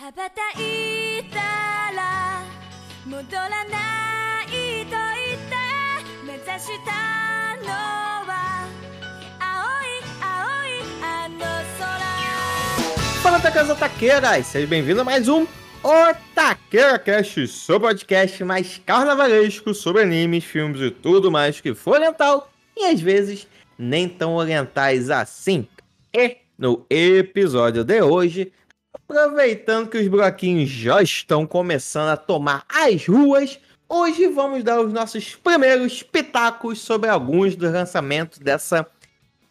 羽ばたいたら戻らないと言って目指したのは青い青いあの空 Fala, Taqueiras Otaqueiras! Seja bem-vindo a mais um Otaqueira Cast, seu podcast mais carnavalesco sobre animes, filmes e tudo mais que for oriental e às vezes nem tão orientais assim. E no episódio de hoje, aproveitando que os buraquinhos já estão começando a tomar as ruas, hoje vamos dar os nossos primeiros pitacos sobre alguns dos lançamentos dessa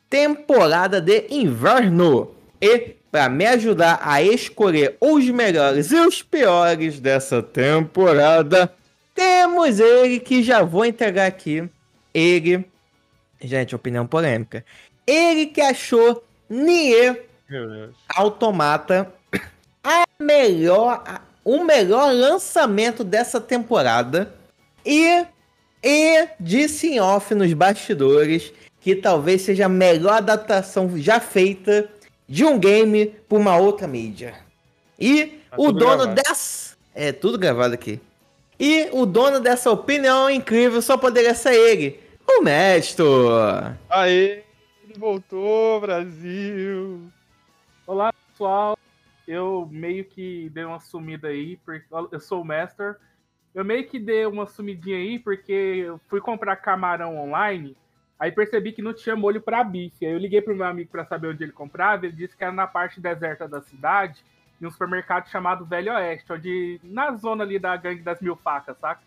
temporada de inverno. E para me ajudar a escolher os melhores e os piores dessa temporada, temos ele que já vou entregar aqui. Ele, gente, opinião polêmica. Ele que achou Deus. Automata a melhor, a- o melhor lançamento dessa temporada e, e disse em off nos bastidores que talvez seja a melhor adaptação já feita de um game para uma outra mídia. E Tá o dono gravado. dessa. É tudo gravado aqui. E o dono dessa opinião incrível só poderia ser ele, o Mestre. Aê, ele voltou, Brasil. Olá, pessoal. Eu meio que dei uma sumida aí, porque eu sou o Master. Eu meio que dei uma sumidinha aí porque eu fui comprar camarão online, aí percebi que não tinha molho pra bife. Aí eu liguei pro meu amigo pra saber onde ele comprava, ele disse que era na parte deserta da cidade, em um supermercado chamado Velho Oeste, onde na zona ali da gangue das mil facas, saca?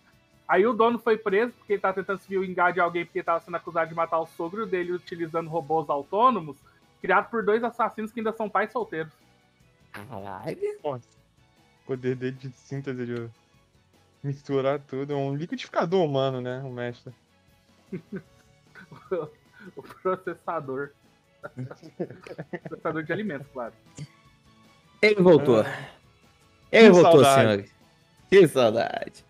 Aí o dono foi preso porque ele tá tentando se vingar de alguém porque ele tava sendo acusado de matar o sogro dele utilizando robôs autônomos, criado por dois assassinos que ainda são pais solteiros. Caralho. Nossa, o poder dele de síntese de misturar tudo. É um liquidificador humano, né? O mestre. o processador. processador de alimentos, claro. Ele voltou. Ah. Ele Que voltou, saudade. senhores. Que saudade.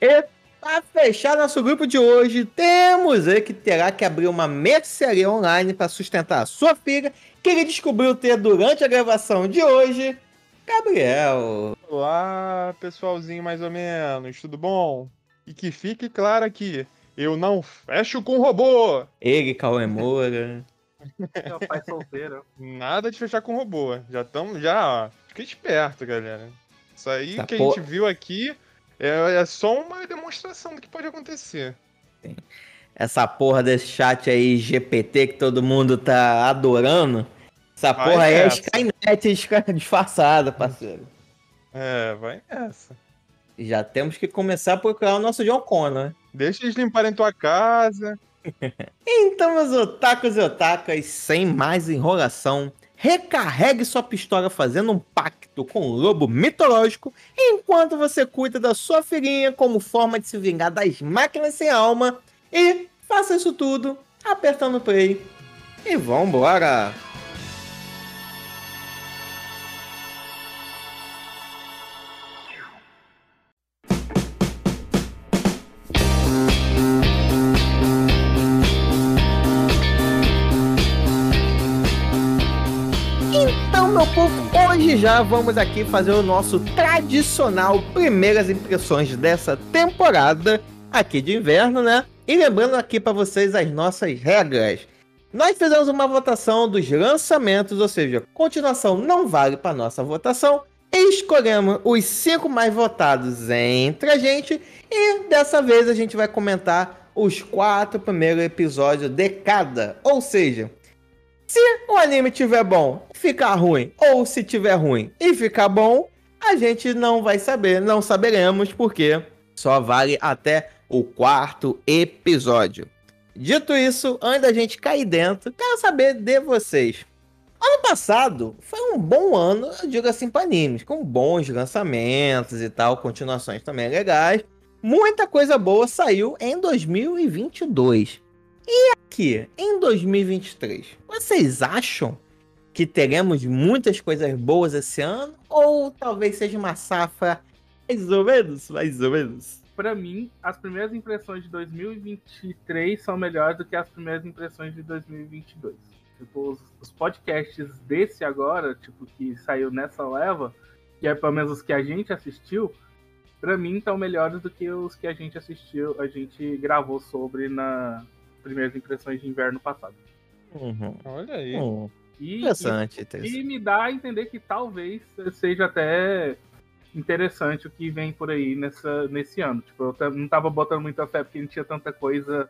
E pra fechar nosso grupo de hoje, temos ele que terá que abrir uma mercearia online para sustentar a sua filha, que ele descobriu ter durante a gravação de hoje. Gabriel. Olá, pessoalzinho, mais ou menos. Tudo bom? E que fique claro aqui. Eu não fecho com robô. Ele, Cauê Moura. O pai solteiro. Nada de fechar com robô. Já estamos, já, ó. Fica esperto, galera. Isso aí Essa que por- a gente viu aqui é, é só uma demonstração do que pode acontecer. Essa porra desse chat aí, GPT, que todo mundo tá adorando. Essa Vai porra aí é. Skynet disfarçada, parceiro. É, vai nessa. Já temos que começar a procurar o nosso John Connor. Deixa eles limparem tua casa. Então, meus otakus e otakas, sem mais enrolação, recarregue sua pistola fazendo um pacto com o lobo mitológico enquanto você cuida da sua filhinha como forma de se vingar das máquinas sem alma e faça isso tudo apertando play. E vambora! Então, meu povo, hoje já vamos aqui fazer o nosso tradicional primeiras impressões dessa temporada aqui de inverno, né? E lembrando aqui para vocês as nossas regras. Nós fizemos uma votação dos lançamentos, ou seja, continuação não vale para nossa votação. Escolhemos os cinco mais votados entre a gente. E dessa vez a gente vai comentar os quatro primeiros episódios de cada. Ou seja, se o anime tiver bom ficar ruim, ou se tiver ruim e ficar bom, a gente não vai saber, não saberemos, porque só vale até o quarto episódio. Dito isso, antes da gente cair dentro, quero saber de vocês. Ano passado foi um bom ano, eu digo assim, para animes, com bons lançamentos e tal, continuações também legais. Muita coisa boa saiu em 2022 aqui, em 2023, vocês acham que teremos muitas coisas boas esse ano? Ou talvez seja uma safra mais ou menos, mais ou menos? Pra mim, as primeiras impressões de 2023 são melhores do que as primeiras impressões de 2022. Tipo, os, os podcasts desse agora, tipo, que saiu nessa leva, que é pelo menos os que a gente assistiu, pra mim estão melhores do que os que a gente assistiu, a gente gravou sobre na primeiras impressões de inverno passado. Uhum. Olha aí. Hum, E, interessante, e, interessante. e me dá a entender que talvez seja até interessante o que vem por aí nessa, nesse ano. Tipo, eu não tava botando muita fé porque não tinha tanta coisa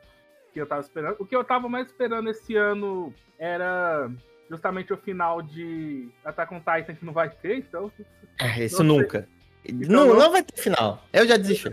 que eu tava esperando. O que eu tava mais esperando esse ano era justamente o final de Attack on Titan que não vai ter, então. É, Isso Não nunca. Não, não- não vai ter final. Eu já desisti.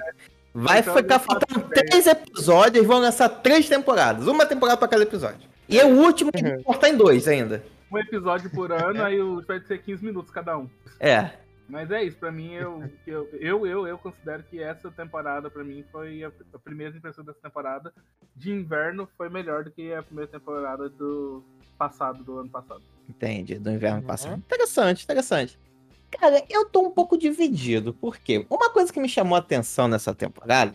Vai Então, ficar faltando três episódios e vão lançar três temporadas. Uma temporada pra cada episódio. E é o último que vai cortar em dois ainda. Um episódio por ano, aí vai ser 15 minutos cada um. É. Mas é isso, pra mim, eu, eu, eu, eu, eu considero que essa temporada, pra mim, foi a, a primeira impressão dessa temporada de inverno foi melhor do que a primeira temporada do passado, do ano passado. Entendi, do inverno Uhum. passado. Interessante, interessante. Cara, eu tô um pouco dividido, porque uma coisa que me chamou a atenção nessa temporada,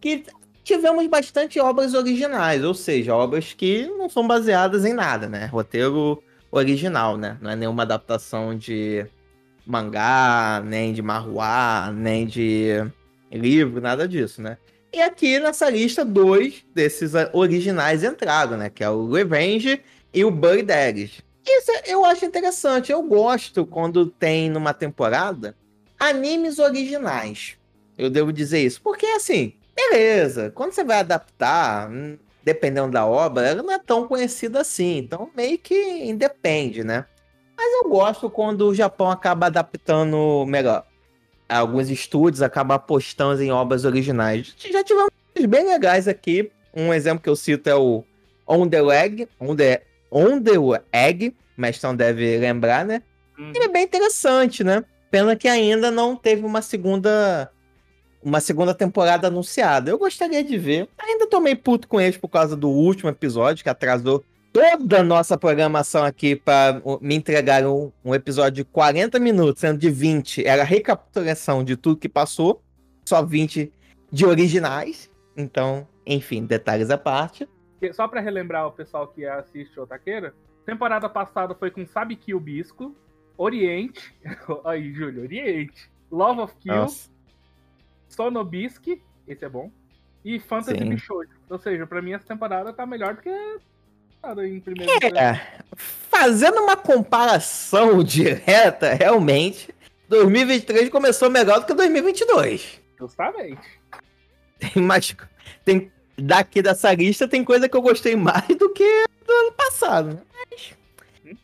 que tivemos bastante obras originais, ou seja, obras que não são baseadas em nada, né? Roteiro original, né? Não é nenhuma adaptação de mangá, nem de manhua, nem de livro, nada disso, né? E aqui nessa lista, dois desses originais entraram, né? Que é o Revenge e o Bird Eggs. Isso eu acho interessante. Eu gosto quando tem numa temporada animes originais. Eu devo dizer isso. Porque, assim, beleza. Quando você vai adaptar, hum, dependendo da obra, ela não é tão conhecida assim. Então, meio que independe, né? Mas eu gosto quando o Japão acaba adaptando melhor. Alguns estúdios acabam apostando em obras originais. Já tivemos bem legais aqui. Um exemplo que eu cito é o On the Leg. On the, On the Egg. Mestrão deve lembrar, né? Uhum. Ele é bem interessante, né? Pena que ainda não teve uma segunda uma segunda temporada anunciada. Eu gostaria de ver. Ainda tô meio puto com eles por causa do último episódio que atrasou toda a nossa programação aqui para me entregar um, um episódio de 40 minutos, sendo de 20 era recapitulação de tudo que passou, só 20 de originais. Então, enfim, detalhes à parte. Que- Só pra relembrar o pessoal que assiste o Taqueira, temporada passada foi com Sabe Kill Bisco, Oriente, aí, Júlio, Oriente, Love of Kill, Nossa. Sonobisque, esse é bom, e Fantasy Sim. Ou seja, pra mim essa temporada tá melhor do que em primeiro É, fazendo uma comparação direta, realmente, 2023 começou melhor do que 2022. Justamente. Tem mais. Tem, daqui dessa lista tem coisa que eu gostei mais do que do ano passado. né? Mas,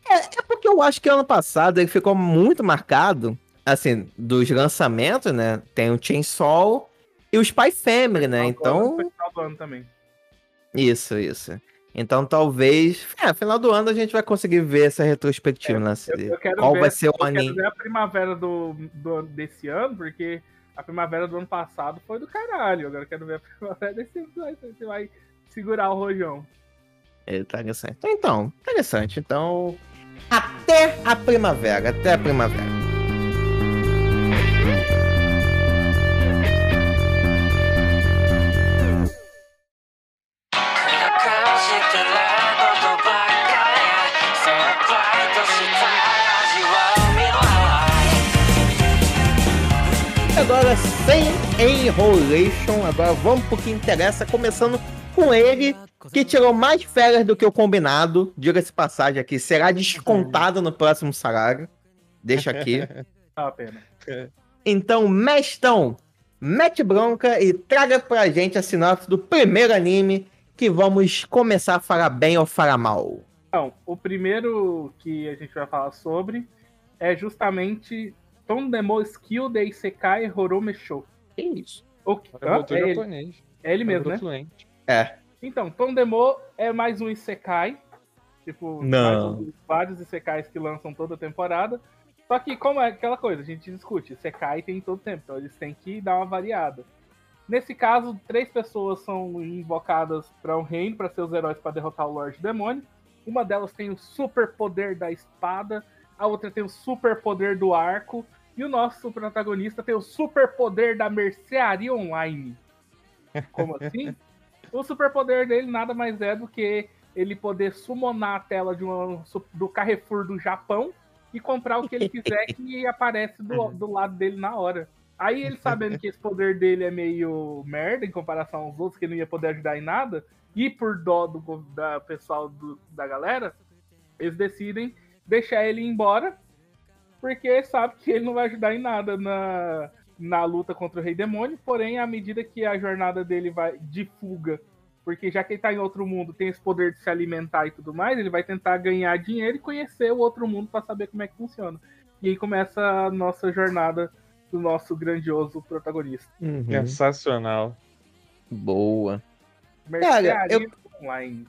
é, é porque eu acho que ano passado ele ficou muito marcado, assim, dos lançamentos, né? Tem o Chainsaw e o Spy Family, né? Então. Foi final do ano também. Isso, isso. Então talvez. É, final do ano a gente vai conseguir ver essa retrospectiva, né? Eu, eu quero Qual ver, vai ser o eu quero anime? ver a primavera do, do, desse ano, porque a primavera do ano passado foi do caralho. Agora eu quero ver a primavera desse ano, vai- você vai segurar o rojão. É, Interessante. Então, interessante. Então, até a primavera, até a primavera. Enrolation, agora vamos pro que interessa, começando com ele, que tirou mais férias do que o combinado. Diga-se passagem aqui, será descontado no próximo salário. Deixa aqui. Tá pena. Então, mestão, mete bronca e traga pra gente a sinopse do primeiro anime que vamos começar a falar bem ou falar mal. Então, o primeiro que a gente vai falar sobre é justamente Tondemo Skill de Isekai Horome Show. Que isso? O que- voltou é, ele, é ele mesmo, né? fluente. É. Então, Tondemo é mais um Isekai. Tipo, Não. mais um- vários Isekais que lançam toda temporada. Só que, como é aquela coisa, a gente discute, Isekai tem todo tempo, então eles têm que dar uma variada. Nesse caso, três pessoas são invocadas para um reino, para ser os heróis para derrotar o Lorde Demônio. Uma delas tem o super poder da espada, a outra tem o super poder do arco, e o nosso protagonista tem o super poder da mercearia online. Como assim? o superpoder dele nada mais é do que ele poder summonar a tela de uma, do Carrefour do Japão e comprar o que ele quiser que aparece do, do lado dele na hora. Aí ele sabendo que esse poder dele é meio merda em comparação aos outros, que ele não ia poder ajudar em nada, e por dó do da pessoal do- da galera, eles decidem deixar ele embora, porque sabe que ele não vai ajudar em nada na, na luta contra o Rei Demônio, porém, à medida que a jornada dele vai de fuga, porque já que ele tá em outro mundo, tem esse poder de se alimentar e tudo mais, ele vai tentar ganhar dinheiro e conhecer o outro mundo para saber como é que funciona. E aí começa a nossa jornada do nosso grandioso protagonista. Uhum. Sensacional. Boa. Mercearia online.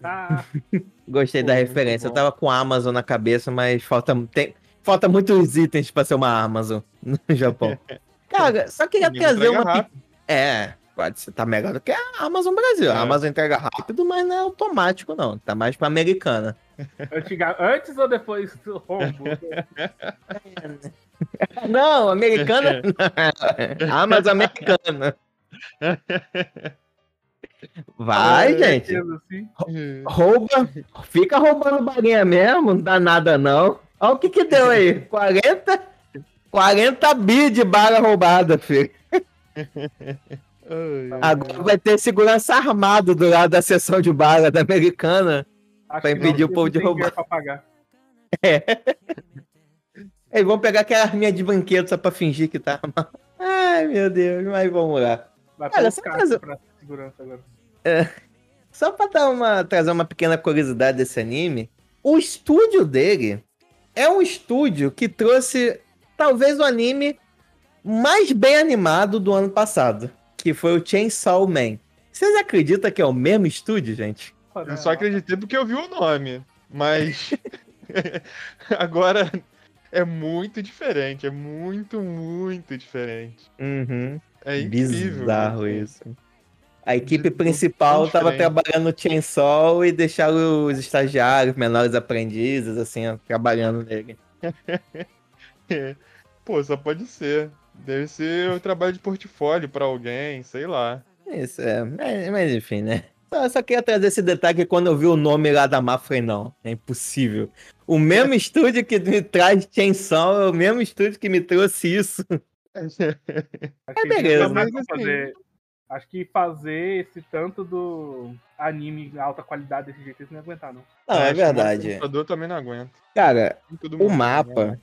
tá. Gostei da referência. Eu tava com a Amazon na cabeça, mas falta, tem, falta muitos itens pra ser uma Amazon no Japão. Cara, só queria trazer uma. rápido. É, pode ser. Tá melhor do que a Amazon Brasil. É. A Amazon entrega rápido, mas não é automático, não. Tá mais pra americana. Antes ou depois do rombo? Não, americana. Amazon americana. Vai, gente. Rouba. Fica roubando balinha mesmo, não dá nada não. Olha o que que deu aí. 40, 40 bi de bala roubada, filho. Agora vai ter segurança armado do lado da seção de bala da americana. Acho Pra impedir não, o povo de roubar. Pra pagar. Eles vão pegar aquela arminha de banquete só pra fingir que tá armado. Ai, meu Deus, mas vamos lá. Vai Cara, só fazer- pra segurança agora. Só pra dar uma, trazer uma pequena curiosidade desse anime, o estúdio dele é um estúdio que trouxe talvez o anime mais bem animado do ano passado, que foi o Chainsaw Man. Vocês acreditam que é o mesmo estúdio, gente? Eu só acreditei porque eu vi o nome, mas agora é muito diferente, é muito, muito diferente. Uhum. É incrível. Bizarro isso. A equipe principal tão tava diferente. trabalhando no Chainsaw e deixaram os estagiários, menores aprendizes, assim, ó, trabalhando nele. Pô, só pode ser. Deve ser o trabalho de portfólio pra alguém, sei lá. Isso, é. Mas, mas enfim, né? Só, só queria trazer esse detalhe que quando eu vi o nome lá da Mafra, falei, não, é impossível. O mesmo estúdio que me traz Chainsaw é o mesmo estúdio que me trouxe isso. É, beleza. pra Mas, assim, fazer- Acho que fazer esse tanto do anime alta qualidade desse jeito eles não aguentar, não. Não, é que o verdade. computador também não aguenta. Cara, o mundo, mapa, né?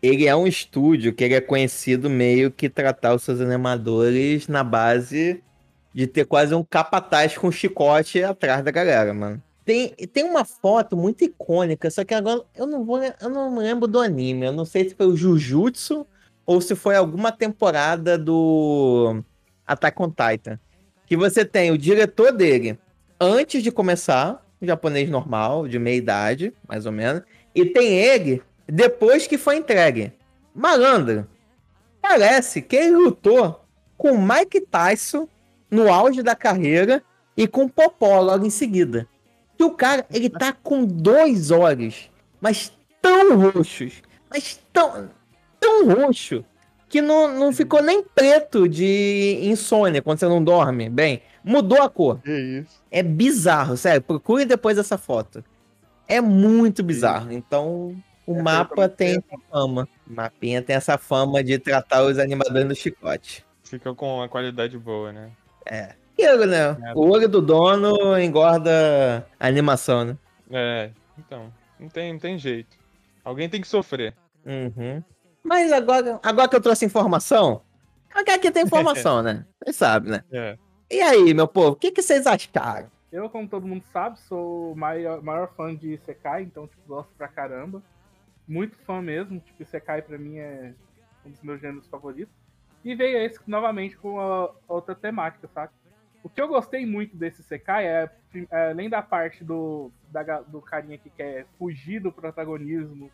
ele é um estúdio que ele é conhecido meio que tratar os seus animadores na base de ter quase um capataz com chicote atrás da galera, mano. Tem, tem uma foto muito icônica, só que agora eu não vou, eu não lembro do anime. Eu não sei se foi o Jujutsu ou se foi alguma temporada do Attack on Titan. Que você tem o diretor dele antes de começar, um japonês normal, de meia idade, mais ou menos, e tem ele depois que foi entregue. Malandro, parece que ele lutou com Mike Tyson no auge da carreira e com Popó logo em seguida. E o cara, ele tá com dois olhos, mas tão roxos, mas tão, tão roxo, que não, não ficou nem preto de insônia quando você não dorme bem. Mudou a cor. Que isso. É bizarro, sério. Procure depois essa foto. É muito bizarro. Então, o Essa mapa tem essa fama. O mapinha tem essa fama de tratar os animadores no chicote. Fica com uma qualidade boa, né? É. Aquilo, né? É. O olho do dono engorda a animação, né? É, então. Não tem, não tem jeito. Alguém tem que sofrer. Uhum. Mas agora, agora que eu trouxe informação, aqui tem informação, né? Vocês sabem, né? É. E aí, meu povo, o que, que vocês acharam? Eu, como todo mundo sabe, sou o maior, maior fã de Sekai, então tipo, gosto pra caramba. Muito fã mesmo, tipo, Sekai pra mim é um dos meus gêneros favoritos. E veio esse novamente com outra temática, saca? O que eu gostei muito desse Sekai é, é, além da parte do, da do carinha que quer fugir do protagonismo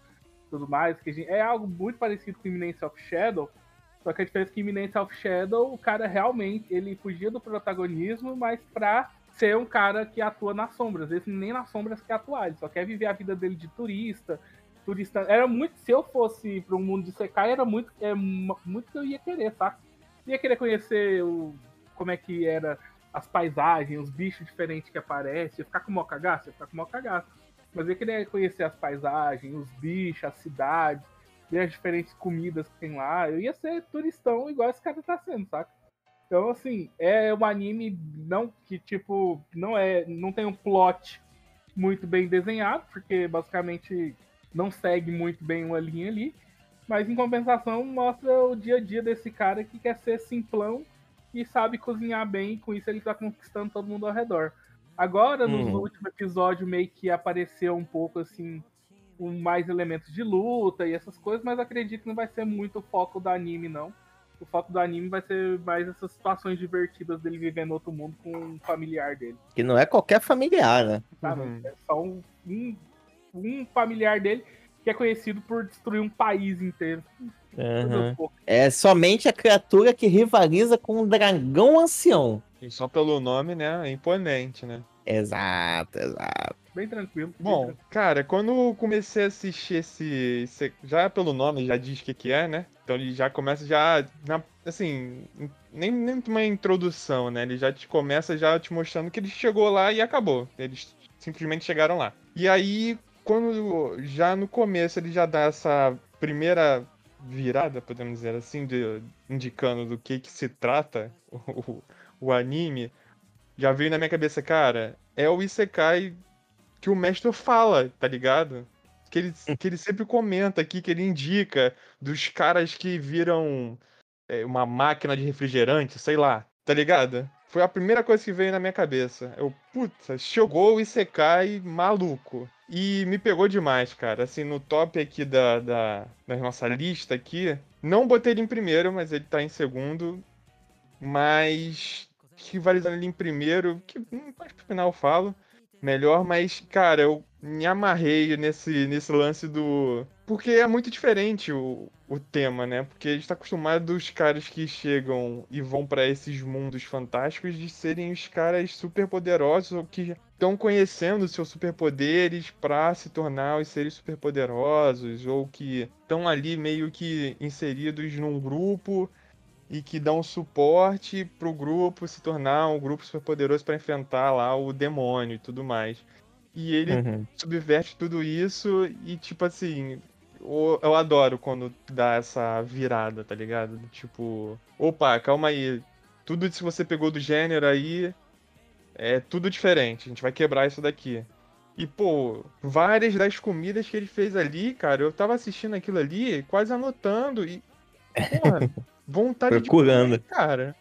tudo mais, que gente- é algo muito parecido com Imminence of Shadow, só que a diferença é que em Imminence of Shadow, o cara realmente, ele fugia do protagonismo, mas pra ser um cara que atua nas sombras. Vezes nem nas sombras quer atuar, ele só quer viver a vida dele de turista. Turista. Era muito. Se eu fosse para um mundo de Sekai, era muito, é, mu- muito que eu ia querer, saca? Eu ia querer conhecer o, como é que era as paisagens, os bichos diferentes que aparecem, ia ficar com o maior cagaço, ia ficar com o maior cagaço. Mas eu queria conhecer as paisagens, os bichos, a cidade, ver as diferentes comidas que tem lá. Eu ia ser turistão igual esse cara tá sendo, saca? Então, assim, é um anime não que, tipo, não é. não tem um plot muito bem desenhado, porque basicamente não segue muito bem uma linha ali. Mas em compensação mostra o dia a dia desse cara que quer ser simplão e sabe cozinhar bem, e com isso ele tá conquistando todo mundo ao redor. Agora, no Uhum. último episódio, meio que apareceu um pouco assim, um, mais elementos de luta e essas coisas, mas acredito que não vai ser muito o foco do anime, não. O foco do anime vai ser mais essas situações divertidas dele vivendo outro mundo com um familiar dele. Que não é qualquer familiar, né? Sabe? Uhum. É só um, um, um familiar dele que é conhecido por destruir um país inteiro. Uhum. É somente a criatura que rivaliza com um dragão ancião. E só pelo nome, né? É imponente, né? Exato, exato. Bem tranquilo. bem Bom, tranquilo. cara, quando eu comecei a assistir esse, esse- Já pelo nome já diz o que, que é, né? Então ele já começa já. na- assim. Nem, nem uma introdução, né? Ele já te começa já te mostrando que ele chegou lá e acabou. Eles simplesmente chegaram lá. E aí, quando já no começo ele já dá essa primeira virada, podemos dizer assim, de- indicando do que que se trata o, o anime, já veio na minha cabeça, cara, é o Isekai que o mestre fala, tá ligado? Que ele, que ele sempre comenta aqui, que ele indica dos caras que viram é, uma máquina de refrigerante, sei lá, tá ligado? Foi a primeira coisa que veio na minha cabeça. Eu, puta, chegou o Isekai maluco. E me pegou demais, cara. Assim, no top aqui da, da, da nossa lista aqui, não botei ele em primeiro, mas ele tá em segundo. Mas rivalizando ele em primeiro, que hum, mais pro final eu falo melhor, mas, cara, eu me amarrei nesse, nesse lance do. Porque é muito diferente o, o tema, né? Porque a gente tá acostumado os caras que chegam e vão pra esses mundos fantásticos de serem os caras super poderosos ou que estão conhecendo seus superpoderes pra se tornar os seres superpoderosos ou que estão ali meio que inseridos num grupo e que dão suporte pro grupo se tornar um grupo superpoderoso pra enfrentar lá o demônio e tudo mais. E ele Uhum. subverte tudo isso e, tipo assim, eu, eu adoro quando dá essa virada, tá ligado? Tipo, opa, calma aí. Tudo isso que você pegou do gênero aí é tudo diferente. A gente vai quebrar isso daqui. E, pô, várias das comidas que ele fez ali, cara, eu tava assistindo aquilo ali, quase anotando e. Porra, vontade Procurando. de comer, cara.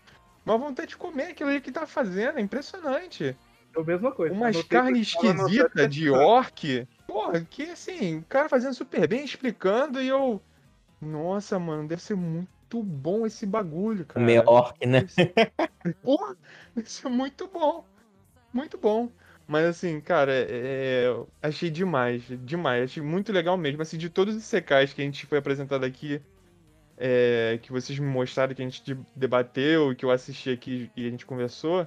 Uma vontade de comer aquilo ali que tá fazendo, é impressionante. É a mesma coisa. Umas carnes esquisitas de orc. Porra, que assim, o cara fazendo super bem, explicando e eu. Nossa, mano, deve ser muito bom esse bagulho, cara. meio orc, né? Porra, deve ser muito bom. Muito bom. Mas assim, cara, é, é, achei demais, demais. Achei muito legal mesmo. Assim, de todos os secais que a gente foi apresentado aqui, é, que vocês me mostraram, que a gente de- debateu, que eu assisti aqui e a gente conversou,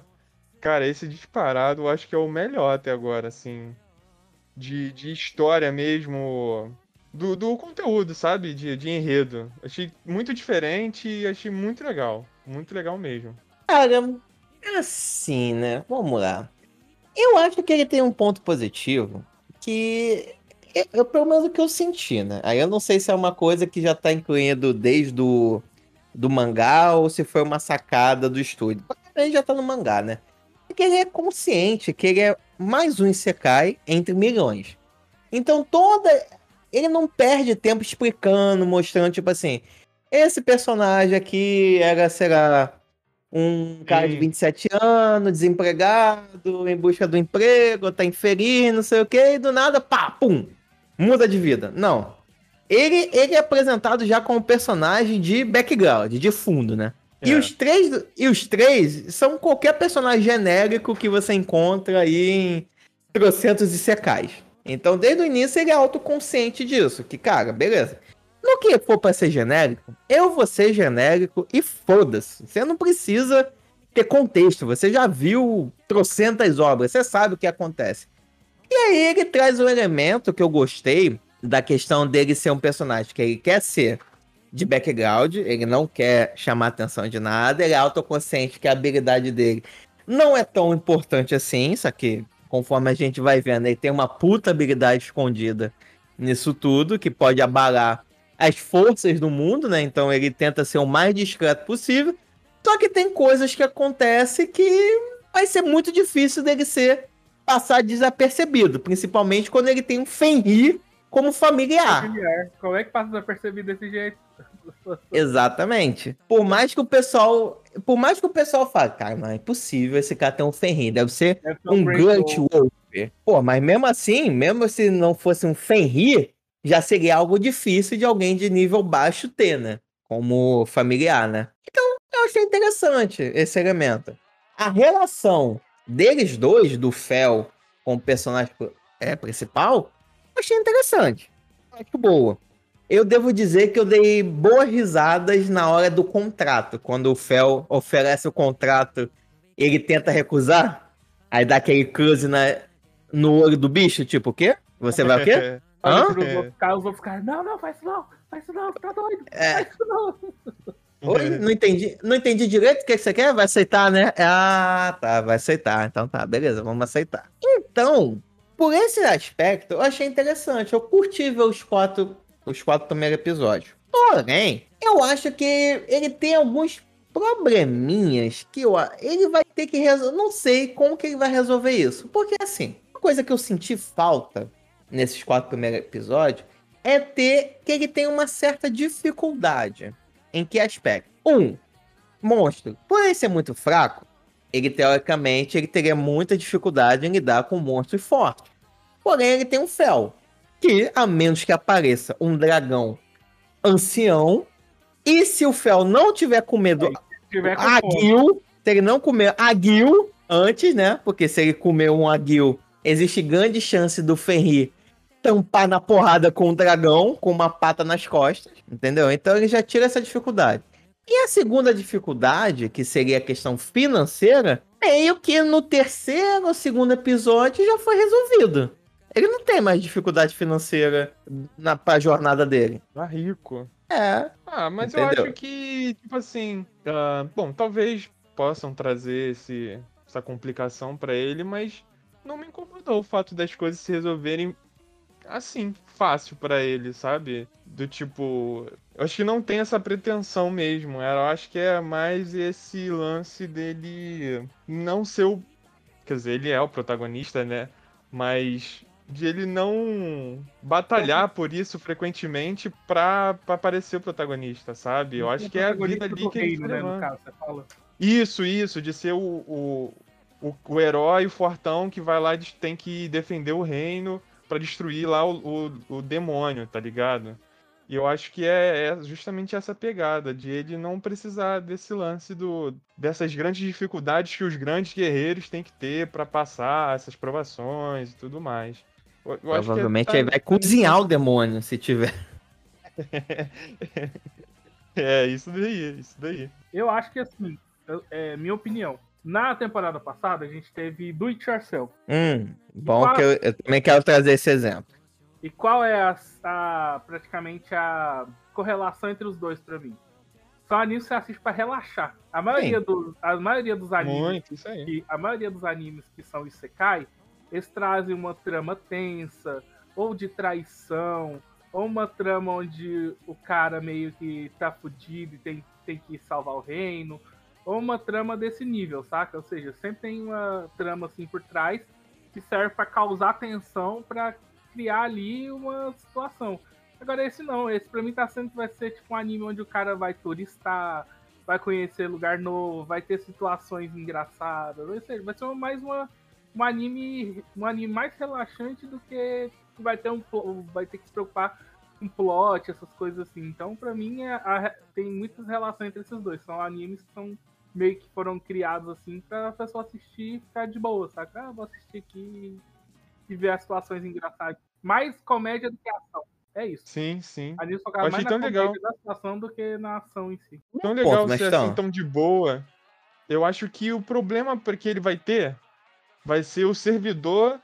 cara, esse disparado eu acho que é o melhor até agora, assim. De, de história mesmo. Do, do conteúdo, sabe? De, de enredo. Achei muito diferente e achei muito legal. Muito legal mesmo. Cara, assim, né? Vamos lá. Eu acho que ele tem um ponto positivo que eu, eu- pelo menos o que eu senti, né? Aí eu não sei se é uma coisa que já tá incluindo desde o do mangá ou se foi uma sacada do estúdio. Ele já tá no mangá, né? Porque ele é consciente que ele é mais um Isekai entre milhões. Então toda. Ele não perde tempo explicando, mostrando, tipo assim. Esse personagem aqui era, será, um cara de Sim. 27 anos, desempregado, em busca do emprego, tá infeliz, não sei o que, e do nada, pá, pum, muda de vida. Não. Ele, ele é apresentado já como personagem de background, de fundo, né? E, É. os três, e os três são qualquer personagem genérico que você encontra aí em trocentos e secais. Então, desde o início, ele é autoconsciente disso. Que, cara, beleza. No que for pra ser genérico, eu vou ser genérico e foda-se. Você não precisa ter contexto. Você já viu trocentas obras, você sabe o que acontece. E aí ele traz um elemento que eu gostei da questão dele ser um personagem que ele quer ser de background, ele não quer chamar atenção de nada, ele é autoconsciente que a habilidade dele não é tão importante assim, isso aqui conforme a gente vai vendo. Ele tem uma puta habilidade escondida nisso tudo, que pode abalar as forças do mundo, né? Então ele tenta ser o mais discreto possível. Só que tem coisas que acontecem que vai ser muito difícil dele ser passar desapercebido, principalmente quando ele tem um Fenrir como familiar. Familiar. Como é que passa desapercebido desse jeito? Exatamente. Por mais que o pessoal, por mais que o pessoal fale, cara, não é impossível esse cara ter um Fenrir, deve ser Deve um Grunt. Wolf. Pô, mas mesmo assim, mesmo se não fosse um Fenrir, já seria algo difícil de alguém de nível baixo ter, né? Como familiar, né? Então, eu achei interessante esse elemento. A relação deles dois, do Fel com o personagem é, principal, eu achei interessante. Acho boa. Eu devo dizer que eu dei boas risadas na hora do contrato. Quando o Fel oferece o contrato, ele tenta recusar. Aí dá aquele close na, no olho do bicho, tipo, o quê? Você vai o quê? Hã? pros outros caras, os outros caras, não, não, faz isso não, faz isso não, tá doido, É. faz isso não. Oi? Não entendi, não entendi direito o que que você quer? Vai aceitar, né? Ah, tá, vai aceitar. Então tá, beleza, vamos aceitar. Então, por esse aspecto, eu achei interessante. Eu curti ver os quatro, os quatro primeiros episódios. Porém, eu acho que ele tem alguns probleminhas que eu, ele vai ter que resolver. Não sei como que ele vai resolver isso. Porque assim, uma coisa que eu senti falta nesses quatro primeiros episódios é ter que ele tem uma certa dificuldade. Em que aspecto? Um, monstro. Por ele ser muito fraco, ele teoricamente ele teria muita dificuldade em lidar com monstros fortes. Porém, ele tem um fel, que a menos que apareça um dragão ancião, e se o fel não tiver com medo tiver com Ah, fome, aguil, se ele não comer aguil antes, né? Porque se ele comer um aguil, existe grande chance do Fenrir tampar na porrada com o dragão, com uma pata nas costas, entendeu? Então ele já tira essa dificuldade. E a segunda dificuldade, que seria a questão financeira, meio que no terceiro ou segundo episódio já foi resolvido. Ele não tem mais dificuldade financeira na pra jornada dele. Tá rico. É, Ah, mas eu Entendeu? acho que, tipo assim. ah, bom, talvez possam trazer esse, essa complicação pra ele, mas não me incomodou o fato das coisas se resolverem assim, fácil pra ele, sabe? Do tipo. Eu acho que não tem essa pretensão mesmo. Eu acho que é mais esse lance dele não ser o. Quer dizer, ele é o protagonista, né? Mas de ele não batalhar por isso frequentemente pra, pra parecer o protagonista, sabe? Eu acho que é a vida ali que ele né, no caso, você fala. Isso, isso, de ser o, o, o, o herói, o fortão que vai lá e tem que defender o reino pra destruir lá o, o, o demônio, tá ligado? E eu acho que é, é justamente essa pegada, de ele não precisar desse lance do dessas grandes dificuldades que os grandes guerreiros têm que ter pra passar essas provações e tudo mais. Eu- eu acho que é- provavelmente ele vai cozinhar o demônio se tiver. É, isso daí, isso daí. Eu acho que assim, eu- é minha opinião. Na temporada passada, a gente teve Do It Yourself. Hum, bom qual- que eu, eu também quero trazer esse exemplo. E qual é a, a- praticamente a correlação entre os dois pra mim? São animes que você assiste pra relaxar. A maioria, dos, a maioria dos animes Muito, isso aí. que a maioria dos animes que são Isekai, eles trazem uma trama tensa, ou de traição, ou uma trama onde o cara meio que tá fudido e tem, tem que salvar o reino, ou uma trama desse nível, saca? Ou seja, sempre tem uma trama assim por trás que serve pra causar tensão, pra criar ali uma situação. Agora esse não, esse pra mim tá sendo vai ser tipo um anime onde o cara vai turistar, vai conhecer lugar novo, vai ter situações engraçadas, vai ser, vai ser mais uma, um anime, um anime mais relaxante do que vai ter um vai ter que se preocupar com plot, essas coisas assim. Então, pra mim, é tem muitas relações entre esses dois. São animes que são meio que foram criados assim pra pessoa assistir e ficar de boa, saca? Ah, vou assistir aqui e ver as situações engraçadas. Mais comédia do que ação. É isso. Sim, sim. Anime Eu achei mais na tão comédia legal. da situação do que na ação em si. Tão legal ponto, ser Mestão. assim tão de boa. Eu acho que o problema que ele vai ter vai ser o servidor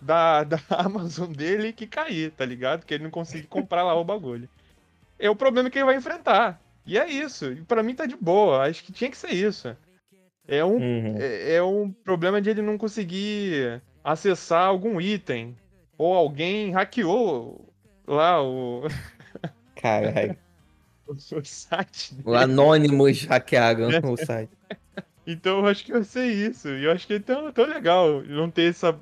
da, da Amazon dele que cair, tá ligado? Que ele não conseguir comprar lá o bagulho. É o problema que ele vai enfrentar. E é isso. E pra mim tá de boa. Acho que tinha que ser isso. É um, Uhum. é, é um problema de ele não conseguir acessar algum item. Ou alguém hackeou lá o, Caralho. o site. O Anonymous hackearam o site. Então eu acho que vai ser isso. E eu acho que é tão, tão legal não ter essa,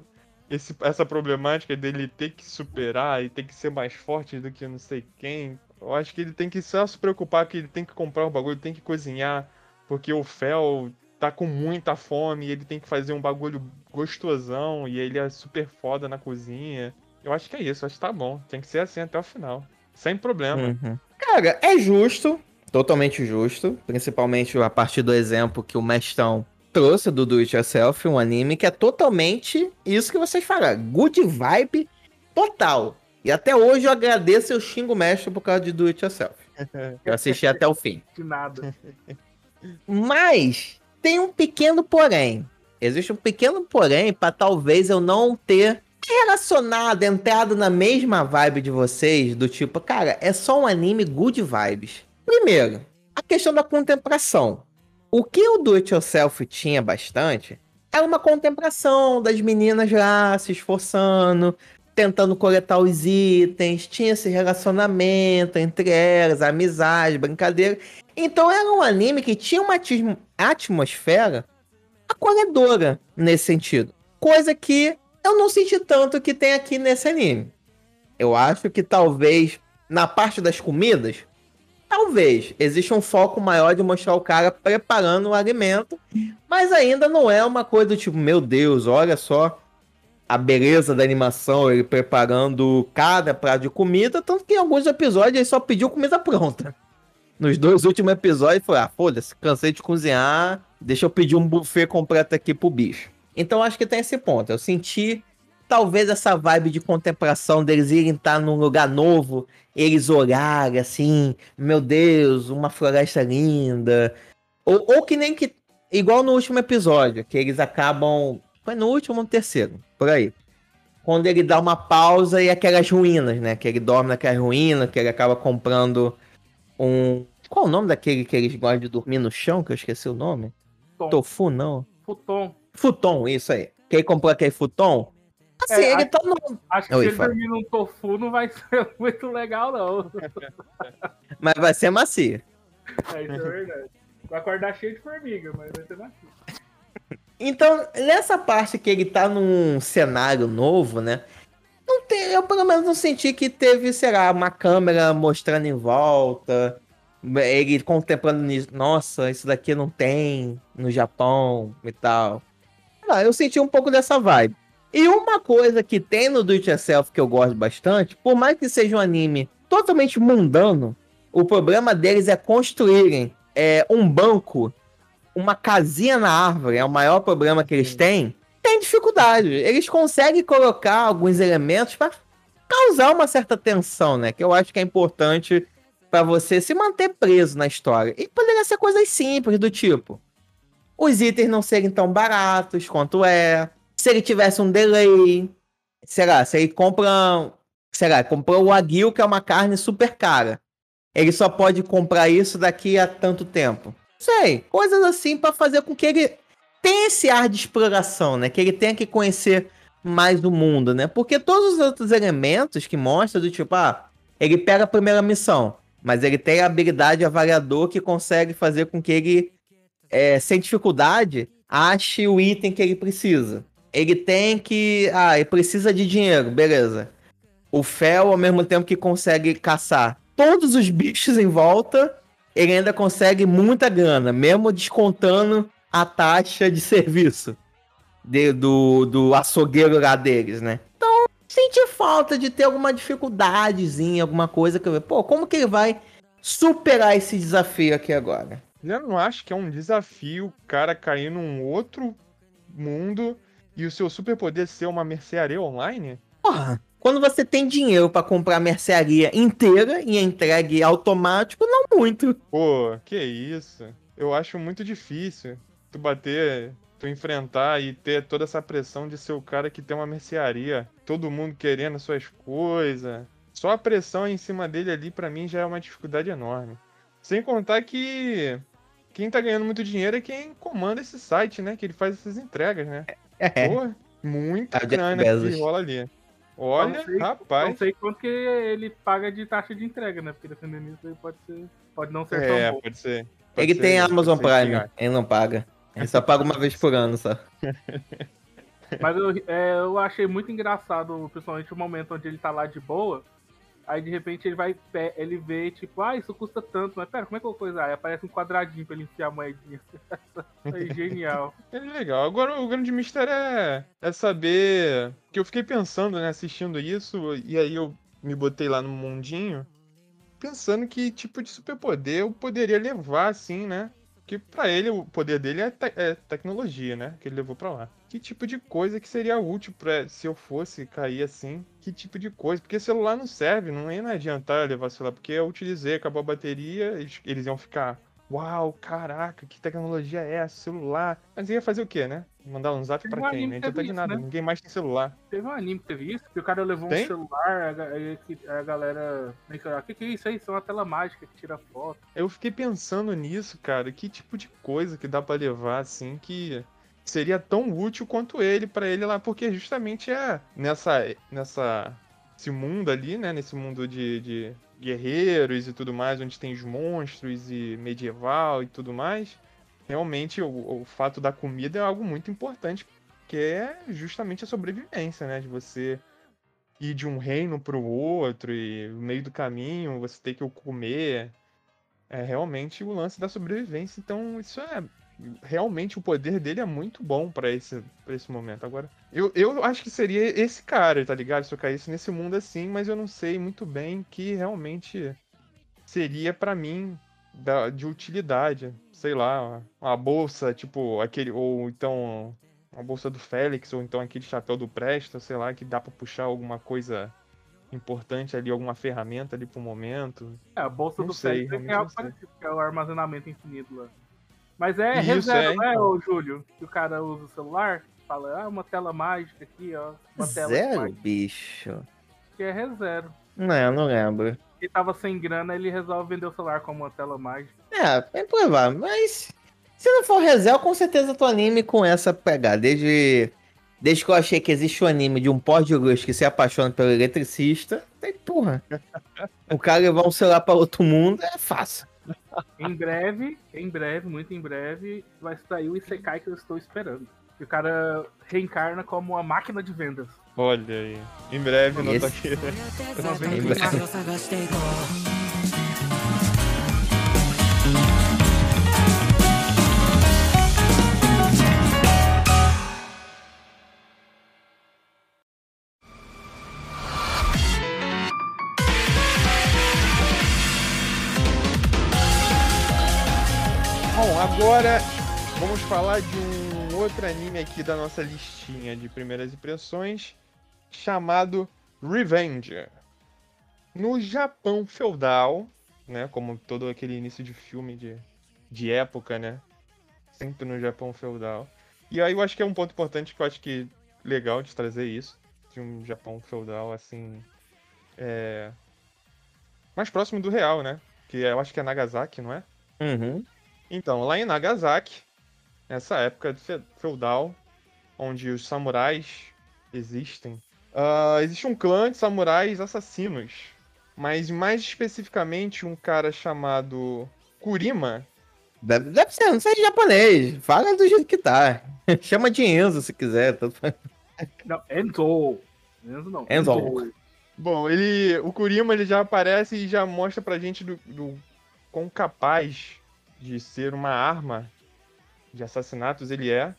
esse, essa problemática dele ter que superar e ter que ser mais forte do que não sei quem. Eu acho que ele tem que só se preocupar que ele tem que comprar o bagulho, tem que cozinhar, porque o Fel tá com muita fome e ele tem que fazer um bagulho gostosão e ele é super foda na cozinha. Eu acho que é isso, acho que tá bom. Tem que ser assim até o final. Sem problema. Uhum. Cara, é justo, totalmente justo, principalmente a partir do exemplo que o Mestão trouxe do Do It Yourself, um anime que é totalmente isso que vocês falaram, good vibe total. E até hoje eu agradeço eu xingo o mestre por causa de Do It Yourself. Eu assisti até o fim. De nada. Mas tem um pequeno porém. Existe um pequeno porém para talvez eu não ter relacionado, entrado na mesma vibe de vocês, do tipo, cara, é só um anime good vibes. Primeiro, a questão da contemplação. O que o Do It Yourself tinha bastante era uma contemplação das meninas lá se esforçando, tentando coletar os itens, tinha esse relacionamento entre elas, amizade, brincadeira. Então era um anime que tinha uma atmosfera acolhedora nesse sentido. Coisa que eu não senti tanto que tem aqui nesse anime. Eu acho que talvez na parte das comidas, talvez exista um foco maior de mostrar o cara preparando o alimento, mas ainda não é uma coisa do tipo, meu Deus, olha só a beleza da animação, ele preparando cada prato de comida, tanto que em alguns episódios ele só pediu comida pronta. Nos dois últimos episódios, falou: ah, foda-se, cansei de cozinhar, deixa eu pedir um buffet completo aqui pro bicho. Então acho que tem esse ponto. Eu senti talvez essa vibe de contemplação deles irem estar num lugar novo, eles olharem assim, meu Deus, uma floresta linda. Ou, ou que nem que. Igual no último episódio, que eles acabam. Foi no último ou no terceiro, por aí. Quando ele dá uma pausa e aquelas ruínas, né? Que ele dorme naquelas ruínas, que ele acaba comprando um. Qual o nome daquele que eles gostam de dormir no chão? Que eu esqueci o nome. Tom. Tofu, não. Futon. Futon, isso aí. Que ele comprou aquele futon. Assim, É, ele a- tá no. Acho que Oi, se dormir num tofu não vai ser muito legal, não. Mas vai ser macio. É, isso é verdade. Vai acordar cheio de formiga, mas vai ser macio. Então, nessa parte que ele tá num cenário novo, né? Não tem, eu pelo menos não senti que teve, sei lá, uma câmera mostrando em volta. Ele contemplando nisso. Nossa, isso daqui não tem no Japão e tal. Eu senti um pouco dessa vibe. E uma coisa que tem no Do It Yourself que eu gosto bastante, por mais que seja um anime totalmente mundano, o problema deles é construírem é, um banco, uma casinha na árvore, é o maior problema que eles têm. Tem dificuldade. Eles conseguem colocar alguns elementos para causar uma certa tensão, né? Que eu acho que é importante para você se manter preso na história. E poderia ser coisas simples, do tipo: os itens não serem tão baratos quanto é. Se ele tivesse um delay, sei lá, se ele compra, sei lá, comprou o Aguil, que é uma carne super cara. Ele só pode comprar isso daqui a tanto tempo. Sei, coisas assim para fazer com que ele tenha esse ar de exploração, né? Que ele tenha que conhecer mais do mundo, né? Porque todos os outros elementos que mostra do tipo, ah, ele pega a primeira missão, mas ele tem a habilidade avaliador que consegue fazer com que ele, é, sem dificuldade, ache o item que ele precisa. Ele tem que. Ah, ele precisa de dinheiro, beleza. O Fel, ao mesmo tempo que consegue caçar todos os bichos em volta, ele ainda consegue muita grana, mesmo descontando a taxa de serviço de- do, do açougueiro lá deles, né? Então, senti falta de ter alguma dificuldadezinha, alguma coisa que eu pô, como que ele vai superar esse desafio aqui agora? Eu não acho que é um desafio o cara cair num outro mundo e o seu superpoder ser uma mercearia online? Porra, quando você tem dinheiro pra comprar a mercearia inteira e entregue automático, não muito. Pô, que isso? Eu acho muito difícil tu bater, tu enfrentar e ter toda essa pressão de ser o cara que tem uma mercearia, todo mundo querendo suas coisas. Só a pressão em cima dele ali pra mim já é uma dificuldade enorme. Sem contar que quem tá ganhando muito dinheiro é quem comanda esse site, né? Que ele faz essas entregas, né? É. Pô, Muita Jeff grana que rola ali. Olha, Não sei- rapaz. Não sei quanto que ele paga de taxa de entrega, né? Porque dependendo disso aí pode ser. Pode não ser tão É, bom. pode ser. Pode Ele ser- tem Amazon Prime, ele não paga. Ele só paga uma vez por ano, só. Mas eu, é, eu achei muito engraçado, principalmente o momento onde ele tá lá de boa. Aí de repente ele vai, ele vê, tipo, ah, isso custa tanto, mas pera, como é que eu vou coisar? Aí aparece um quadradinho pra ele enfiar a moedinha. é genial. É legal. Agora o grande mistério é, é saber. Que eu fiquei pensando, né, assistindo isso, e aí eu me botei lá no mundinho, pensando que tipo de superpoder eu poderia levar, assim, né? Que pra ele o poder dele é, te- é tecnologia, né? Que ele levou pra lá. Que tipo de coisa que seria útil pra, se eu fosse cair assim? Que tipo de coisa? Porque celular não serve, não ia adiantar levar celular, porque eu utilizei, acabou a bateria, eles, eles iam ficar. Uau, caraca, que tecnologia é essa? Celular. Mas ia fazer o quê, né? Mandar um zap Teve pra um quem? Não adianta de nada, né? ninguém mais tem celular. Teve um anime que teve isso, que o cara levou Tem? um celular, que- a galera. O que, que é isso aí? Isso é uma tela mágica que tira foto. Eu fiquei pensando nisso, cara. Que tipo de coisa que dá pra levar, assim, que seria tão útil quanto ele pra ele lá, porque justamente é nessa. nessa. esse mundo ali, né? Nesse mundo de, de guerreiros e tudo mais, onde tem os monstros e medieval e tudo mais. Realmente o, o fato da comida é algo muito importante, que é justamente a sobrevivência, né? De você ir de um reino pro outro e no meio do caminho você ter que comer é realmente o lance da sobrevivência. Então, isso é. Realmente o poder dele é muito bom pra esse, pra esse momento. Agora, eu, eu acho que seria esse cara, tá ligado? Se eu caísse nesse mundo assim, mas eu não sei muito bem que realmente seria pra mim da, de utilidade. Sei lá, uma bolsa, tipo, aquele. Ou então. Uma bolsa do Félix, ou então aquele chapéu do Presta, sei lá, que dá pra puxar alguma coisa importante ali, alguma ferramenta ali pro momento. É, a bolsa Não do sei, Félix é é é o armazenamento infinito lá. Mas é Isso, reserva, é, né, então. ô Júlio? Que o cara usa o celular, fala, ah, uma tela mágica aqui, ó. Uma tela Zero, mágica, bicho. que é reserva. Não, não lembro. Ele tava sem grana, ele resolve vender o celular como uma tela mágica. É, é provável, mas se não for Rezel, com certeza tu anime com essa pegada. Desde, desde que eu achei que existe um anime de um pó de luz que se apaixona pelo eletricista, tem porra. O cara levar um celular pra outro mundo é fácil. Em breve, em breve, muito em breve, vai sair o Isekai que eu estou esperando. E o cara reencarna como uma máquina de vendas. Olha aí. Em breve, não tá aqui. Bom, agora vamos falar de um outro anime aqui da nossa listinha de primeiras impressões, chamado Revenger. No Japão feudal, né, como todo aquele início de filme de, de época, né, sempre no Japão feudal. E aí eu acho que é um ponto importante que eu acho que legal de trazer isso, de um Japão feudal assim, é, mais próximo do real, né, que eu acho que é Nagasaki, não é? Uhum. Então, lá em Nagasaki, nessa época fe- feudal, onde os samurais existem, ah, existe um clã de samurais assassinos. Mas mais especificamente um cara chamado Kurima. Deve, deve ser, não sei japonês. Fala do jeito que tá. Chama de Enzo se quiser. Não, Enzo. Enzo não. Enzo. Bom, ele, o Kurima ele já aparece e já mostra pra gente do, do quão capaz de ser uma arma de assassinatos ele é.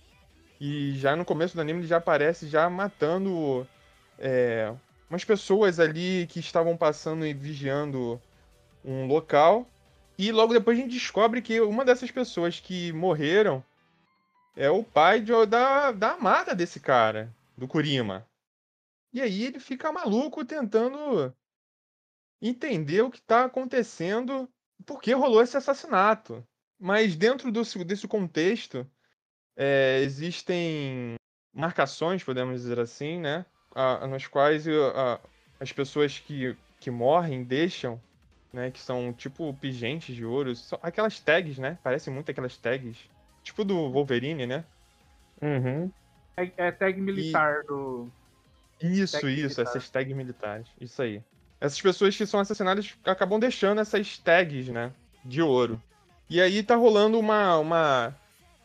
E já no começo do anime ele já aparece já matando é, umas pessoas ali que estavam passando e vigiando um local. E logo depois a gente descobre que uma dessas pessoas que morreram é o pai de- da, da amada desse cara, do Kurima. E aí ele fica maluco tentando entender o que está acontecendo, por que rolou esse assassinato. Mas dentro desse, desse contexto, é, existem marcações, podemos dizer assim, né? a- nas quais a- as pessoas que, que morrem deixam, né? Que são tipo pingentes de ouro, são aquelas tags, né? Parecem muito aquelas tags, tipo do Wolverine, né? Uhum. É, é tag militar do. Isso, Tag isso, militar. essas tags militares. Isso aí. Essas pessoas que são assassinadas acabam deixando essas tags, né? De ouro. E aí tá rolando uma, uma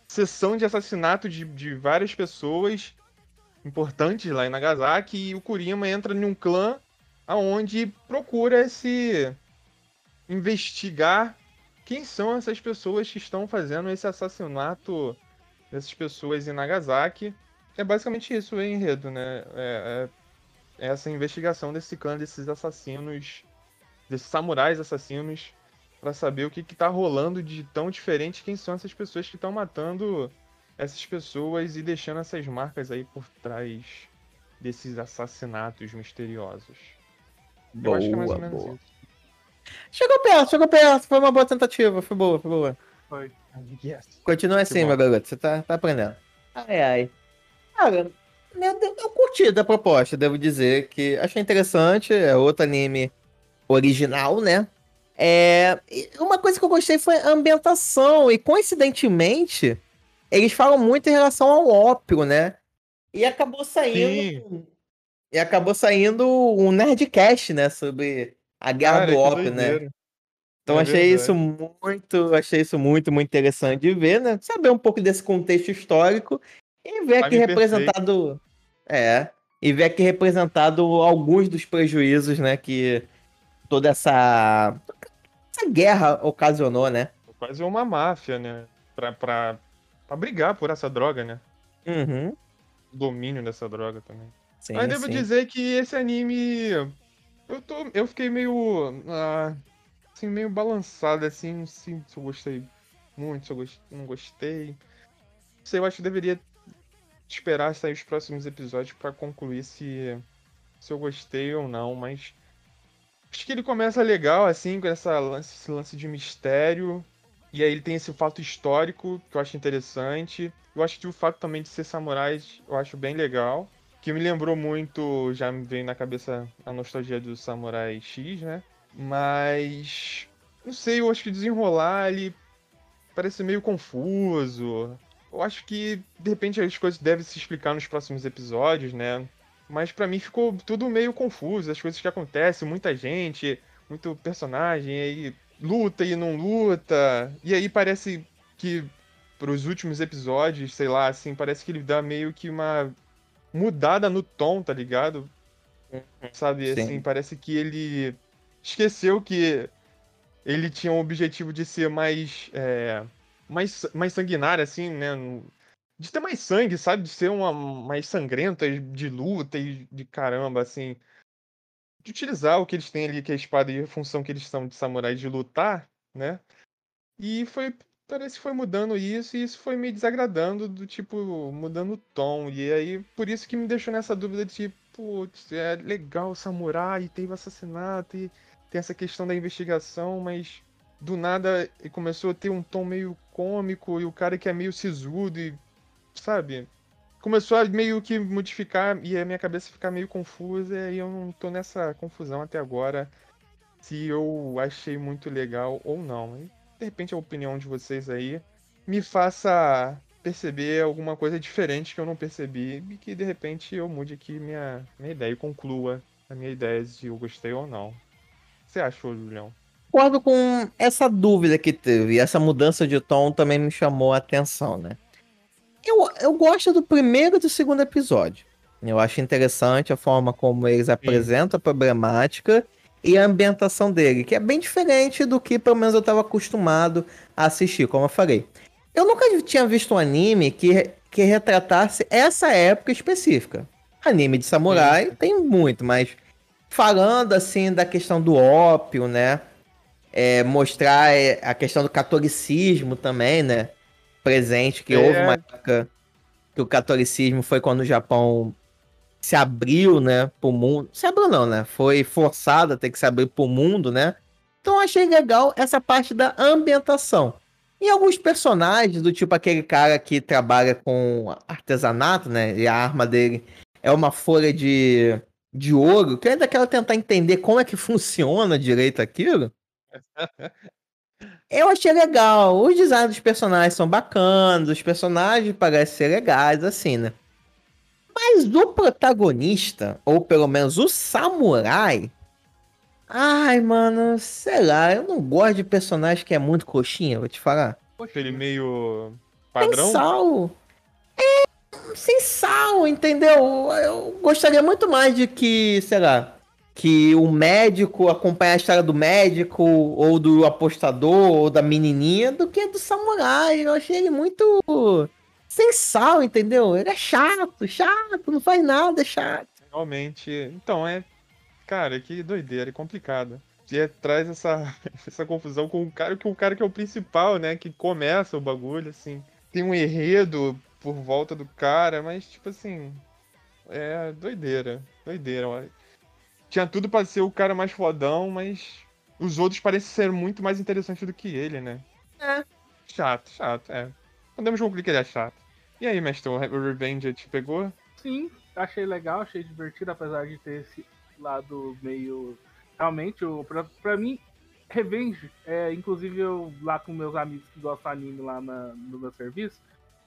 sessão de assassinato de, de várias pessoas importantes lá em Nagasaki e o Kurima entra num clã aonde procura esse investigar quem são essas pessoas que estão fazendo esse assassinato dessas pessoas em Nagasaki. É basicamente isso o enredo, né? É, é essa investigação desse clã, desses assassinos, desses samurais assassinos, pra saber o que, que tá rolando de tão diferente, quem são essas pessoas que estão matando essas pessoas e deixando essas marcas aí por trás desses assassinatos misteriosos. Eu acho que é mais ou menos boa. isso. Chegou perto, chegou perto. Foi uma boa tentativa. Foi boa, foi boa. Foi. Yes. Continua assim, meu garoto. Você tá, tá aprendendo. Ai, ai. Cara, eu, eu curti da proposta, devo dizer que achei interessante. É outro anime original, né? É, uma coisa que eu gostei foi a ambientação. E coincidentemente, eles falam muito em relação ao ópio, né? E acabou saindo. E acabou saindo um Nerdcast, né? Sobre a guerra Cara, do ópio, né? Então É achei verdade. isso muito, achei isso muito, muito interessante de ver, né? Saber um pouco desse contexto histórico e ver aqui representado, é, e ver aqui representado alguns dos prejuízos, né, que toda essa essa guerra ocasionou, né? Quase uma máfia, né? Pra, pra, pra brigar por essa droga, né? Uhum. O domínio dessa droga também. Sim, Mas devo sim. dizer que esse anime. Eu, tô, eu fiquei meio. ah, assim, meio balançado, assim. Não sei se eu gostei muito, se eu gos- não gostei. Não sei, eu acho que deveria esperar sair os próximos episódios pra concluir se, se eu gostei ou não, mas. Acho que ele começa legal, assim, com essa lance, esse lance de mistério. E aí ele tem esse fato histórico que eu acho interessante. Eu acho que o fato também de ser samurais eu acho bem legal. Que me lembrou muito, já me veio na cabeça a nostalgia do Samurai X, né? Mas. Não sei, eu acho que desenrolar ele parece meio confuso. Eu acho que, de repente, as coisas devem se explicar nos próximos episódios, né? Mas pra mim ficou tudo meio confuso, as coisas que acontecem, muita gente, muito personagem, aí luta e não luta. E aí parece que pros últimos episódios, sei lá, assim, parece que ele dá meio que uma mudada no tom, tá ligado? Sabe, Sim. assim, parece que ele esqueceu que ele tinha o objetivo de ser mais, é, mais, mais sanguinário, assim, né? De ter mais sangue, sabe? De ser uma mais sangrenta de luta e de caramba, assim. De utilizar o que eles têm ali, que é a espada e a função que eles são de samurai de lutar, né? E foi. Parece que foi mudando isso, e isso foi me desagradando, do tipo, mudando o tom. E aí, por isso que me deixou nessa dúvida de tipo, é legal samurai, teve assassinato, e tem essa questão da investigação, mas do nada começou a ter um tom meio cômico, e o cara que é meio sisudo, e sabe? Começou a meio que modificar e a minha cabeça ficar meio confusa, e eu não tô nessa confusão até agora se eu achei muito legal ou não. E, de repente a opinião de vocês aí me faça perceber alguma coisa diferente que eu não percebi e que de repente eu mude aqui minha, minha ideia e conclua a minha ideia se eu gostei ou não. Você achou, Julião? Concordo com essa dúvida que teve, essa mudança de tom também me chamou a atenção, né? Eu, eu gosto do primeiro e do segundo episódio. Eu acho interessante a forma como eles apresentam a problemática e a ambientação dele, que é bem diferente do que pelo menos eu estava acostumado a assistir, como eu falei. Eu nunca tinha visto um anime que, que retratasse essa época específica. Anime de samurai tem muito, mas falando assim da questão do ópio, né? É, mostrar é, a questão do catolicismo também, né? Presente, que É. houve uma época que o catolicismo foi quando o Japão se abriu, né, pro mundo. Se abriu não, né? Foi forçado a ter que se abrir pro mundo, né? Então achei legal essa parte da ambientação. E alguns personagens, do tipo aquele cara que trabalha com artesanato, né? E a arma dele é uma folha de, de ouro, que eu ainda quero tentar entender como é que funciona direito aquilo. Eu achei legal. Os designs dos personagens são bacanas, os personagens parecem ser legais, assim, né? Mas o protagonista, ou pelo menos o samurai. Ai, mano, sei lá, eu não gosto de personagem que é muito coxinha, vou te falar. Aquele meio Sem padrão. sal. É, sem sal, entendeu? Eu gostaria muito mais de que, sei lá, que o médico acompanhar a história do médico, ou do apostador, ou da menininha, do que do samurai. Eu achei ele muito sem sal, entendeu? Ele é chato, chato, não faz nada, é chato. Realmente. Então, é. Cara, que doideira, é complicado. E é, traz essa, essa confusão com o cara que o cara que é o principal, né? Que começa o bagulho, assim. Tem um enredo por volta do cara, mas tipo assim. É doideira. Doideira. Tinha tudo pra ser o cara mais fodão, mas os outros parecem ser muito mais interessantes do que ele, né? É. Chato, chato, é. Podemos concluir que ele é chato. E aí, mestre, o Revenge te pegou? Sim, achei legal, achei divertido, apesar de ter esse lado meio. Realmente, o, pra, pra mim, Revenge, é, inclusive eu lá com meus amigos que gostam de anime lá na- no meu serviço,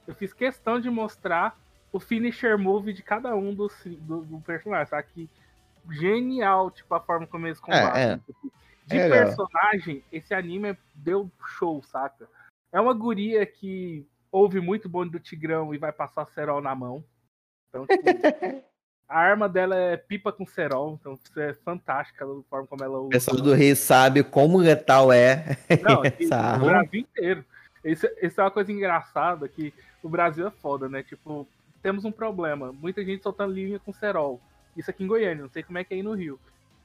eu fiz questão de mostrar o finisher move de cada um dos do, do personagem, sabe? Que genial, tipo, a forma como eles combatem. é. tipo, de É legal. personagem, esse anime deu show, saca? É uma guria que ouve muito bonde do Tigrão e vai passar cerol na mão. Então, tipo, a arma dela é pipa com cerol, então isso é fantástica a forma como ela O usa. pessoal do Rio sabe como letal é. Não, essa e o arma. Brasil inteiro. Isso, isso é uma coisa engraçada que o Brasil é foda, né? Tipo, temos um problema. Muita gente soltando linha com cerol. Isso aqui em Goiânia, não sei como é que é aí no Rio.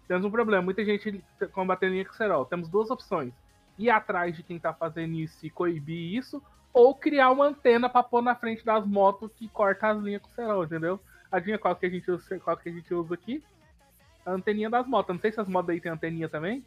Temos um problema, muita gente combatendo linha com cerol. Temos duas opções. Ir atrás de quem tá fazendo isso e coibir isso, ou criar uma antena pra pôr na frente das motos que corta as linhas com cerol, entendeu? Adivinha qual que a gente usa, qual que a gente usa aqui? A anteninha das motos. Não sei se as motos aí tem anteninha também.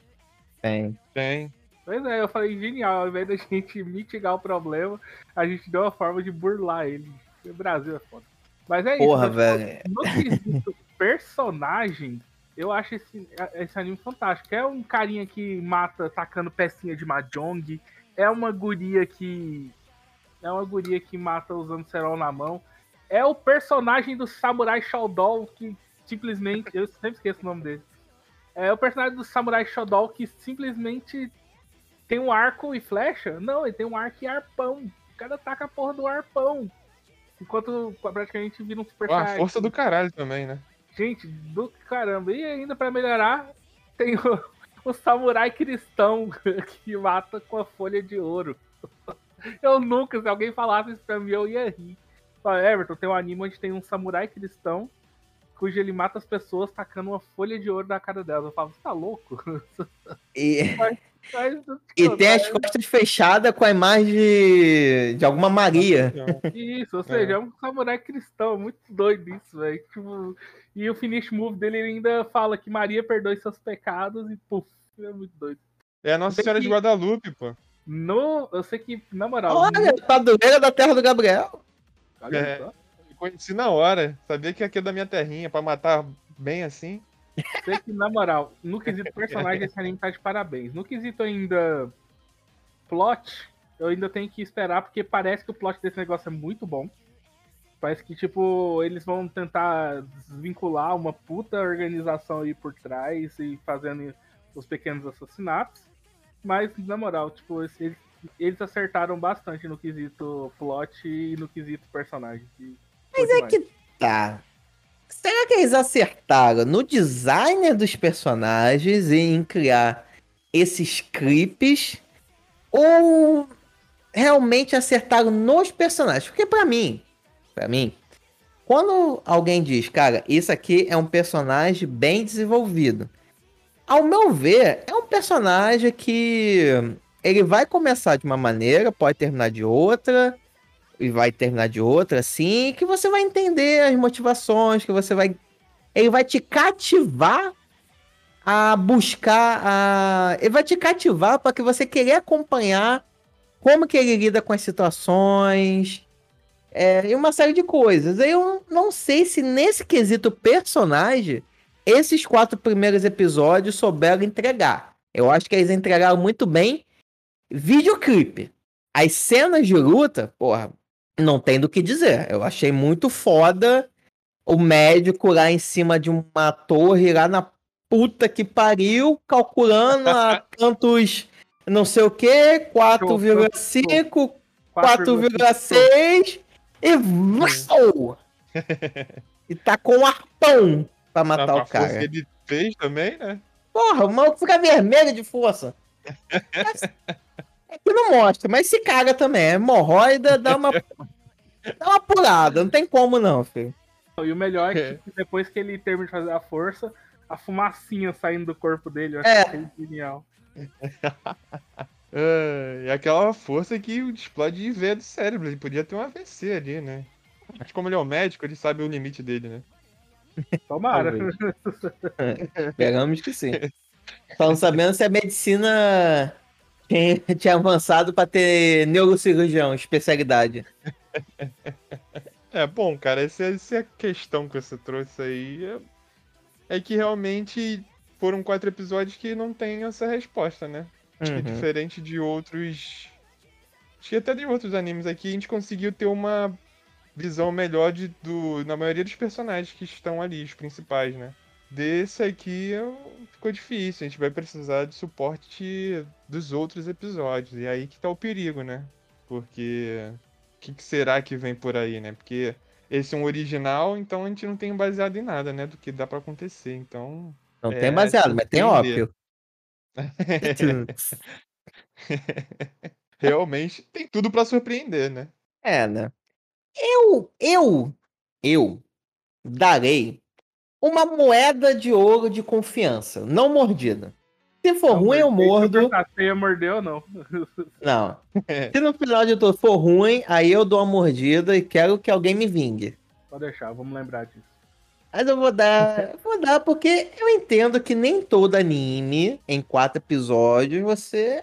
Tem. Tem. Pois é, eu falei, genial, ao invés da gente mitigar o problema, a gente deu uma forma de burlar ele. O Brasil é foda. Mas é Porra, isso. né? velho. No quesito personagem, eu acho esse, esse anime fantástico. É um carinha que mata tacando pecinha de Mahjong. É uma guria que. É uma guria que mata usando cerol na mão. É o personagem do Samurai Shodown que simplesmente. Eu sempre esqueço o nome dele. É o personagem do Samurai Shodown que simplesmente tem um arco e flecha? Não, ele tem um arco e arpão. O cara taca a porra do arpão. Enquanto praticamente vira um super Ó, a força do caralho também, né? Gente, do caramba. E ainda pra melhorar, tem o, o samurai cristão que mata com a folha de ouro. Eu nunca, se alguém falasse isso pra mim, eu ia rir. Fala, Everton, tem um anime onde tem um samurai cristão cujo ele mata as pessoas tacando uma folha de ouro na cara delas. Eu falo, você tá louco? E, Mas, e tem as costas fechadas com a imagem de, de alguma Maria. Isso, ou seja, é, um samurai cristão, muito doido isso, velho. Tipo, e o finish move dele ele ainda fala que Maria perdoe seus pecados e puf, é muito doido. É a Nossa Senhora que- de Guadalupe, pô. No, eu sei que, na moral, Olha, padroeira da terra do Gabriel. no- olha É. Conheci na hora. Sabia que aqui é da minha terrinha, pra matar bem assim. Sei que, na moral, no quesito personagem, esse anime tá de parabéns. No quesito ainda plot, eu ainda tenho que esperar, porque parece que o plot desse negócio é muito bom. Parece que, tipo, eles vão tentar desvincular uma puta organização aí por trás e fazendo os pequenos assassinatos. Mas, na moral, tipo, eles, eles acertaram bastante no quesito plot e no quesito personagem. Mas é que tá. Será que eles acertaram no design dos personagens e em criar esses clipes? Ou realmente acertaram nos personagens? Porque pra mim, pra mim, quando alguém diz, cara, isso aqui é um personagem bem desenvolvido, ao meu ver, é um personagem que ele vai começar de uma maneira, pode terminar de outra, e vai terminar de outra, assim, que você vai entender as motivações, que você vai. Ele vai te cativar a buscar a. Ele vai te cativar para que você querer acompanhar como que ele lida com as situações. É, e uma série de coisas. Eu não sei se nesse quesito personagem, esses quatro primeiros episódios souberam entregar. Eu acho que eles entregaram muito bem videoclipe. As cenas de luta, porra, não tem do que dizer. Eu achei muito foda. o médico lá em cima de uma torre, lá na puta que pariu, calculando a tantos não sei o que, 4,5, 4,6 e vau! e tá com um arpão pra matar Tá, o a força cara. que ele fez também, né? Porra, o maluco fica vermelho de força. É que não mostra, mas se caga também. É hemorroida, dá uma. dá uma pulada, não tem como não, filho. E o melhor é que depois que ele termina de fazer a força, a fumacinha saindo do corpo dele. Eu acho É. que é genial. É, e aquela força que explode de veia do cérebro. Ele podia ter um AVC ali, né? Mas como ele é o médico, ele sabe o limite dele, né? Tomara. Esperamos que sim. Estão sabendo se a medicina tinha, tinha avançado pra ter neurocirurgião, especialidade. É, bom, cara, essa, essa é a questão que você trouxe aí. É, é que realmente foram quatro episódios que não tem essa resposta, né? Acho que Uhum. diferente de outros. Acho que até de outros animes aqui, a gente conseguiu ter uma visão melhor de, do, na maioria dos personagens que estão ali, os principais, né? Desse aqui ficou difícil, a gente vai precisar de suporte dos outros episódios. E aí que tá o perigo, né? Porque o que, que será que vem por aí, né? Porque esse é um original, então a gente não tem baseado em nada, né? Do que dá pra acontecer. Então. Não É, tem baseado, mas tem óbvio. Realmente tem tudo pra surpreender, né? É, né? Eu, eu, eu darei uma moeda de ouro de confiança, não mordida. Se for ruim, eu mordo. Se eu mordeu ou não. Não. Se no final de tudo for ruim, aí eu dou uma mordida e quero que alguém me vingue. Pode deixar, vamos lembrar disso. Mas eu vou dar. Vou dar porque eu entendo que nem todo anime, em quatro episódios, você.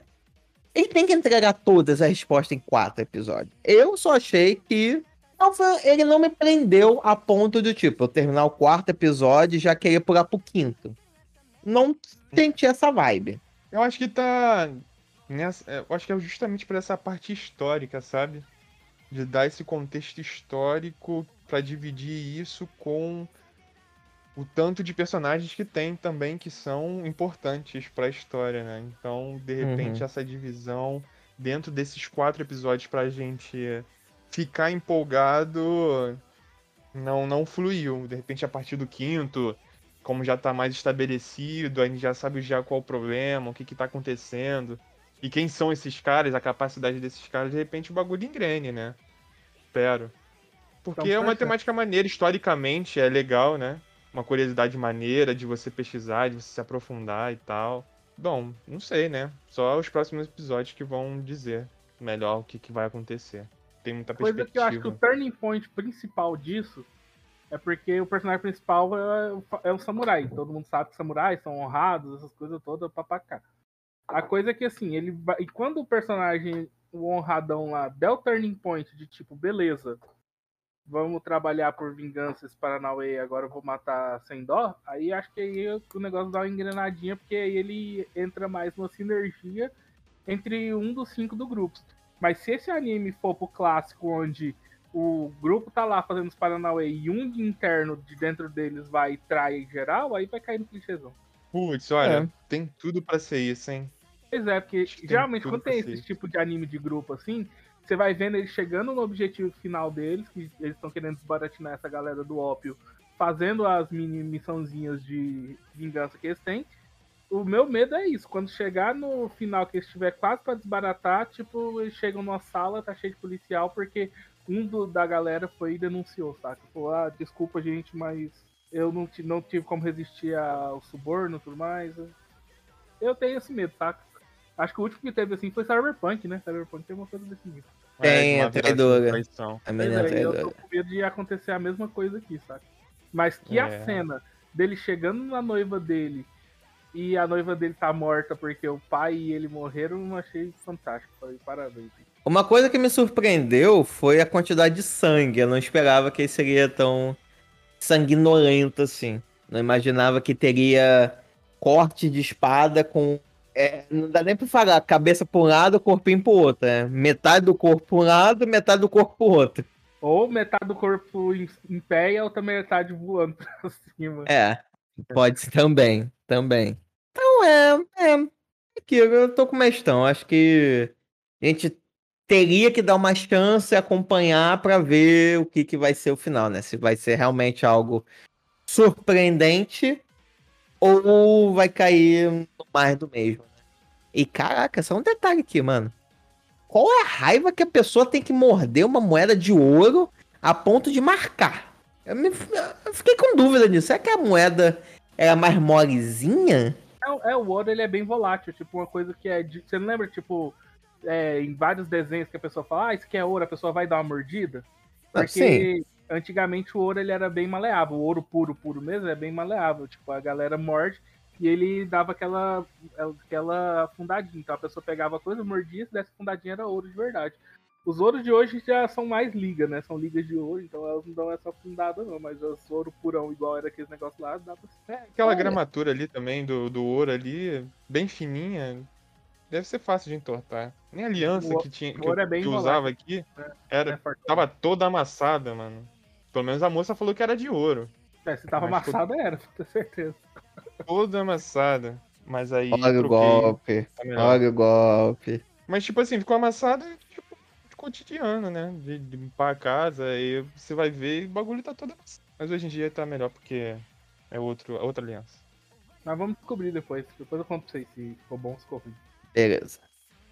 Ele tem que entregar todas as respostas em quatro episódios. Eu só achei que. Não ele não me prendeu a ponto do tipo, eu terminar o quarto episódio e já querer pular pro quinto. Não senti essa vibe. Eu acho que tá. Nessa, eu acho que é justamente por essa parte histórica, sabe? De dar esse contexto histórico pra dividir isso com o tanto de personagens que tem também que são importantes pra história, né? Então, de repente, Uhum. essa divisão dentro desses quatro episódios pra gente ficar empolgado não não fluiu. De repente, a partir do quinto, como já tá mais estabelecido, a gente já sabe já qual o problema, o que que tá acontecendo. E quem são esses caras, a capacidade desses caras, de repente o bagulho engrene, né? Espero. Porque Então, é uma temática maneira, historicamente é legal, né? Uma curiosidade maneira de você pesquisar, de você se aprofundar e tal. Bom, não sei, né? Só os próximos episódios que vão dizer melhor o que, que vai acontecer. Tem muita Coisa que eu perspectiva. acho que o turning point principal disso é porque o personagem principal é, o- é um samurai. Todo mundo sabe que samurais são honrados, essas coisas todas, papacá. A coisa é que assim, ele vai. E quando o personagem, o honradão lá, der o turning point de tipo, beleza, vamos trabalhar por vinganças Paranauê, agora eu vou matar sem dó, aí acho que aí o negócio dá uma engrenadinha, porque aí ele entra mais numa sinergia entre um dos cinco do grupo. Mas se esse anime for pro clássico, onde o grupo tá lá fazendo os Paranauê e um interno de dentro deles vai e trai geral, aí vai cair no clichêzão. Putz, olha, É. tem tudo pra ser isso, hein? Pois é, porque tem geralmente quando tem ser esse isso. tipo de anime de grupo assim, você vai vendo eles chegando no objetivo final deles, que eles estão querendo desbaratinar essa galera do ópio, fazendo as mini missãozinhas de vingança que eles têm. O meu medo é isso, quando chegar no final que eles estiver quase pra desbaratar, tipo, eles chegam numa sala, tá cheio de policial, porque um do- da galera foi e denunciou, saca? Falou, ah, desculpa, gente, mas eu não, não tive como resistir ao suborno e tudo mais. Eu tenho esse medo, saca? Acho que o último que teve assim foi Cyberpunk, né? Cyberpunk tem uma coisa desse nível. Tem É, a traidora. A menina é, e eu traidora. tô com medo de acontecer a mesma coisa aqui, saca? Mas que a É. cena dele chegando na noiva dele e a noiva dele tá morta porque o pai e ele morreram, eu achei fantástico. Falei, parabéns. Uma coisa que me surpreendeu foi a quantidade de sangue. Eu não esperava que ele seria tão sanguinolento assim. Não imaginava que teria corte de espada com. é, não dá nem pra falar, cabeça pra um lado, corpinho pro outro. É. Metade do corpo pra um lado, metade do corpo pro outro. Ou metade do corpo em, em pé e a outra metade voando pra cima. É, pode ser também, também. Então é, é. Aqui, eu tô com o. Acho que a gente teria que dar uma chance e acompanhar pra ver o que, que vai ser o final, né? Se vai ser realmente algo surpreendente ou vai cair no mais do mesmo. né? E caraca, só um detalhe aqui, mano. Qual é a raiva que a pessoa tem que morder uma moeda de ouro a ponto de marcar? Eu, me- eu fiquei com dúvida nisso. Será que a moeda era mais molezinha? É, é, o ouro ele é bem volátil, tipo, uma coisa que é. de- você não lembra, tipo, é, em vários desenhos que a pessoa fala, ah, isso aqui é ouro, a pessoa vai dar uma mordida? Ah, Porque antigamente o ouro ele era bem maleável, o ouro puro, puro mesmo, é bem maleável. Tipo, a galera morde e ele dava aquela, aquela afundadinha. Então a pessoa pegava a coisa, mordia, se desse afundadinha era ouro de verdade. Os ouros de hoje já são mais ligas, né? São ligas de ouro, então elas não dão essa afundada, não. Mas os ouro purão, igual era aquele negócio lá, dá pra É, aquela Olha. gramatura ali também do, do ouro ali, bem fininha, deve ser fácil de entortar. Nem a aliança O- que tinha que, o ouro é eu- bem que usava aqui É, era, Fortão? tava toda amassada, mano. Pelo menos a moça falou que era de ouro. É, se tava Mas ficou- amassada, era, com certeza. Toda amassada. Mas aí Olha o golpe. tá. Olha o golpe. Mas tipo assim, ficou amassada cotidiano, né? De, de limpar a casa, aí você vai ver e o bagulho tá todo amassado. Mas hoje em dia tá melhor porque é outro, outra aliança. Mas vamos descobrir depois. Depois eu conto pra vocês se ficou bom ou se ficou ruim. Beleza.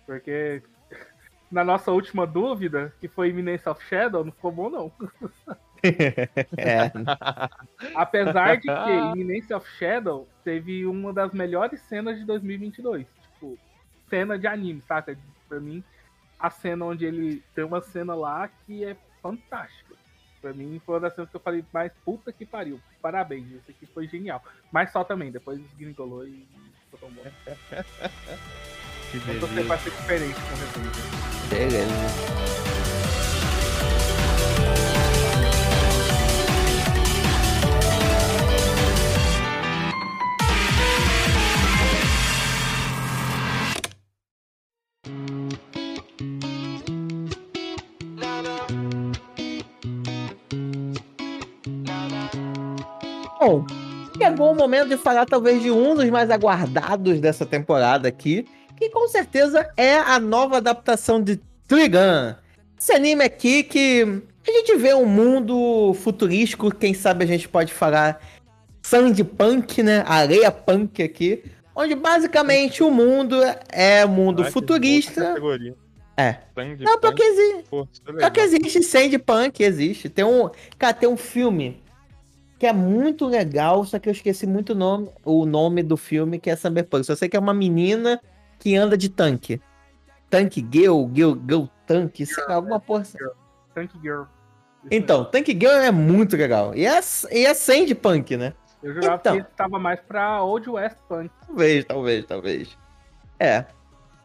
Porque na nossa última dúvida, que foi Imminence of Shadow, não ficou bom não. É. Apesar de que Imminence of Shadow teve uma das melhores cenas de 2022. Tipo, cena de anime, saca? Pra mim, a cena onde ele tem uma cena lá que é fantástica. Pra mim, foi uma das cenas que eu falei, mais puta que pariu. Parabéns, isso aqui foi genial. Mas só também, depois gringolou e ficou tão bom. Que Então você vai ser diferente com o. Beleza. Momento de falar talvez de um dos mais aguardados dessa temporada aqui, que com certeza é a nova adaptação de Trigun. Esse anime aqui que a gente vê um mundo futurístico, quem sabe a gente pode falar sandpunk, né? Areia punk aqui, onde basicamente o mundo é um mundo Ah, futurista. É. Sangue, Não, porque existe. força, Só legal. que existe sandpunk, existe. Tem um, cara, tem um filme que é muito legal, só que eu esqueci muito o nome, o nome do filme, que é Cyberpunk. Só sei que é uma menina que anda de tanque. Tanque Girl, Girl, Girl Tanque, sei lá, alguma porra. assim. Tank Girl. Então, Tank Girl é muito legal. E é, e é sandpunk, né? mesmo. eu jurava então. que ele tava mais pra Old West Punk. Talvez, talvez, talvez. É.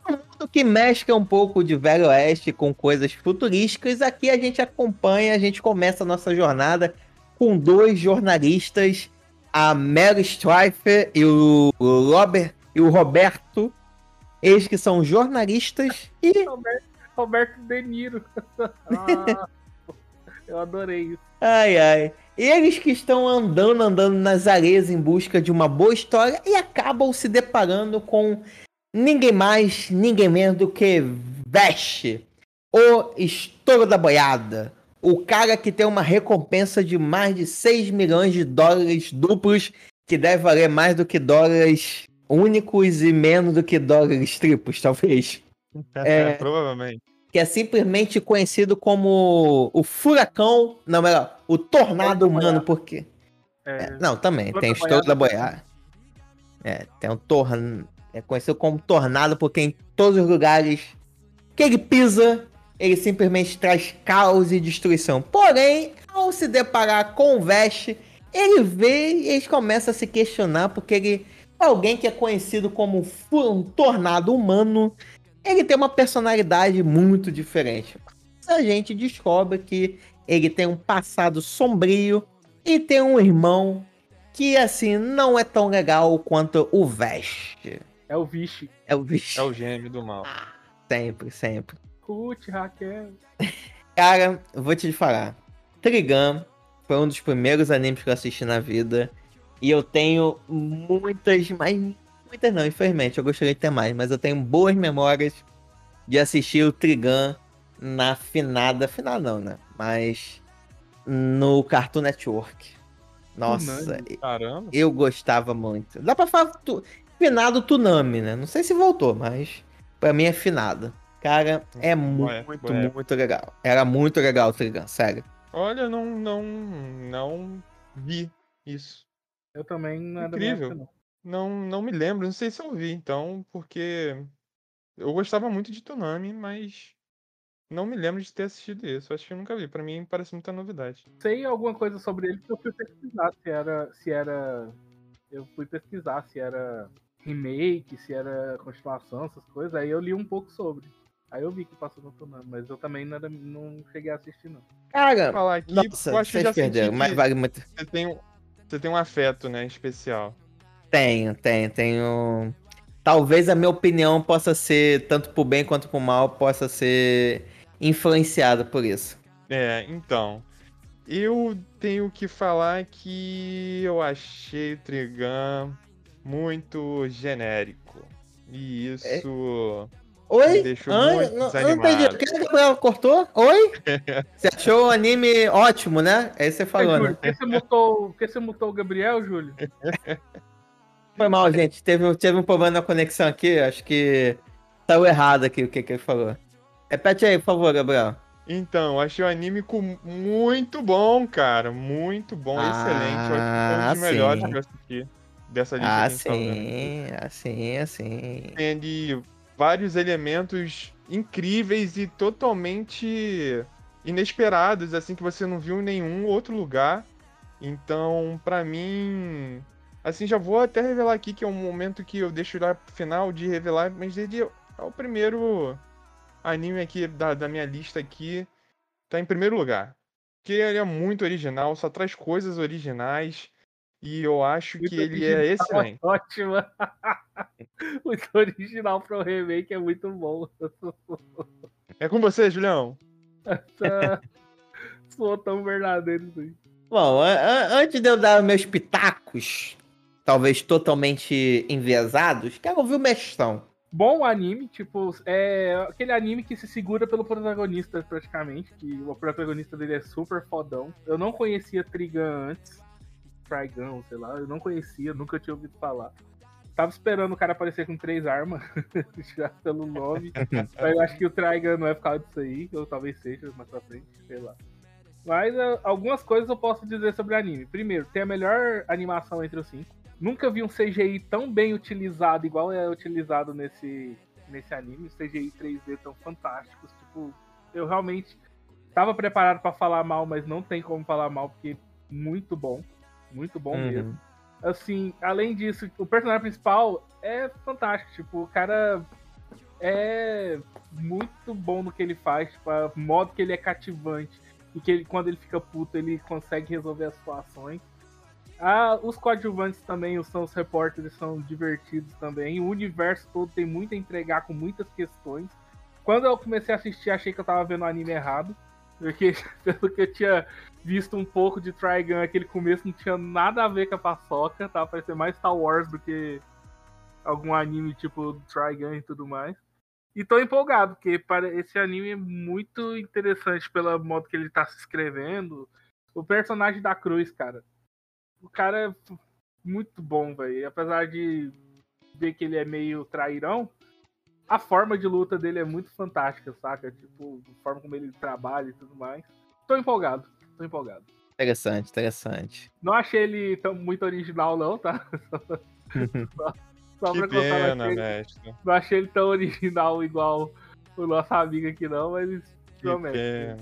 Um mundo que mescla um pouco de Velho Oeste com coisas futurísticas. Aqui a gente acompanha, a gente começa a nossa jornada com dois jornalistas, a Mary Streifer e o Robert e o Roberto. Eles que são jornalistas e Roberto, Roberto De Niro. Ah, eu adorei isso. Ai, ai. Eles que estão andando, andando nas areias em busca de uma boa história e acabam se deparando com ninguém mais, ninguém menos do que Veste, o estouro da boiada. O cara que tem uma recompensa de mais de 6 milhões de dólares duplos, que deve valer mais do que dólares únicos e menos do que dólares triplos, talvez É. Provavelmente. que é simplesmente conhecido como o furacão, não, melhor, o tornado humano, porque... É, Não, também, tem o da estouro da boiada. boiada. É, tem um tornado, é conhecido como tornado porque em todos os lugares que ele pisa, ele simplesmente traz caos e destruição. Porém, ao se deparar com o Vest, ele vê e ele começa a se questionar porque ele alguém que é conhecido como um tornado humano, ele tem uma personalidade muito diferente. Mas a gente descobre que ele tem um passado sombrio e tem um irmão que, assim, não é tão legal quanto o Vest. é o Vichy. É o bicho. É o gêmeo do mal. Sempre, sempre. Ruth, Raquel. Cara, eu vou te falar. Trigun foi um dos primeiros animes que eu assisti na vida. E eu tenho muitas, mas muitas não, infelizmente. Eu gostaria de ter mais, mas eu tenho boas memórias de assistir o Trigun na finada. Final não, né? Mas no Cartoon Network. Nossa, Caramba. eu gostava muito. Dá pra falar tu... finado Tunami, né? Não sei se voltou, mas pra mim é finado. Cara, é muito, ué. muito legal. Era muito legal o Trigun, sério. Olha, não, não, não vi isso. Eu também não é da minha Incrível. época, não. Não, não me lembro, não sei se eu vi, então, porque eu gostava muito de Tsunami, mas não me lembro de ter assistido isso. Acho que eu nunca vi. Pra mim parece muita novidade. Sei alguma coisa sobre ele porque eu fui pesquisar se era. Se era. Eu fui pesquisar se era remake, se era continuação, essas coisas. Aí eu li um pouco sobre. Aí eu vi que passou no Tsunami, mas eu também não, era- não cheguei a assistir, não. Cara, Falar aqui, nossa, eu acho que já senti perderam, mas vale muito. você tem, um- você tem um afeto, né, especial. Tenho, tenho, tenho. Talvez a minha opinião possa ser, tanto pro bem quanto pro mal, possa ser influenciada por isso. É, então. Eu tenho que falar que eu achei o Trigun muito genérico. E isso. Oi? Deixou muito não, eu não entendi. O que a Gabriela cortou? Oi? Você achou o anime ótimo, né? É isso que você falou, Júlio, né? por que você mutou, por que você mutou o Gabriel, Júlio? Foi mal, gente. Teve, teve um problema na conexão aqui. Acho que saiu errado aqui o que, que ele falou. Repete aí, por favor, Gabriel. Então, achei o anime com- muito bom, cara. Muito bom, Ah, excelente. Eu acho que foi um dos melhores sim. que eu assisti dessa lista Ah, tá sim. Assim, assim. Tem ali vários elementos incríveis e totalmente inesperados, assim, que você não viu em nenhum outro lugar. Então, pra mim. Assim, já vou até revelar aqui que é um momento que eu deixo lá pro final de revelar, mas ele é o primeiro anime aqui da, da minha lista aqui. Tá em primeiro lugar. Porque ele é muito original, só traz coisas originais. E eu acho Muito que ele é excelente. Ótima. muito original pro remake, é muito bom. É com você, Julião? Essa- Soou tão verdadeiro isso aí. Bom, a- a- antes de eu dar meus pitacos, talvez totalmente enviesados, quero ouvir o mestão. Bom anime, tipo, é aquele anime que se segura pelo protagonista, praticamente. Que o protagonista dele é super fodão. Eu não conhecia Trigun antes. Trigun, sei lá, eu não conhecia, nunca tinha ouvido falar. Tava esperando o cara aparecer com três armas, já pelo nome. Mas eu acho que o Trigun não é por causa disso aí, ou talvez seja mais pra frente, sei lá. Mas ah, algumas coisas eu posso dizer sobre o anime. Primeiro, tem a melhor animação entre os cinco. Nunca vi um CGI tão bem utilizado, igual é utilizado nesse, nesse anime. Os CGI 3D tão fantásticos. Tipo, eu realmente tava preparado pra falar mal, mas não tem como falar mal, porque muito bom. Muito bom Uhum. mesmo. Assim, além disso, o personagem principal é fantástico. Tipo, o cara é muito bom no que ele faz. Tipo, o modo que ele é cativante. E que ele, quando ele fica puto, ele consegue resolver as situações. Ah, os coadjuvantes também, os são os repórteres, são divertidos também. O universo todo tem muito a entregar com muitas questões. Quando eu comecei a assistir, achei que eu tava vendo o anime errado. Porque, pelo que eu tinha visto um pouco de Trigun, aquele começo não tinha nada a ver com a paçoca. Tava parecendo mais Star Wars do que algum anime tipo Trigun e tudo mais. E tô empolgado, porque esse anime é muito interessante pelo modo que ele tá se escrevendo. O personagem da Cruz, cara. O cara é muito bom, velho. Apesar de ver que ele é meio trairão, a forma de luta dele é muito fantástica, saca? Tipo, a forma como ele trabalha e tudo mais. Tô empolgado, tô empolgado. Interessante, interessante. Não achei ele tão muito original, não, tá? Só, só Que pra contar, não pena, achei, mestre. não achei ele tão original igual o nosso amigo aqui, não, mas Que promete. pena.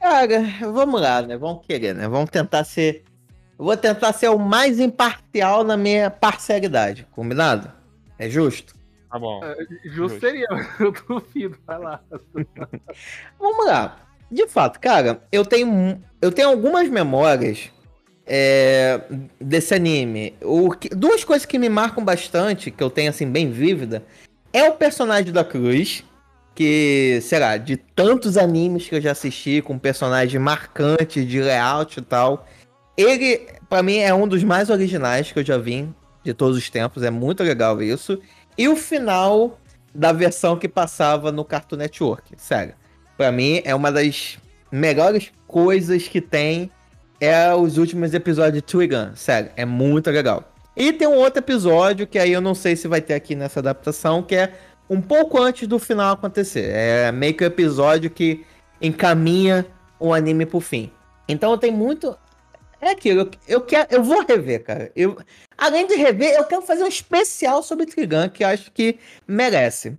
Cara, vamos lá, né? Vamos querer, né? Vamos tentar ser. Eu vou tentar ser o mais imparcial na minha parcialidade, combinado? É justo? Tá bom. Justo Justo. seria, eu duvido, vai lá. Vamos lá. De fato, cara, eu tenho, eu tenho algumas memórias é, desse anime. O que- duas coisas que me marcam bastante, que eu tenho assim bem vívida, é o personagem da Cruz. que, sei lá, de tantos animes que eu já assisti, com personagens marcantes de layout e tal, ele, para mim, é um dos mais originais que eu já vi de todos os tempos. É muito legal isso. E o final da versão que passava no Cartoon Network, sério. Para mim, é uma das melhores coisas que tem é os últimos episódios de Trigun, sério, é muito legal. E tem um outro episódio que aí eu não sei se vai ter aqui nessa adaptação, que é um pouco antes do final acontecer. É meio que o um episódio que encaminha o anime pro fim. Então tem muito. É aquilo, eu, eu, quero, eu vou rever, cara. Eu, além de rever, eu quero fazer um especial sobre Trigun, que eu acho que merece.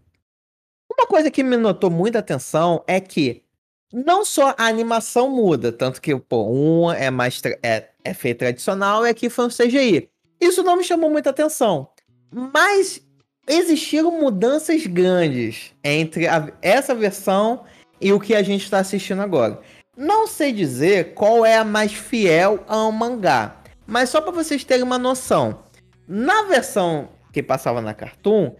Uma coisa que me notou muita atenção é que não só a animação muda, tanto que, pô, um é mais é, é feito tradicional e aqui foi um CGI. Isso não me chamou muita atenção. Mas existiram mudanças grandes entre a, essa versão e o que a gente está assistindo agora. Não sei dizer qual é a mais fiel ao mangá, mas só para vocês terem uma noção. Na versão que passava na Cartoon,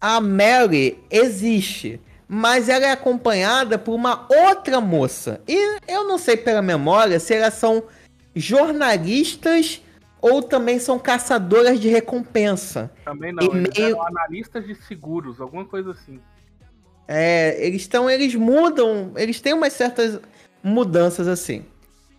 a Mary existe, mas ela é acompanhada por uma outra moça. E eu não sei pela memória se elas são jornalistas ou também são caçadoras de recompensa. Também não, e eles meio... analistas de seguros, alguma coisa assim. É, eles estão, eles mudam, eles têm umas certas mudanças assim.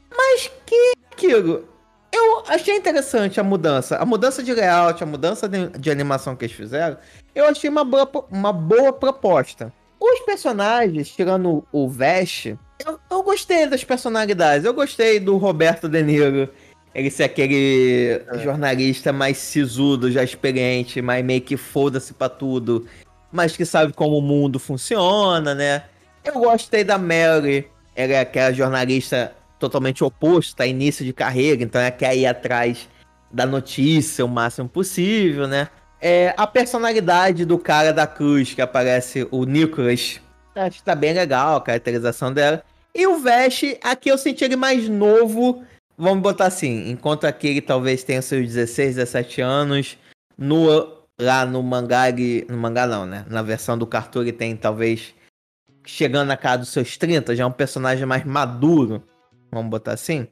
Mas que aquilo? Eu achei interessante a mudança, a mudança de layout, a mudança de, de animação que eles fizeram. Eu achei uma boa, uma boa proposta. Os personagens, tirando o Vest, eu, eu gostei das personalidades. Eu gostei do Roberto De Niro ele ser aquele é. jornalista mais sisudo, já experiente, mas meio que foda-se pra tudo, mas que sabe como o mundo funciona, né? Eu gostei da Mary, ela é aquela jornalista totalmente oposta, início de carreira, então ela quer ir atrás da notícia o máximo possível, né? É, a personalidade do cara da cruz, que aparece o Nicholas, acho que tá bem legal a caracterização dela. E o Vest, aqui eu senti ele mais novo, Vamos botar assim, enquanto aquele talvez tenha seus 16, 17 anos, no, lá no mangá, ele, no mangá não, né? Na versão do cartoon ele tem talvez chegando na casa dos seus 30, já é um personagem mais maduro, vamos botar assim.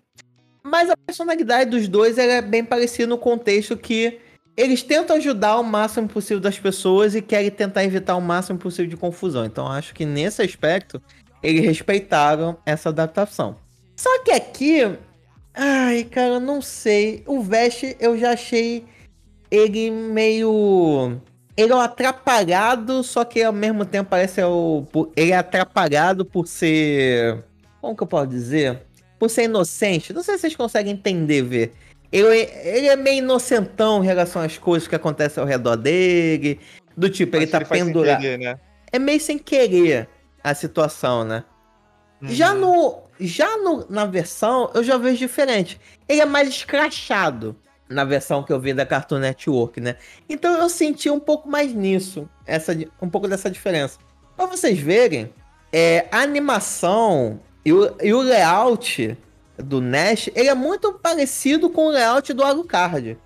Mas a personalidade dos dois é bem parecida no contexto que eles tentam ajudar o máximo possível das pessoas e querem tentar evitar o máximo possível de confusão. Então acho que nesse aspecto eles respeitaram essa adaptação. Só que aqui Ai, cara, não sei. O Vest eu já achei ele meio. Ele é um atrapalhado, só que ao mesmo tempo parece o. Ele é atrapalhado por ser. Como que eu posso dizer? Por ser inocente. Não sei se vocês conseguem entender, ver. Ele, ele é meio inocentão em relação às coisas que acontecem ao redor dele. Do tipo, ele tá pendurado. Né? É meio sem querer a situação, né? Uhum. Já no. Já no, na versão, eu já vejo diferente. Ele é mais escrachado na versão que eu vi da Cartoon Network, né? Então eu senti um pouco mais nisso, essa, um pouco dessa diferença. Pra vocês verem, é, a animação e o, e o layout do Nash, ele é muito parecido com o layout do Alucard,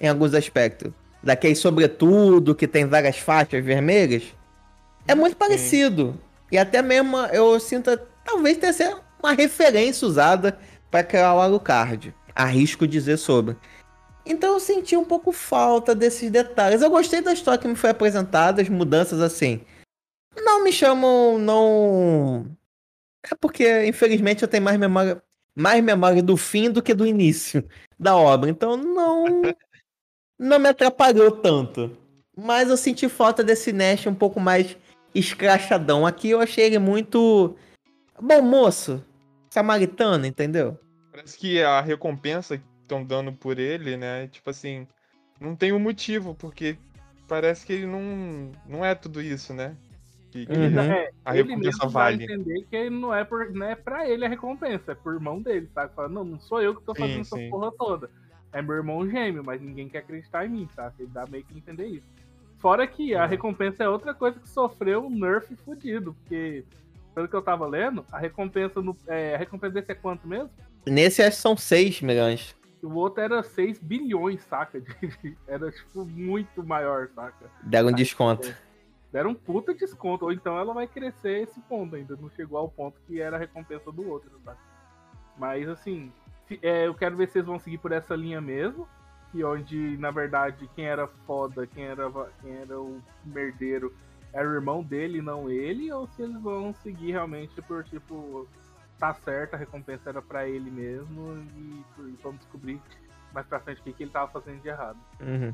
em alguns aspectos. Daquele sobretudo, que tem várias faixas vermelhas. É muito parecido. E até mesmo eu sinto talvez tenha sido uma referência usada para criar o Alucard. Arrisco dizer sobre. Então eu senti um pouco falta desses detalhes. Eu gostei da história que me foi apresentada, as mudanças assim. Não me chamam, não. É porque, infelizmente, eu tenho mais memória, mais memória do fim do que do início da obra. Então não. não me atrapalhou tanto. Mas eu senti falta desse Nash um pouco mais escrachadão. Aqui eu achei ele muito Bom moço, samaritano, entendeu? Parece que a recompensa estão dando por ele, né? Tipo assim, não tem um motivo, porque parece que ele não, não é tudo isso, né? Que, que uhum. é, a recompensa vale. entender que não é, por, não é pra ele a recompensa, é por irmão dele, sabe? Fala, não, não sou eu que tô fazendo sim, essa sim. porra toda. É meu irmão gêmeo, mas ninguém quer acreditar em mim, sabe? Ele dá meio que entender isso. Fora que a uhum. recompensa é outra coisa que sofreu um nerf fudido, porque pelo que eu tava lendo, a recompensa no. É, a recompensa desse é quanto mesmo? Nesse acho que são 6 milhões. O outro era 6 bilhões, saca? era, tipo, muito maior, saca? Deram um desconto. deram um puta desconto. Ou então ela vai crescer esse ponto ainda. Não chegou ao ponto que era a recompensa do outro, tá? Mas assim, é, eu quero ver se eles vão seguir por essa linha mesmo. Que onde, na verdade, quem era foda, quem era, quem era o merdeiro era o irmão dele, não ele, ou se eles vão seguir realmente por tipo, tá certo, a recompensa era pra ele mesmo, e, e vamos descobrir mais pra frente o que, que ele tava fazendo de errado. Uhum.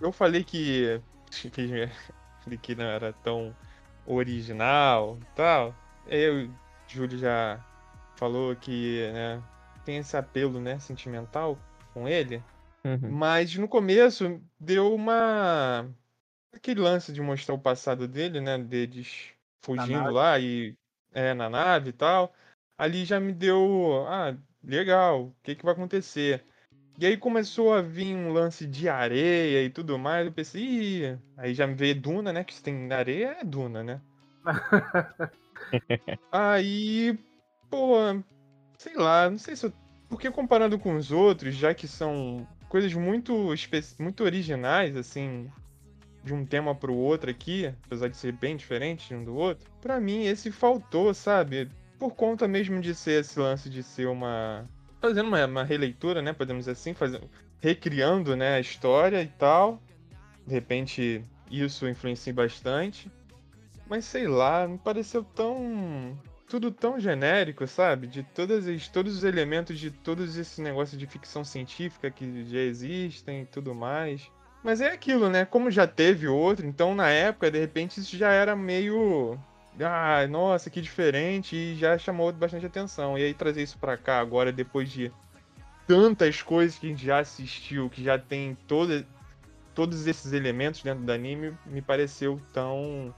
Eu falei que, que, que não era tão original e tal. Eu, Júlio já falou que né, tem esse apelo né, sentimental com ele. Uhum. Mas no começo deu uma. aquele lance de mostrar o passado dele, né? Deles fugindo lá e. É, na nave e tal. Ali já me deu. Ah, legal, o que, que vai acontecer? E aí começou a vir um lance de areia e tudo mais. Eu pensei, Ih, aí já me veio Duna, né? Que se tem areia é Duna, né? aí, pô, sei lá, não sei se eu. Porque comparado com os outros, já que são coisas muito, espe... muito originais, assim, de um tema pro outro aqui, apesar de ser bem diferente um do outro, pra mim esse faltou, sabe? Por conta mesmo de ser esse lance de ser uma. fazendo uma, uma releitura, né? Podemos dizer assim, fazendo... recriando né, a história e tal. De repente isso influencia bastante. Mas sei lá, me pareceu tão. Tudo tão genérico, sabe? De todas as, todos os elementos de todos esses negócios de ficção científica que já existem e tudo mais. Mas é aquilo, né? Como já teve outro, então na época, de repente, isso já era meio. Ah, nossa, que diferente, e já chamou bastante atenção. E aí trazer isso pra cá agora, depois de tantas coisas que a gente já assistiu, que já tem toda, todos esses elementos dentro do anime, me pareceu tão,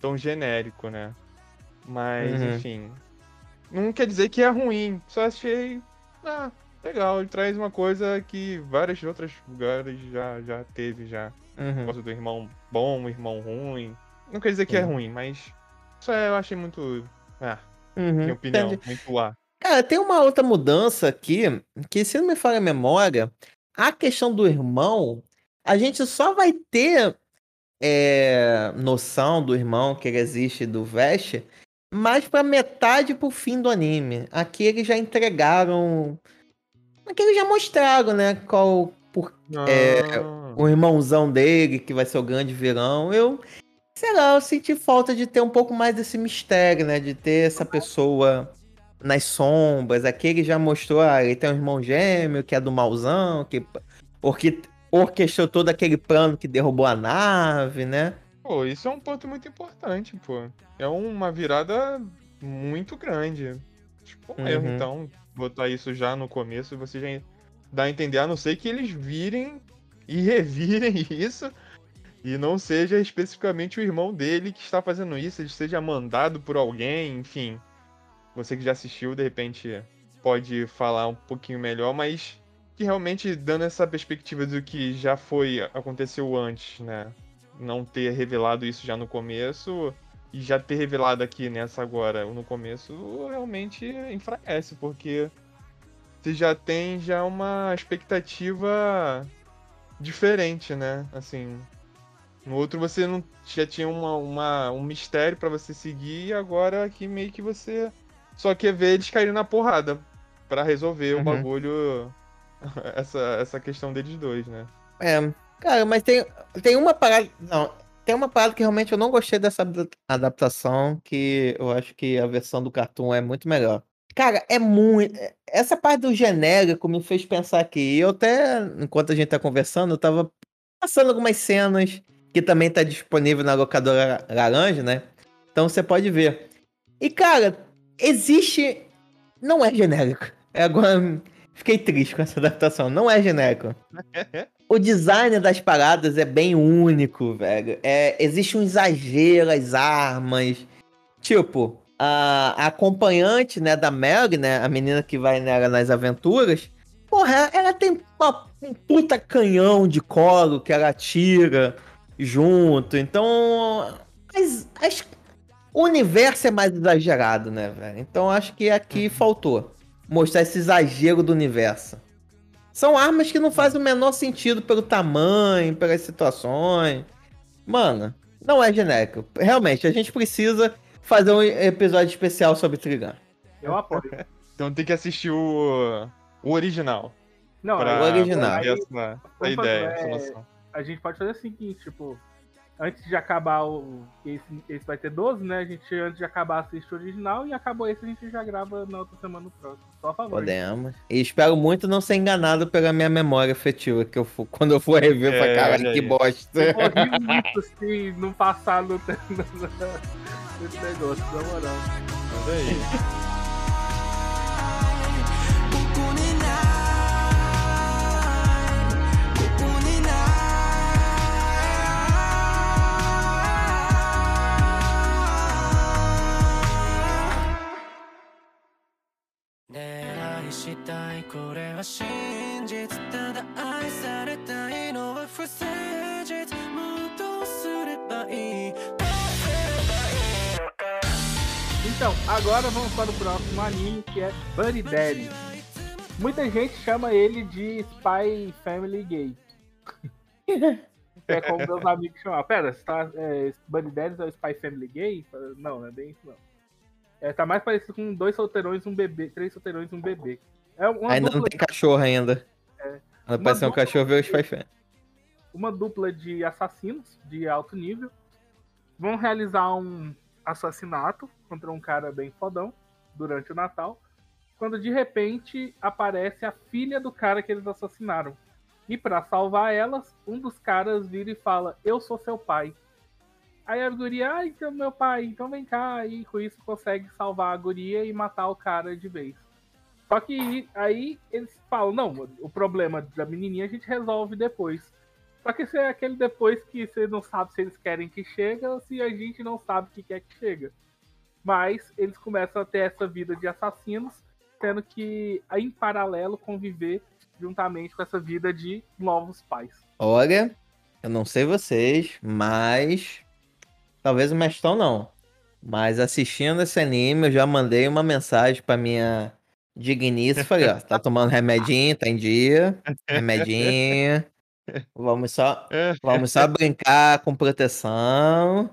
tão genérico, né? Mas, Uhum. enfim. Não quer dizer que é ruim, só achei. Ah, legal, ele traz uma coisa que vários outros lugares já, já teve já. Uhum. Negócio do irmão bom, irmão ruim. Não quer dizer que é Sim. ruim, mas só é, eu achei muito. Ah, Uhum. minha opinião, Entendi. muito lá. Cara, tem uma outra mudança aqui, que se não me falha a memória, a questão do irmão, a gente só vai ter é, noção do irmão que ele existe do Vest, mais pra metade pro fim do anime. Aqui eles já entregaram. Aqui eles já mostraram, né? Qual por, Ah, o irmãozão dele, que vai ser o grande vilão. Eu, sei lá, eu senti falta de ter um pouco mais desse mistério, né? De ter essa pessoa nas sombras. Aqui ele já mostrou, ah, ele tem um irmão gêmeo, que é do mauzão, que porque orquestrou todo aquele plano que derrubou a nave, né? Pô, isso é um ponto muito importante, pô. É uma virada muito grande. Tipo, um erro, Uhum. então, botar isso já no começo, você já dá a entender, a não ser que eles virem e revirem isso, e não seja especificamente o irmão dele que está fazendo isso, ele seja mandado por alguém, enfim. Você que já assistiu, de repente, pode falar um pouquinho melhor, mas que realmente dando essa perspectiva do que já foi, aconteceu antes, né? não ter revelado isso já no começo e já ter revelado aqui nessa agora no começo realmente enfraquece, porque você já tem já uma expectativa diferente, né? Assim, no outro você não já tinha uma, uma- um mistério pra você seguir e agora aqui meio que você só quer ver eles caírem na porrada pra resolver Uhum. o bagulho essa, essa questão deles dois, né? É, cara, mas tem, tem uma parada. Não, tem uma parada que realmente eu não gostei dessa adap- adaptação, que eu acho que a versão do cartoon é muito melhor. Cara, é muito. Essa parte do genérico me fez pensar aqui. Eu até, enquanto a gente tá conversando, eu tava passando algumas cenas que também tá disponível na locadora laranja, né? Então você pode ver. E, cara, existe. Não é genérico. É agora. Fiquei triste com essa adaptação. Não é genérico. O design das paradas é bem único, velho. É, existe um exagero, as armas. Tipo, a, acompanhante, né, da Mary, né, a menina que vai nela nas aventuras, porra, ela tem uma- um puta canhão de colo que ela atira junto. Então, as, as- o universo é mais exagerado, né, velho? Então acho que aqui faltou mostrar esse exagero do universo. São armas que não fazem o menor sentido pelo tamanho, pelas situações. Mano, Não é genérico. Realmente, a gente precisa fazer um episódio especial sobre Trigun. Eu apoio. Então tem que assistir o, o original. Não, pra, o original. pra essa, essa ideia, fazer- essa é, noção. A gente pode fazer o seguinte, tipo, antes de acabar o. Esse, esse vai ter 12, né? A gente, antes de acabar, assiste o original e acabou esse, a gente já grava na outra semana no próximo. Só a favor. Podemos. E espero muito não ser enganado pela minha memória afetiva, que eu fu- quando eu for rever, eu falei, É, caralho, olha que bosta. Eu morri muito assim, no passado nesse negócio, na moral. Manda aí. こ したいこれは真実ただ愛されたいのは不誠実もうどうすればいいどうすればいいのか Então, agora vamos para o próximo anime, que é Buddy Daddy. Muita gente chama ele de Spy Family Gay. que é como meus amigos chamam. Pera, você tá, é, Buddy Daddy é o Spy Family Gay? Não, não é bem isso não. É, tá mais parecido com dois solteirões e um bebê, três solteirões e um bebê. É Ainda não dupla tem cachorro ainda. É. Parece um cachorro ver os Spy uma dupla de assassinos de alto nível vão realizar um assassinato contra um cara bem fodão durante o Natal, quando de repente aparece a filha do cara que eles assassinaram. E para salvar elas, um dos caras vira e fala: "Eu sou seu pai". Aí a guria, ah, então meu pai, então vem cá, e com isso consegue salvar a guria e matar o cara de vez. Só que aí eles falam, não, o problema da menininha a gente resolve depois. Só que esse é aquele depois que você não sabe se eles querem que chega ou se a gente não sabe o que quer que chega. Mas eles começam a ter essa vida de assassinos, tendo que, em paralelo, conviver juntamente com essa vida de novos pais. Olha, eu não sei vocês, mas. Talvez o Mestão não. Mas assistindo esse anime, eu já mandei uma mensagem pra minha digníssima. Falei, ó, tá tomando remedinho, tá em dia. Remedinho. Vamos só, vamos só brincar com proteção.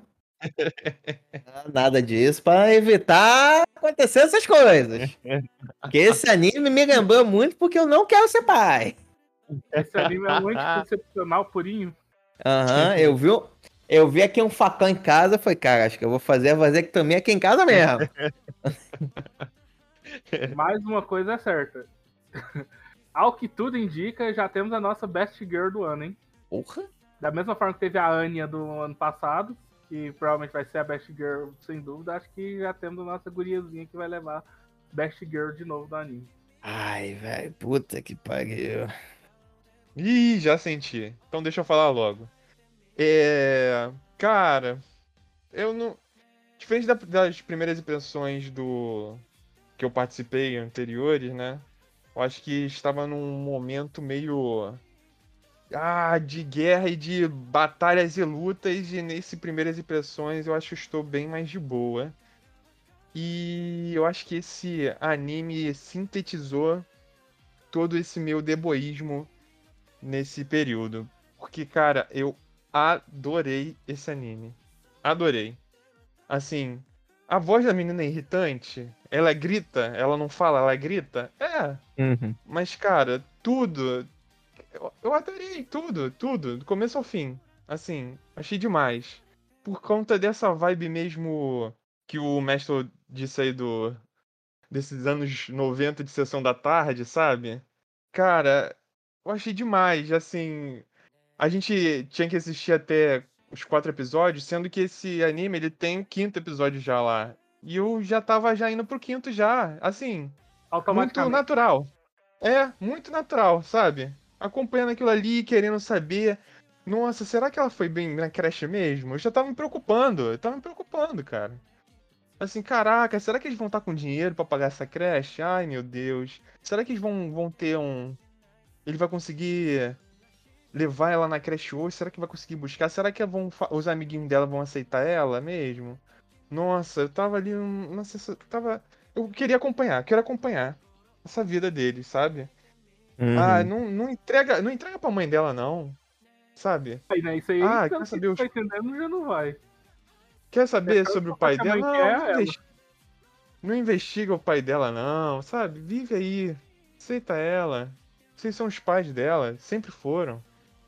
Nada disso, pra evitar acontecer essas coisas. Porque esse anime me lembrou muito porque eu não quero ser pai. Esse anime é muito excepcional, purinho. Aham, eu vi, um- eu vi aqui um facão em casa, foi, cara, acho que eu vou fazer a vasectomia aqui em casa mesmo. Mais uma coisa é certa. Ao que tudo indica, já temos a nossa Best Girl do ano, hein? Porra. Da mesma forma que teve a Anya do ano passado, que provavelmente vai ser a Best Girl, sem dúvida, acho que já temos a nossa guriazinha que vai levar Best Girl de novo do anime. Ai, velho, puta que pariu. Ih, já senti. Então deixa eu falar logo. É. Cara, eu não. Diferente da- das primeiras impressões do. Que eu participei anteriores, né? Eu acho que estava num momento meio. Ah, de guerra e de batalhas e lutas, e nesse primeiras impressões eu acho que estou bem mais de boa. E eu acho que esse anime sintetizou todo esse meu deboísmo nesse período. Porque, cara, eu adorei esse anime. Adorei. Assim, a voz da menina é irritante. Ela grita, ela não fala, ela grita. É, Uhum. mas, cara, tudo. Eu, eu adorei tudo, tudo, do começo ao fim. Assim, achei demais. Por conta dessa vibe mesmo que o mestre disse aí do. desses anos 90 de sessão da tarde, sabe? Cara, eu achei demais. Assim, a gente tinha que assistir até os quatro episódios, sendo que esse anime ele tem o quinto episódio já lá. E eu já tava já indo pro quinto já. Assim, muito natural. É, muito natural, sabe? Acompanhando aquilo ali, querendo saber. Nossa, será que ela foi bem na creche mesmo? Eu já tava me preocupando, eu tava me preocupando, cara. Assim, caraca, será que eles vão estar com dinheiro pra pagar essa creche? Ai, meu Deus. Será que eles vão, vão ter um. Ele vai conseguir levar ela na creche hoje? Será que vai conseguir buscar? Será que vão, os amiguinhos dela vão aceitar ela mesmo? Nossa, eu tava ali. Nossa, eu tava. Eu queria acompanhar, quero acompanhar essa vida deles, sabe? Uhum. Ah, não, não entrega, não entrega pra mãe dela, não. Sabe? Aí, né? Isso aí, Ah, quer que saber os- tá entendendo, já não vai. Quer saber É, sobre o pai dela? Não, é não, investi- não investiga o pai dela, não, sabe? Vive aí. Aceita ela. Vocês são os pais dela, sempre foram.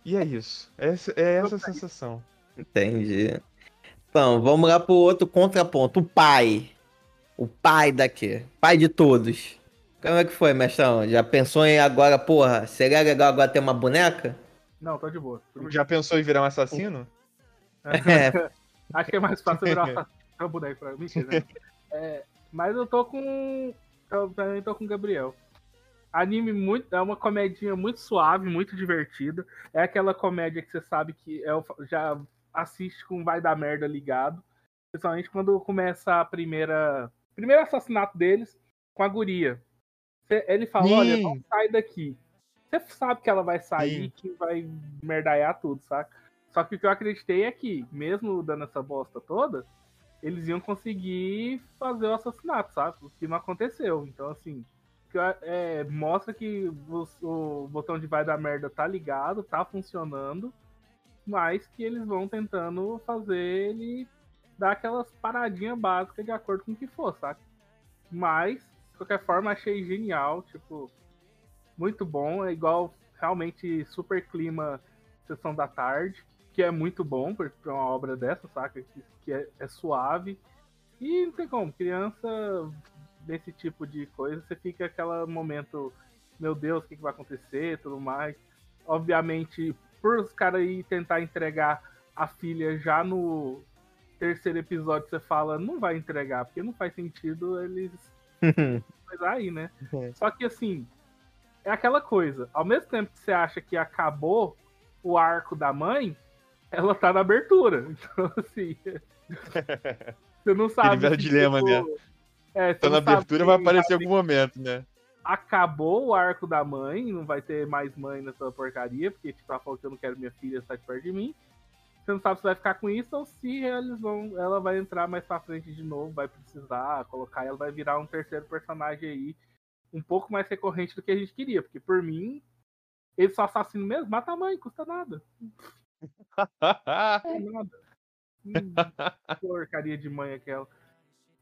E é isso. Essa, é essa a sensação. Entendi. Então, vamos lá pro outro contraponto. O pai. O pai daqui. Pai de todos. Como é que foi, mestrão? Já pensou em agora, porra, seria legal agora ter uma boneca? Não, tô de boa. Tô Já pensou em virar um assassino? É. Acho que é mais fácil virar uma- um boneco pra mim. Mentira. né? É, mas eu tô com. Eu também tô com o Gabriel. Anime muito. É uma comedinha muito suave, muito divertida. É aquela comédia que você sabe que é, o- já assiste com vai dar merda ligado. Principalmente quando começa a primeira. Primeiro assassinato deles com a guria. Ele fala, olha, Sim. não sai daqui. Você sabe que ela vai sair, Sim. que vai merdaiar tudo, saca? Só que o que eu acreditei é que, mesmo dando essa bosta toda, eles iam conseguir fazer o assassinato, sabe? O que não aconteceu. Então, assim, é, mostra que o, o botão de vai dar merda tá ligado, tá funcionando, mas que eles vão tentando fazer ele dar aquelas paradinhas básicas de acordo com o que for, saca? Mas, de qualquer forma, achei genial, tipo, muito bom. É igual realmente super clima sessão da tarde, que é muito bom pra uma obra dessa, saca? Que, que é, é suave. E não tem como, criança desse tipo de coisa, você fica aquele momento, meu Deus, o que, que vai acontecer tudo mais. Obviamente, por os caras aí tentar entregar a filha já no terceiro episódio, você fala, não vai entregar, porque não faz sentido eles mas aí, né? Uhum. Só que assim, é aquela coisa. Ao mesmo tempo que você acha que acabou o arco da mãe, ela tá na abertura. Então, assim. Você não sabe. se, dilema, né? É, Tá na abertura, vai aparecer em algum momento, né? Acabou o arco da mãe, não vai ter mais mãe nessa porcaria, porque tipo, ela falou que eu não quero minha filha estar de perto de mim. Você não sabe se vai ficar com isso ou se eles vão, ela vai entrar mais pra frente de novo, vai precisar colocar, ela vai virar um terceiro personagem aí, um pouco mais recorrente do que a gente queria, porque por mim, ele só assassino mesmo, mata a mãe, custa nada. Custa nada. Hum, porcaria de mãe aquela.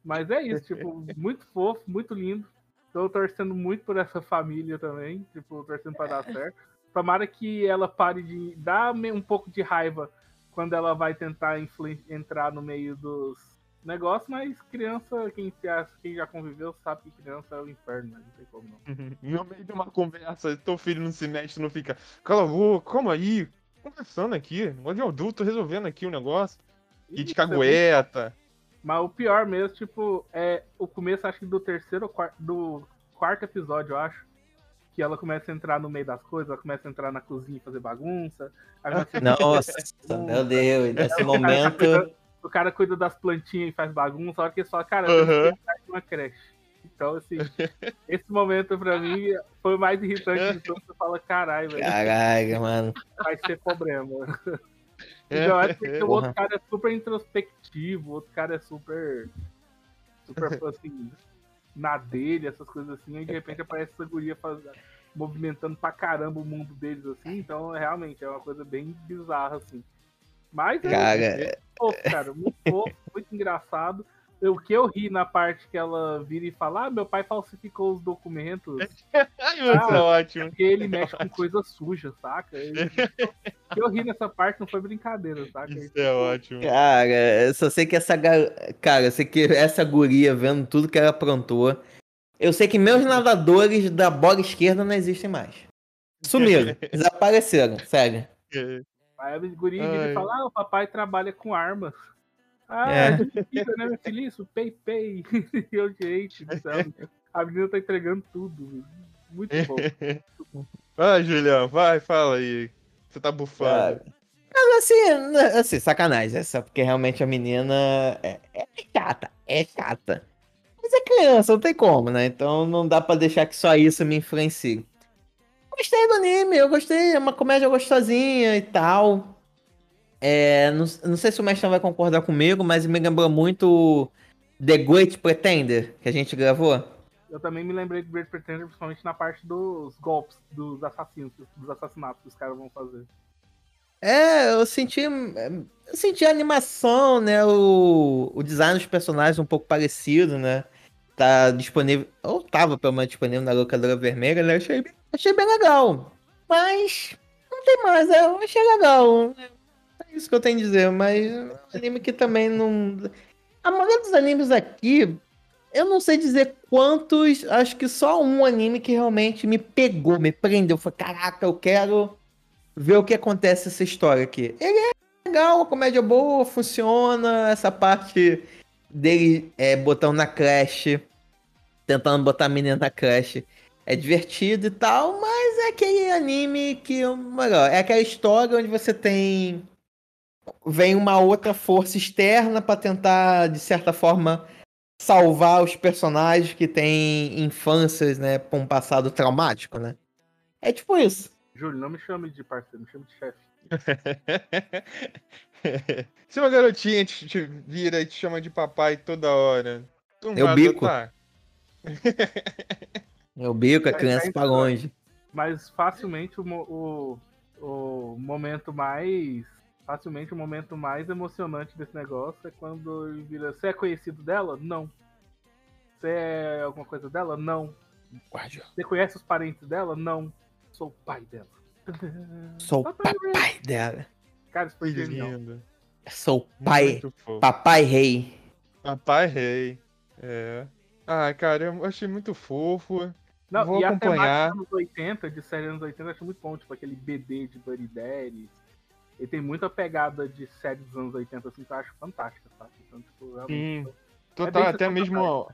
Mas é isso, tipo, muito fofo, muito lindo. Tô torcendo muito por essa família também, tipo, torcendo pra dar certo. Tomara que ela pare de dar um pouco de raiva quando ela vai tentar entrar no meio dos negócios, mas criança, quem, se acha- quem já conviveu sabe que criança é o inferno, né? não tem como não. No meio de uma conversa, teu filho não se mexe, não fica. Cala a boca, calma aí. Conversando aqui, negócio de adulto resolvendo aqui o negócio. E de é muito cagueta. Mas o pior mesmo, tipo, é o começo, acho que do terceiro do quarto episódio, eu acho. Que ela começa a entrar no meio das coisas, ela começa a entrar na cozinha e fazer bagunça. Nossa, meu Deus, nesse momento. o cara cuida das plantinhas e faz bagunça, a hora que ele fala, cara, eu que uma creche. Então, assim, esse momento pra mim foi o mais irritante de tudo. Você fala, caralho, velho, Caralho, mano. vai ser problema. É. Eu acho que o Porra. outro cara é super introspectivo, o outro cara é super. Super assim. Na dele, essas coisas assim, aí de repente aparece essa guria faz- movimentando pra caramba o mundo deles, assim, então realmente é uma coisa bem bizarra, assim. Mas é Cara, fofo, cara, muito fofo, muito engraçado. O que eu ri na parte que ela vira e fala, ah, meu pai falsificou os documentos Ai, isso é Ah, ótimo. porque ele mexe com coisa suja, saca? Ele- O que eu ri nessa parte não foi brincadeira, saca? Isso é ótimo. cara, eu só sei que essa gar... Cara, eu sei que essa guria vendo tudo que ela aprontou. Eu sei que meus nadadores da bola esquerda não existem mais. Sumiram, desapareceram, sério. Aí a guria e fala, ah, o papai trabalha com armas. Ah, É. mentira, né, pei. E eu, gente do céu, a menina tá entregando tudo. Muito bom. Vai, Julião, vai, fala aí. Você tá bufando. Cara. Mas assim, né, assim, sacanagem. Essa, porque realmente a menina é, é chata, é chata. Mas é criança, não tem como, né? Então não dá pra deixar que só isso me influencie. Gostei do anime, eu gostei, é uma comédia gostosinha e tal. É, não, não sei se o mestre vai concordar comigo, mas me lembrou muito The Great Pretender, que a gente gravou. Eu também me lembrei de Great Pretender, principalmente na parte dos golpes, dos assassinos, dos assassinatos que os caras vão fazer. É, eu senti. Eu senti a animação, né? O, o design dos personagens um pouco parecido, né? Tá disponível. Ou tava pelo menos disponível na locadora vermelha, né? Achei, achei bem legal. Mas. Não tem mais, é, eu achei legal. É isso que eu tenho a dizer, mas é um anime que também não. A maioria dos animes aqui, eu não sei dizer quantos, acho que só um anime que realmente me pegou, me prendeu. Foi, caraca, eu quero ver o que acontece nessa história aqui. Ele é legal, a comédia boa, funciona, essa parte dele é, na creche, tentando botar a menina na creche. É divertido e tal, mas é aquele anime que. Melhor, é aquela história onde você tem. Vem uma outra força externa para tentar, de certa forma, salvar os personagens que têm infâncias, né? Com um passado traumático, né? É tipo isso. Júlio, não me chame de parceiro, me chame de chefe. Se uma garotinha te, te vira e te chama de papai toda hora, tu não Eu vai bico. adotar? É o bico, a criança pra entrar. longe. Mas facilmente o, o, o momento mais. Facilmente o momento mais emocionante desse negócio é quando ele vira. Você é conhecido dela? Não. Você é alguma coisa dela? Não. Você conhece os parentes dela? Não. Sou o pai dela. Sou o Papai dela. Cara, isso foi Que genial. lindo. Sou o pai. Papai rei. Papai rei. É. Ah, cara, eu achei muito fofo. Não, Vou e a acompanhar. temática dos anos 80, de série anos 80, eu acho muito bom. Tipo aquele BD de Buddy Daddy. Ele tem muita pegada de série dos anos 80, assim, que eu acho fantástica, sabe? Então, tipo. Sim. É Total, bem até mesmo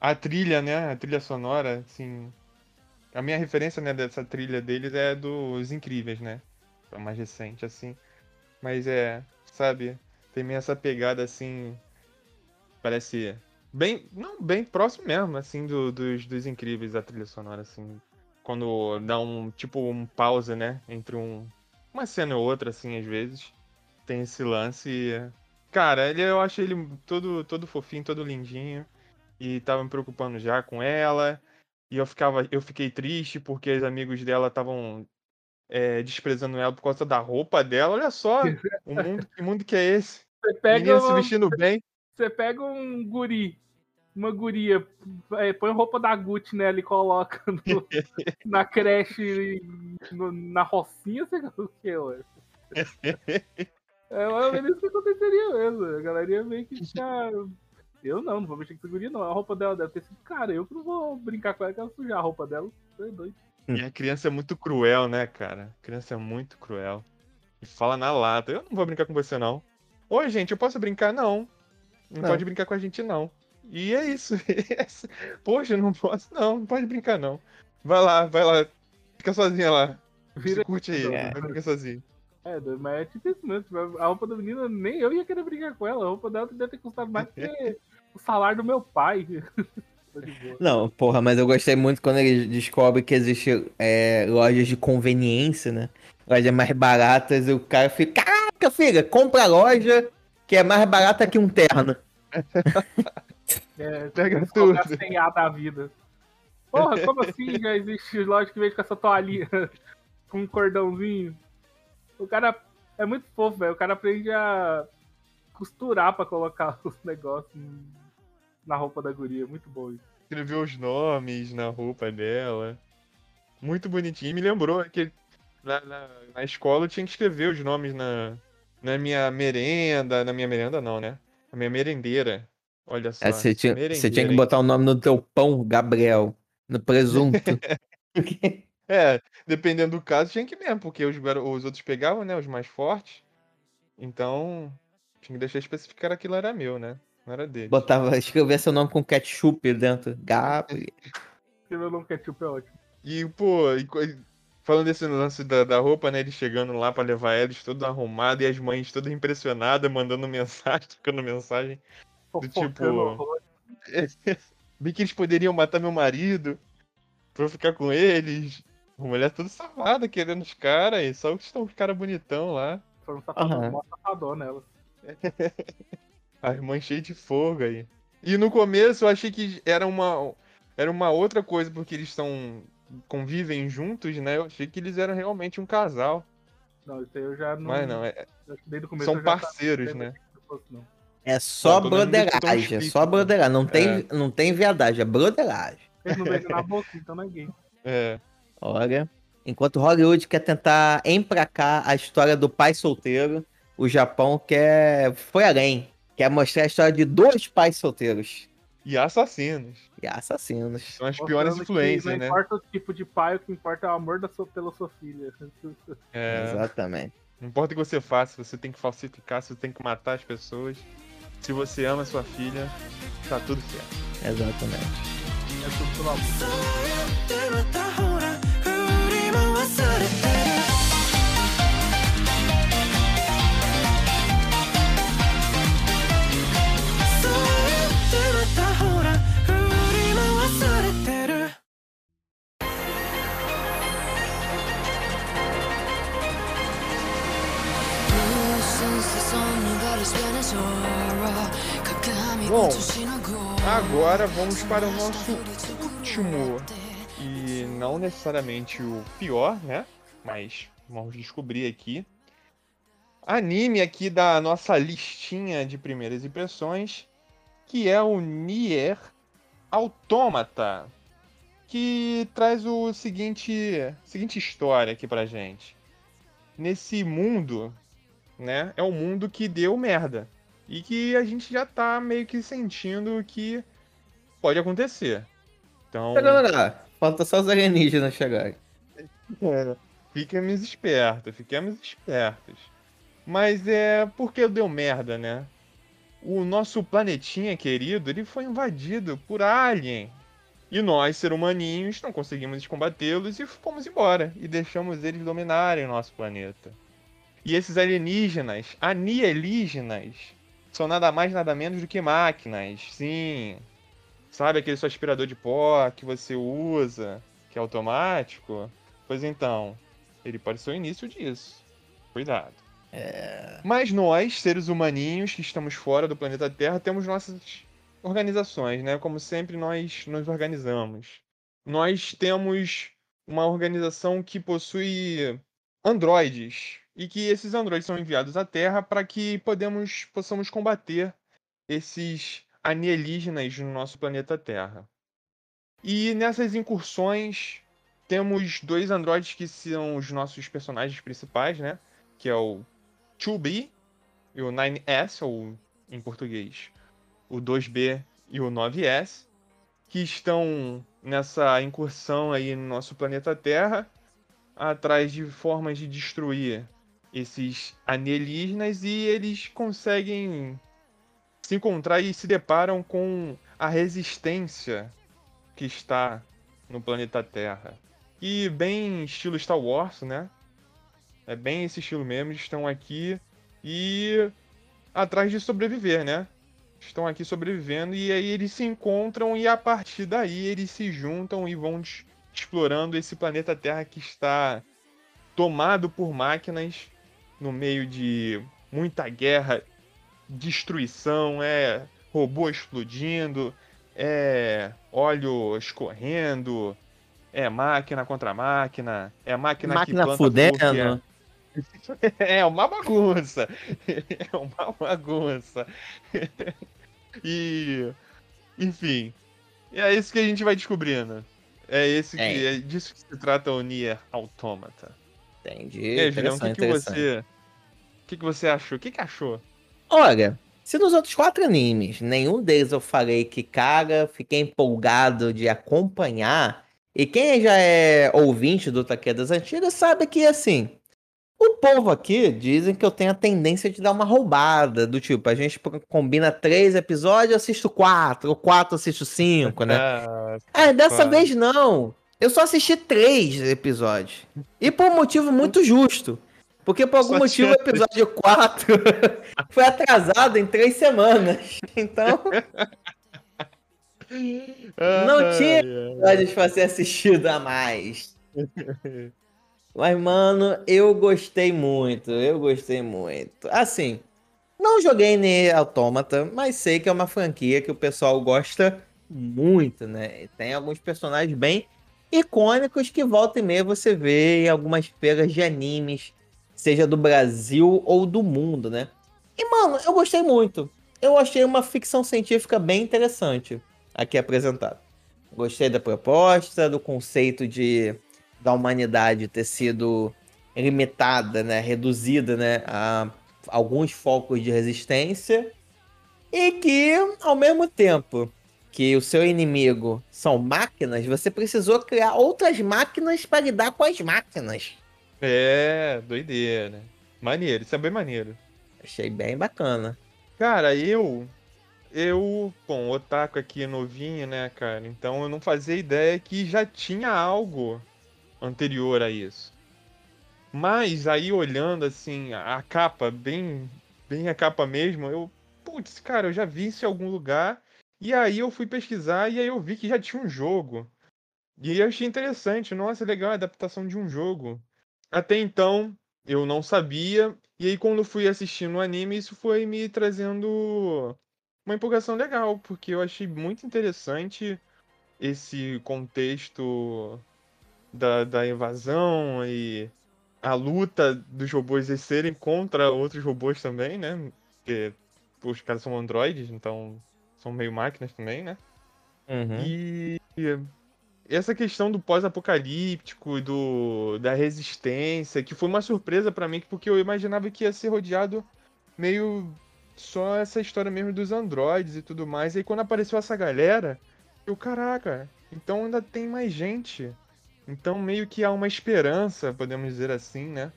a trilha, né? A trilha sonora, assim. A minha referência, né, dessa trilha deles é dos Incríveis, né? É mais recente, assim. Mas é, sabe? Tem meio essa pegada, assim. Parece. Bem. Não, bem próximo mesmo, assim, do- dos, dos Incríveis, a trilha sonora, assim. Quando dá um. Tipo, um pausa, né? Entre um. Uma cena ou outra, assim, às vezes. Tem esse lance. e, Cara, ele, eu achei ele todo, todo fofinho, todo lindinho. E tava me preocupando já com ela. E eu ficava, eu fiquei triste porque os amigos dela estavam é, desprezando ela por causa da roupa dela. Olha só, o mundo, que mundo que é esse? Você pega, Menina se uma- vestindo bem. você pega um guri, uma guria, é, põe roupa da Gucci nela e coloca no- na creche, no- na rocinha, você o que, ué? É mais ou menos isso que aconteceria mesmo. A galera meio que ficar. Eu não, não vou mexer com essa guria, não. A roupa dela deve ter sido cara. Eu que não vou brincar com ela que ela sujar a roupa dela. Você é doido. E a criança é muito cruel, né, cara? A criança é muito cruel. E fala na lata. Eu não vou brincar com você, não. Oi, gente, eu posso brincar? Não. Não, Não. pode brincar com a gente, não. E é isso. Poxa, não posso. Não, não pode brincar, não. Vai lá, vai lá. Fica sozinha lá. Vira. Curte aí, É. vai brincar sozinho. É, mas é tipo isso mesmo. tipo, A roupa da menina, nem eu ia querer brincar com ela. A roupa dela deve ter custado mais que o salário do meu pai. Não, porra, mas eu gostei muito quando eles descobrem que existe é, lojas de conveniência, né? Lojas mais baratas e o cara fica, caraca, filha, compra a loja que é mais barata que um terno. É, Pega tudo. a senha da vida. Porra, como assim já existe loja que vende com essa toalhinha com um cordãozinho? O cara é muito fofo, velho. O cara aprende a costurar pra colocar os negócios na roupa da guria. Muito bom isso. Escreveu os nomes na roupa dela. Muito bonitinho. E me lembrou que na, na, na escola eu tinha que escrever os nomes na, na minha merenda. Na minha merenda não, né? Na minha merendeira. Olha só. É, você, tinha, você merendeira, tinha que botar o nome no teu pão, Gabriel, no presunto. É, dependendo do caso, tinha que mesmo, porque os, os outros pegavam, né? Os mais fortes. Então, tinha que deixar especificar que aquilo era meu, né? Não era dele. Botava, escrevia seu nome com ketchup dentro. Gabriel. Escrever o nome ketchup é ótimo. E, pô, e falando desse lance da, da roupa, né? Eles chegando lá pra levar eles todo arrumado e as mães todas impressionadas, mandando mensagem, trocando mensagem. Fofocando tipo. Bem que eles poderiam matar meu marido pra eu ficar com eles. A mulher toda safada querendo os caras, e só estão os caras bonitão lá. Foi um safadão, mó safadão nela. As mães cheias de fogo aí. E no começo eu achei que era uma, era uma outra coisa, porque eles estão. convivem juntos, né? Eu achei que eles eram realmente um casal. Não, isso aí eu já não. Mas não, é- Desde o começo são eu já tava parceiros, né? que fosse, não. É só um broderagem, é só broderagem. Não tem, não tem viadagem, é broderagem. Eles não beijam na boca, então não é gay. É. Olha, enquanto Hollywood quer tentar emplacar a história do pai solteiro, o Japão quer foi além, quer mostrar a história de dois pais solteiros E assassinos. e assassinos. São as piores Mostrando que influências, Não né? importa o tipo de pai, o que importa é o amor da sua, pela sua filha. É, Exatamente. não importa o que você faça, você tem que falsificar, você tem que matar as pessoas. Se você ama sua filha, tá tudo certo. Exatamente. É tudo pelo amor. Bom, agora vamos para o nosso último e não necessariamente o pior, né? Mas vamos descobrir aqui. Anime aqui da nossa listinha de primeiras impressões, que é o Nier Automata, que traz o seguinte, seguinte história aqui pra gente. Nesse mundo, né? É um mundo que deu merda. E que a gente já tá meio que sentindo que pode acontecer. Então, lá, falta só os alienígenas chegarem. é, fiquemos espertos, fiquemos espertos. Mas é porque deu merda, né? O nosso planetinha querido, ele foi invadido por alien. E nós, ser humaninhos, não conseguimos combatê-los e fomos embora. E deixamos eles dominarem o nosso planeta. E esses alienígenas, anielígenas, são nada mais nada menos do que máquinas. Sim. Sabe aquele seu aspirador de pó que você usa, que é automático? Pois então, ele pode ser o início disso. Cuidado. Mas nós, seres humaninhos que estamos fora do planeta Terra, temos nossas organizações, né? Como sempre, nós nos organizamos. Nós temos uma organização que possui androides e que esses androides são enviados à Terra para que podemos, possamos combater esses alienígenas no nosso planeta Terra. E nessas incursões temos dois androides que são os nossos personagens principais, né? Que é o 2B e o 9S, ou em português, o 2B e o 9S, que estão nessa incursão aí no nosso planeta Terra, atrás de formas de destruir esses alienígenas e eles conseguem se encontrar e se deparam com a resistência que está no planeta Terra. E bem estilo Star Wars, né? É bem esse estilo mesmo, eles estão aqui e atrás de sobreviver, né? Estão aqui sobrevivendo e aí eles se encontram e a partir daí eles se juntam e vão explorando esse planeta Terra que está tomado por máquinas no meio de muita guerra, destruição, é robô explodindo, é óleo escorrendo, é máquina contra máquina, é máquina, que Máquina planta que é- fudendo. é uma bagunça. É uma bagunça. E. Enfim. É isso que a gente vai descobrindo. É esse que. É. É disso que se trata o Nier Automata. Entendi. E aí, Julião, o que, que você. O que, que você achou? O que, que achou? Olha, se nos outros quatro animes, nenhum deles eu falei que, cara, fiquei empolgado de acompanhar. E quem já é ouvinte do Taquedas Antigas sabe que, assim, o povo aqui dizem que eu tenho a tendência de dar uma roubada. Do tipo, a gente combina três episódios, eu assisto quatro, ou quatro, eu assisto cinco, né? Ah, Ah, dessa vez não. Eu só assisti três episódios. E por um motivo muito justo. Porque por algum Só motivo o episódio 4 foi atrasado em três semanas. Então, Não tinha- episódios pra ser assistido a mais. Mas, mano, eu gostei muito. Eu gostei muito. Assim, não joguei Nier Automata, mas sei que é uma franquia que o pessoal gosta muito, né? Tem alguns personagens bem icônicos que volta e meia você vê em algumas feiras de animes seja do Brasil ou do mundo, né? E, mano, eu gostei muito. Eu achei uma ficção científica bem interessante aqui apresentada. Gostei da proposta, do conceito de da humanidade ter sido limitada, né, reduzida, né, a alguns focos de resistência e que ao mesmo tempo que o seu inimigo são máquinas, você precisou criar outras máquinas para lidar com as máquinas. É, doideira. Maneiro, isso é bem maneiro. Achei bem bacana. Cara, eu. Eu. Bom, o Otaku aqui novinho, né, cara? Então eu não fazia ideia que já tinha algo anterior a isso. Mas aí olhando assim, a capa, bem, bem a capa mesmo, eu. Putz, cara, eu já vi isso em algum lugar. E aí eu fui pesquisar e aí eu vi que já tinha um jogo. E aí eu achei interessante, nossa, legal a adaptação de um jogo. Até então, eu não sabia. E aí, quando fui assistindo o anime, isso foi me trazendo uma empolgação legal, porque eu achei muito interessante esse contexto da, da invasão e a luta dos robôs serem contra outros robôs também, né? Porque os caras são androides, então são meio máquinas também, né? Uhum. E essa questão do pós-apocalíptico e do da resistência, que foi uma surpresa para mim, porque eu imaginava que ia ser rodeado meio só essa história mesmo dos androides e tudo mais. E aí quando apareceu essa galera, eu, caraca, então ainda tem mais gente. Então meio que há uma esperança, podemos dizer assim, né?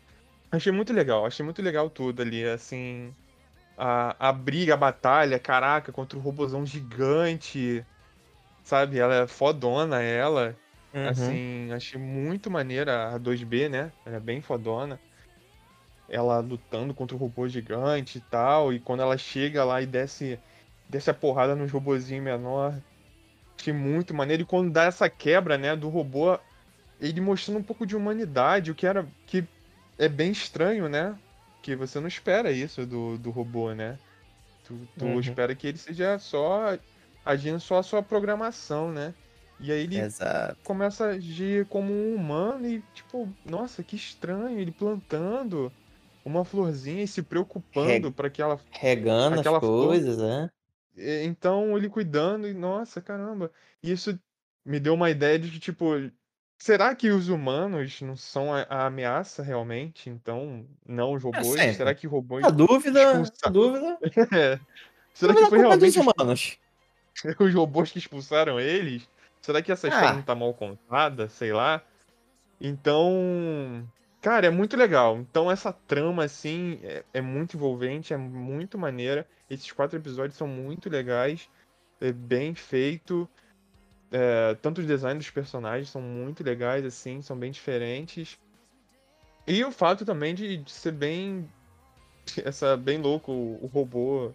Achei muito legal, achei muito legal tudo ali, assim. A, a briga, a batalha, caraca, contra o robozão gigante sabe? Ela é fodona, ela. Uhum. Assim, achei muito maneira a 2B, né? Ela é bem fodona. Ela lutando contra o robô gigante e tal. E quando ela chega lá e desce, desce a porrada nos robozinho menor. Achei muito maneiro. E quando dá essa quebra, né, do robô, ele mostrando um pouco de humanidade, o que era. que é bem estranho, né? Que você não espera isso do, do robô, né? Tu, tu uhum. espera que ele seja só agindo só a sua programação, né? E aí ele Exato. começa a agir como um humano e, tipo, nossa, que estranho, ele plantando uma florzinha e se preocupando para que ela. Regando as coisas, flor... né? Então ele cuidando e, nossa, caramba. Isso me deu uma ideia de que, tipo, será que os humanos não são a, a ameaça realmente? Então, não os é robôs? É será que robôs. A dúvida, a dúvida. é. Será que foi realmente. Humanos. os robôs que expulsaram eles. Será que essa história ah. não tá mal contada? Sei lá. Então. Cara, é muito legal. Então essa trama, assim, é, é muito envolvente, é muito maneira. Esses quatro episódios são muito legais. É bem feito. É, tanto os designs dos personagens são muito legais, assim, são bem diferentes. E o fato também de, de ser bem. Essa, bem louco o, o robô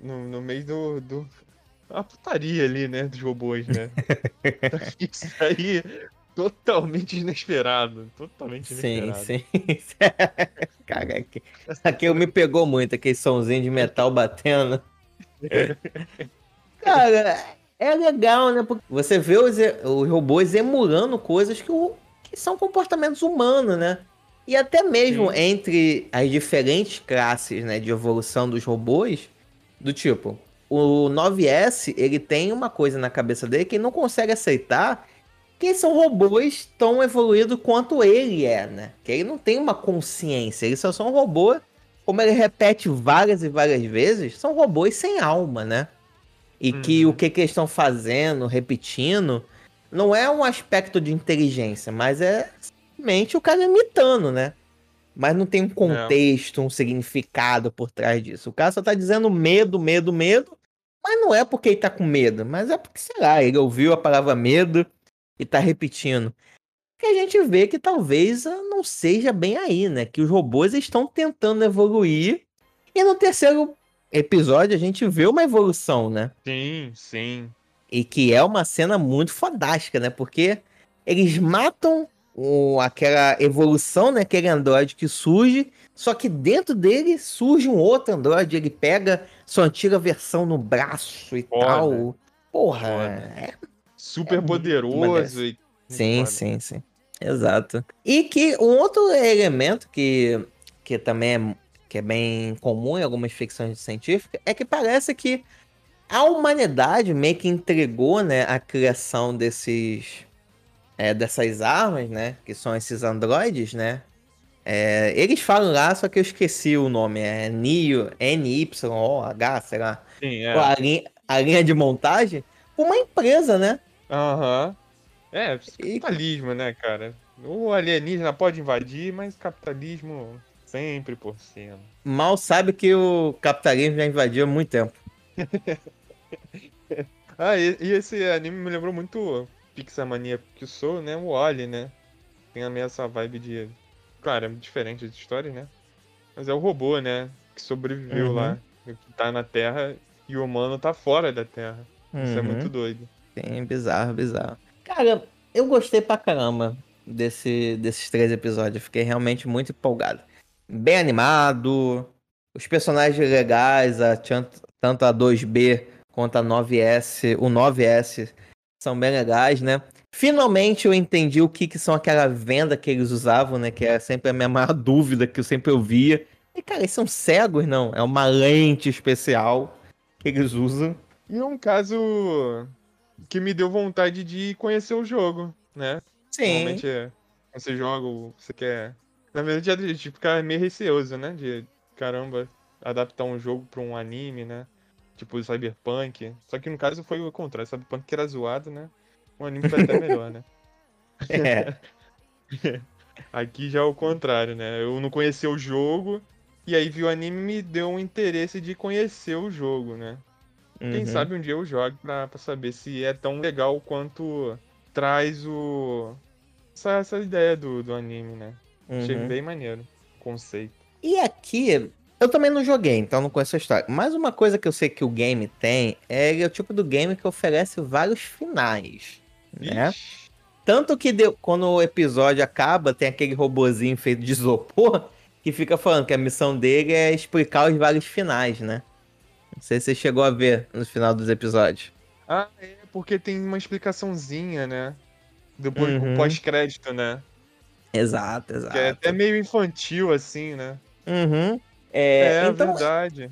no, no meio do, do, a putaria ali, né, dos robôs, né? Isso aí totalmente inesperado. Totalmente inesperado. Sim, sim. Cara, aqui, aqui me pegou muito, aquele somzinho de metal batendo. Cara, é legal, né? Porque você vê os, os robôs emulando coisas que, o, que são comportamentos humanos, né? E até mesmo sim. entre as diferentes classes né, de evolução dos robôs, do tipo, o 9S, ele tem uma coisa na cabeça dele que ele não consegue aceitar que são robôs tão evoluídos quanto ele é, né? Que ele não tem uma consciência, eles só são robôs, como ele repete várias e várias vezes, são robôs sem alma, né? E uhum. que o que, que eles estão fazendo, repetindo, não é um aspecto de inteligência, mas é simplesmente o cara imitando, né? Mas não tem um contexto, não. um significado por trás disso. O cara só tá dizendo medo, medo, medo, mas não é porque ele tá com medo, mas é porque, sei lá, ele ouviu a palavra medo e tá repetindo. Que a gente vê que talvez não seja bem aí, né? Que os robôs estão tentando evoluir. E no terceiro episódio a gente vê uma evolução, né? Sim, sim. E que é uma cena muito fodástica, né? Porque eles matam o, aquela evolução, né? Aquele androide que surge só que dentro dele surge um outro Android, ele pega sua antiga versão no braço e Foda. tal. Porra, é, super é poderoso. E... Sim, Foda. sim, sim. Exato. E que um outro elemento que que também é, que é bem comum em algumas ficções científicas, é que parece que a humanidade meio que entregou, né, a criação desses é, dessas armas, né, que são esses androides, né? É, eles falam lá, só que eu esqueci o nome, é NIO, NYOH, sei lá. Sim, é. A, linha, a linha de montagem, uma empresa, né? Aham. É, capitalismo, né, cara? O alienígena pode invadir, mas capitalismo sempre por cima. Mal sabe que o capitalismo já invadiu há muito tempo. ah, e, e, esse anime me lembrou muito Pixar Mania que sou, né? O Wally, né? Tem a meio essa vibe de. Claro, é diferente de história, né? Mas é o robô, né? Que sobreviveu Uhum. lá. Que tá na Terra e o humano tá fora da Terra. Isso é Uhum. muito doido. Sim, bizarro, bizarro. Cara, eu gostei pra caramba desse, desses três episódios. Fiquei realmente muito empolgado. Bem animado, os personagens legais, a, tanto, a 2B quanto a 9S, o 9S são bem legais, né? Finalmente eu entendi o que, que são aquela venda que eles usavam, né? Que é sempre a minha maior dúvida que eu sempre ouvia. E, cara, eles são cegos, não? É uma lente especial que eles usam. E é um caso que me deu vontade de conhecer o jogo, né? Sim. Normalmente é, você joga, você quer. Na verdade, é de tipo, ficar meio receoso, né? De caramba, adaptar um jogo pra um anime, né? Tipo o Cyberpunk. Só que no caso foi o contrário, Cyberpunk era zoado, né? O anime foi até melhor, né? É. Aqui já é o contrário, né? Eu não conhecia o jogo, e aí vi o anime e me deu um interesse de conhecer o jogo, né? Quem Uhum. sabe um dia eu jogue pra, pra saber se é tão legal quanto traz o. Essa, essa ideia do, do anime, né? Achei Uhum. bem maneiro o conceito. E aqui, eu também não joguei, então não conheço a história. Mas uma coisa que eu sei que o game tem é é o tipo do game que oferece vários finais. Né? Ixi, Tanto que deu- quando o episódio acaba, tem aquele robozinho feito de isopor que fica falando que a missão dele é explicar os vários finais, né? Não sei se você chegou a ver no final dos episódios. Ah, é porque tem uma explicaçãozinha, né? Depois Uhum. pós-crédito, né? Exato, exato. Que é até meio infantil, assim, né? Uhum. É, É, então, verdade.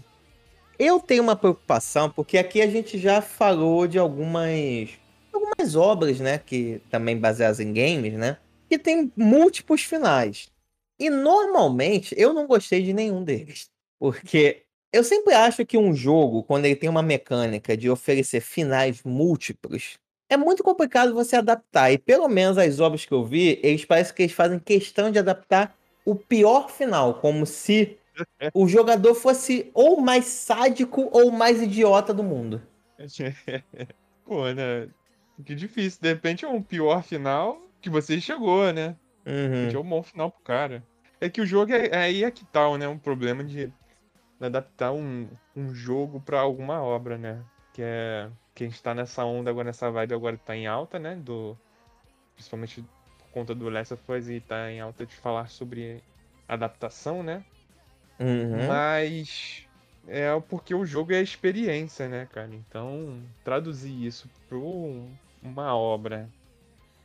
Eu tenho uma preocupação, porque aqui a gente já falou de algumas, algumas obras, né, que também baseadas em games, né, que tem múltiplos finais. E normalmente eu não gostei de nenhum deles, porque eu sempre acho que um jogo, quando ele tem uma mecânica de oferecer finais múltiplos, é muito complicado você adaptar. E pelo menos as obras que eu vi, eles parecem que eles fazem questão de adaptar o pior final, como se o jogador fosse ou mais sádico ou mais idiota do mundo. Pô, né? Que difícil. De repente é um pior final que você chegou, né? Uhum. É um bom final pro cara. É que o jogo é, é aí é que tal, né? Um problema de adaptar um, um jogo pra alguma obra, né? Que é. Que a gente tá nessa onda agora, nessa vibe agora tá em alta, né? Do. Principalmente por conta do Last of Us e tá em alta de falar sobre adaptação, né? Uhum. Mas é porque o jogo é experiência, né, cara? Então, traduzir isso para uma obra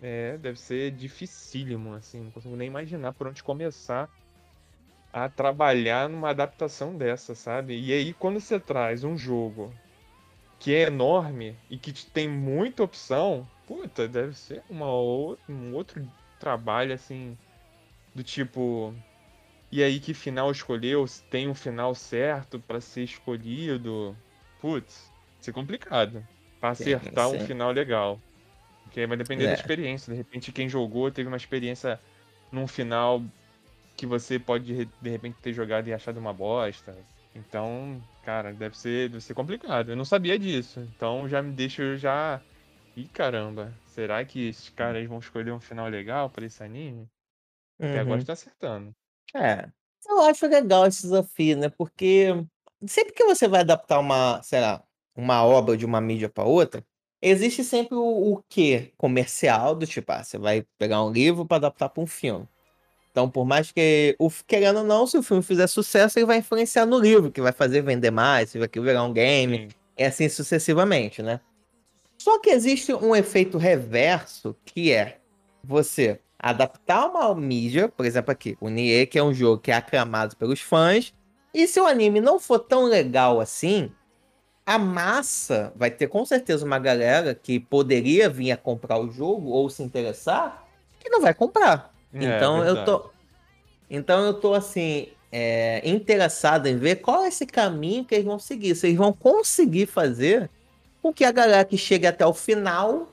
é, deve ser dificílimo, assim, não consigo nem imaginar por onde começar a trabalhar numa adaptação dessa, sabe? E aí, quando você traz um jogo que é enorme e que te tem muita opção, puta, deve ser uma, ou- um outro trabalho, assim, do tipo, e aí, que final escolheu? Se tem um final certo pra ser escolhido? Putz, isso é complicado. Pra acertar um final legal. Porque vai depender da É. experiência. De repente, quem jogou teve uma experiência num final que você pode, de repente, ter jogado e achado uma bosta. Então, cara, deve ser, deve ser complicado. Eu não sabia disso. Então já me deixa eu já. Ih, caramba. Será que esses caras vão escolher um final legal pra esse anime? Até agora Uhum. tá acertando. É. Eu acho legal esse desafio, né? Porque sempre que você vai adaptar uma, sei lá, uma obra de uma mídia para outra, existe sempre o, o quê comercial do tipo, ah, você vai pegar um livro para adaptar para um filme. Então, por mais que, o, querendo ou não, se o filme fizer sucesso, ele vai influenciar no livro, que vai fazer vender mais, se vai virar um game, e assim sucessivamente, né? Só que existe um efeito reverso que é você adaptar uma mídia, por exemplo aqui, o Nie, que é um jogo que é aclamado pelos fãs, e se o anime não for tão legal assim, a massa vai ter com certeza uma galera que poderia vir a comprar o jogo ou se interessar, que não vai comprar. É, então eu verdade. tô. Então eu tô assim, é, interessado em ver qual é esse caminho que eles vão seguir. Se eles vão conseguir fazer com que a galera que chegue até o final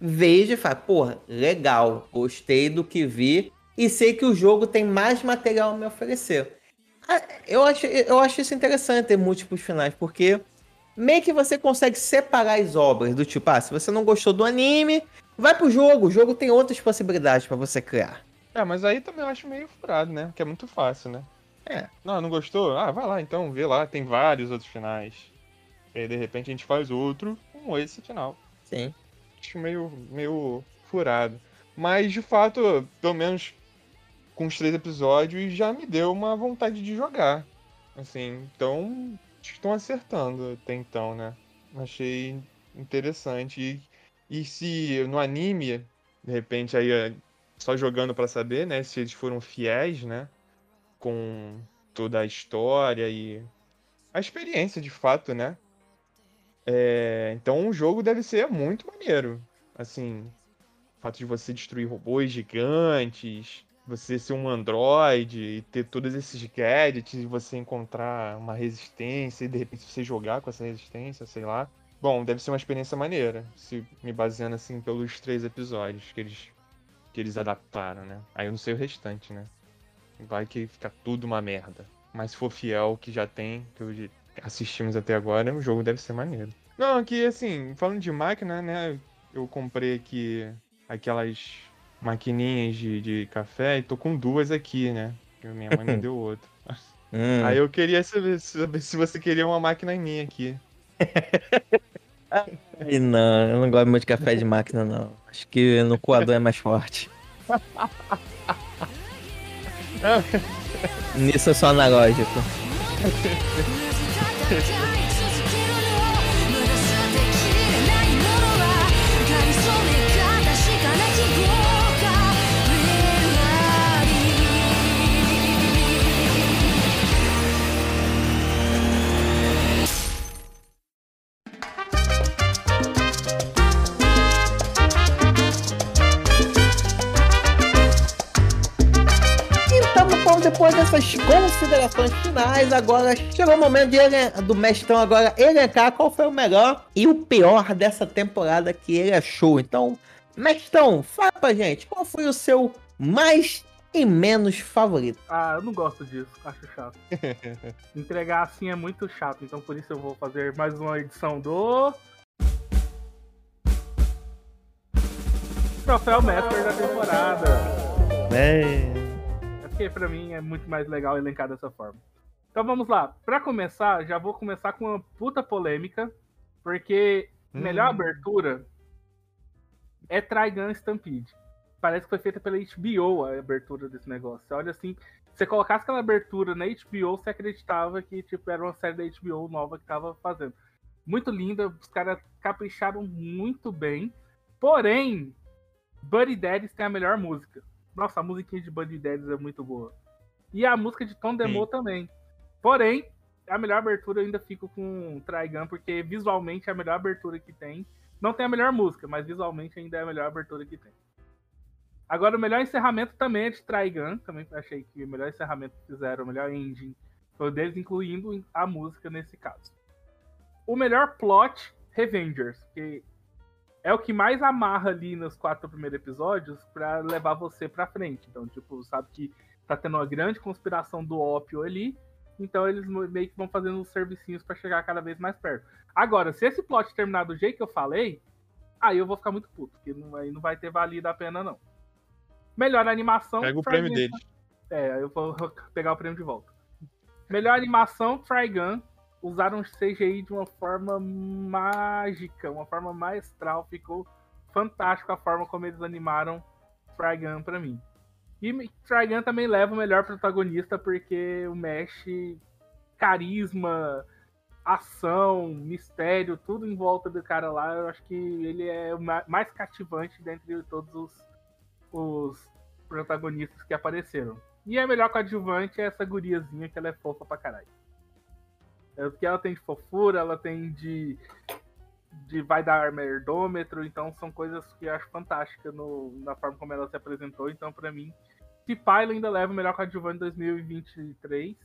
veja e fale, porra, legal, gostei do que vi e sei que o jogo tem mais material a me oferecer. Ah, Eu acho, eu acho isso interessante ter múltiplos finais, porque meio que você consegue separar as obras do tipo, ah, se você não gostou do anime, vai pro jogo. O jogo tem outras possibilidades pra você criar. É, mas aí também eu acho meio furado, né? Que é muito fácil, né? É. Não, não gostou? Ah, vai lá então, vê lá, tem vários outros finais. E aí de repente a gente faz outro com esse final. Sim. Acho meio, meio furado. Mas de fato, pelo menos com os três episódios, já me deu uma vontade de jogar. Assim, então acho que estão acertando até então, né? Achei interessante. E, e se no anime, de repente, aí só jogando pra saber, né? Se eles foram fiéis, né? Com toda a história e a experiência de fato, né? É, então o jogo deve ser muito maneiro. Assim, o fato de você destruir robôs gigantes, você ser um androide e ter todos esses gadgets e você encontrar uma resistência e de repente você jogar com essa resistência, sei lá. Bom, deve ser uma experiência maneira, se me baseando assim pelos três episódios que eles que eles adaptaram, né? Aí eu não sei o restante, né? Vai que fica tudo uma merda. Mas se for fiel que já tem, que assistimos até agora, o jogo deve ser maneiro. Não, aqui assim, falando de máquina, né? Eu comprei aqui aquelas maquininhas de, de café e tô com duas aqui, né? Que minha mãe me deu outra. Hum. Aí eu queria saber, saber se você queria uma máquina em mim aqui. Não, eu não gosto muito de café de máquina, não. Acho que no coador é mais forte. Nisso eu sou analógico.「dessas considerações finais, agora chegou o momento de do mestrão agora elencar qual foi o melhor e o pior dessa temporada que ele achou. Então, mestrão, fala pra gente, qual foi o seu mais e menos favorito? Ah, eu não gosto disso, acho chato. Entregar assim é muito chato, então por isso eu vou fazer mais uma edição do. Troféu Master da temporada. É. Porque pra mim é muito mais legal elencar dessa forma. Então vamos lá. Pra começar, já vou começar com uma puta polêmica, porque melhor Hum. abertura é Trigun Stampede. Parece que foi feita pela HBO a abertura desse negócio. Você olha assim, se você colocasse aquela abertura na HBO, você acreditava que tipo, era uma série da HBO nova que tava fazendo. Muito linda, os caras capricharam muito bem. Porém, Buddy Daddies tem a melhor música. Nossa, a musiquinha de Buddy Daddies é muito boa. E a música de Tom Demo também. Porém, a melhor abertura eu ainda fico com Trigun, porque visualmente é a melhor abertura que tem. Não tem a melhor música, mas visualmente ainda é a melhor abertura que tem. Agora, o melhor encerramento também é de Trigun. Também achei que o melhor encerramento que fizeram, o melhor ending, foi o deles, incluindo a música nesse caso. O melhor plot, Revengers, que é o que mais amarra ali nos quatro primeiros episódios pra levar você pra frente. Então, tipo, sabe que tá tendo uma grande conspiração do ópio ali, então eles meio que vão fazendo uns servicinhos pra chegar cada vez mais perto. Agora, se esse plot terminar do jeito que eu falei, aí eu vou ficar muito puto, porque não, aí não vai ter valido a pena, não. Melhor animação. Pega o prêmio deles. É, aí eu vou pegar o prêmio de volta. Melhor animação, Trigun. Usaram CGI de uma forma mágica, uma forma maestral. Ficou fantástico a forma como eles animaram Trigun pra mim. E Trigun também leva o melhor protagonista porque o Mesh, carisma, ação, mistério, tudo em volta do cara lá. Eu acho que ele é o ma- mais cativante dentre todos os, os protagonistas que apareceram. E a melhor coadjuvante é essa guriazinha que ela é fofa pra caralho. É o que ela tem de fofura, ela tem de. de vai dar merdômetro, então são coisas que eu acho fantásticas no, na forma como ela se apresentou. Então, pra mim, se ela ainda leva o melhor coadjuvante 2023.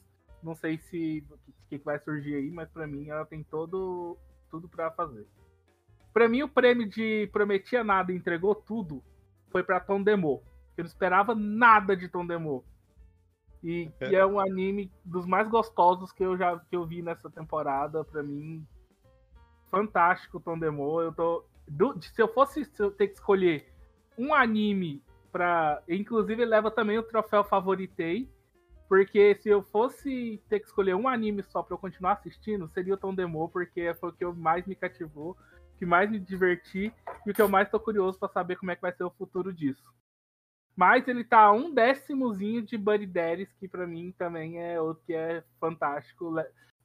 Não sei se o que, que, vai surgir aí, mas pra mim ela tem todo tudo para fazer. Pra mim, o prêmio de Prometia Nada e entregou tudo foi pra Tom Demo. Eu não esperava nada de Tom Demo. E, é. e, é um anime dos mais gostosos que eu já que eu vi nessa temporada. Pra mim, fantástico Tom Demo. Eu tô. Do, se eu fosse se eu ter que escolher um anime para Inclusive, ele leva também o troféu Favoritei. Porque se eu fosse ter que escolher um anime só para eu continuar assistindo, seria o Tom Demo, porque foi o que mais me cativou, que mais me diverti e o que eu mais tô curioso para saber como é que vai ser o futuro disso. Mas ele tá um décimozinho de Buddy Daddies, que para mim também é outro que é fantástico.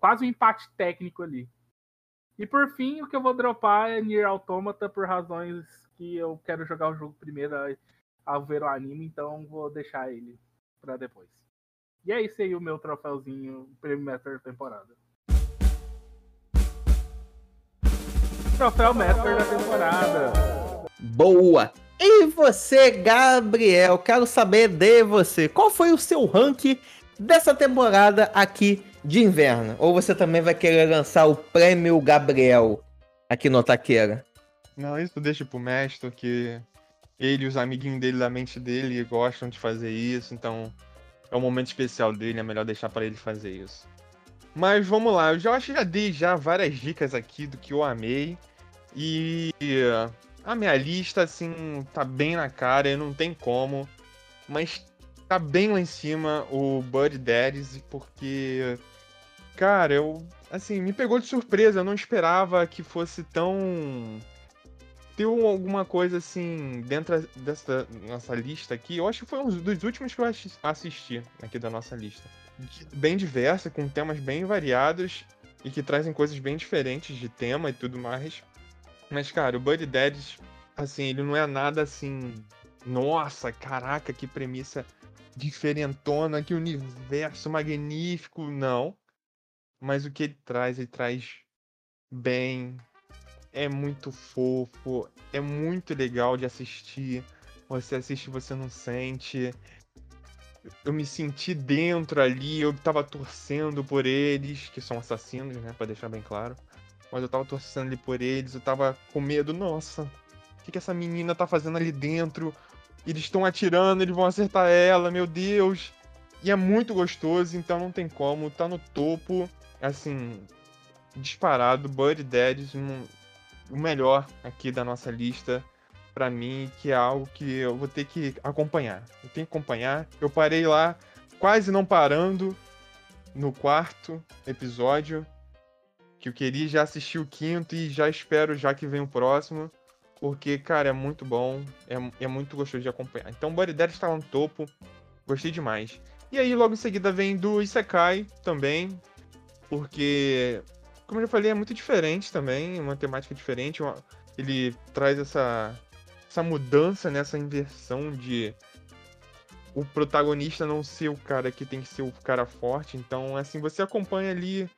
Quase um empate técnico ali. E por fim, o que eu vou dropar é Nier Automata por razões que eu quero jogar o jogo primeiro ao ver o anime, então vou deixar ele para depois. E é isso aí o meu troféuzinho Prêmio Master da temporada. Troféu Master da temporada. Boa! E você, Gabriel, quero saber de você. Qual foi o seu rank dessa temporada aqui de inverno? Ou você também vai querer lançar o prêmio Gabriel aqui no Taqueira? Não, isso deixa pro mestre, que ele e os amiguinhos dele da mente dele gostam de fazer isso, então é um momento especial dele, é melhor deixar para ele fazer isso. Mas vamos lá, eu já acho que já dei já várias dicas aqui do que eu amei. E a minha lista, assim, tá bem na cara, não tem como. Mas tá bem lá em cima o Bud Daddies, porque. Cara, eu. Assim, me pegou de surpresa, eu não esperava que fosse tão. Ter alguma coisa assim dentro dessa nossa lista aqui. Eu acho que foi um dos últimos que eu assisti aqui da nossa lista. Bem diversa, com temas bem variados e que trazem coisas bem diferentes de tema e tudo mais. Mas, cara, o Buddy Daddies, assim, ele não é nada assim. Nossa, caraca, que premissa diferentona, que universo magnífico. Não. Mas o que ele traz, ele traz bem. É muito fofo, é muito legal de assistir. Você assiste, você não sente. Eu me senti dentro ali, eu tava torcendo por eles, que são assassinos, né? Pra deixar bem claro mas eu tava torcendo ali por eles, eu tava com medo, nossa, o que, que essa menina tá fazendo ali dentro? Eles estão atirando, eles vão acertar ela, meu Deus. E é muito gostoso, então não tem como, tá no topo, assim, disparado, Buddy Dead, um, o melhor aqui da nossa lista para mim, que é algo que eu vou ter que acompanhar. Eu tenho que acompanhar. Eu parei lá, quase não parando, no quarto episódio que eu queria já assistir o quinto e já espero já que vem o próximo, porque, cara, é muito bom, é, é muito gostoso de acompanhar. Então, Body Dead está no topo, gostei demais. E aí, logo em seguida, vem do Isekai também, porque, como eu já falei, é muito diferente também, uma temática diferente, uma, ele traz essa, essa mudança, nessa né, inversão de o protagonista não ser o cara que tem que ser o cara forte. Então, assim, você acompanha ali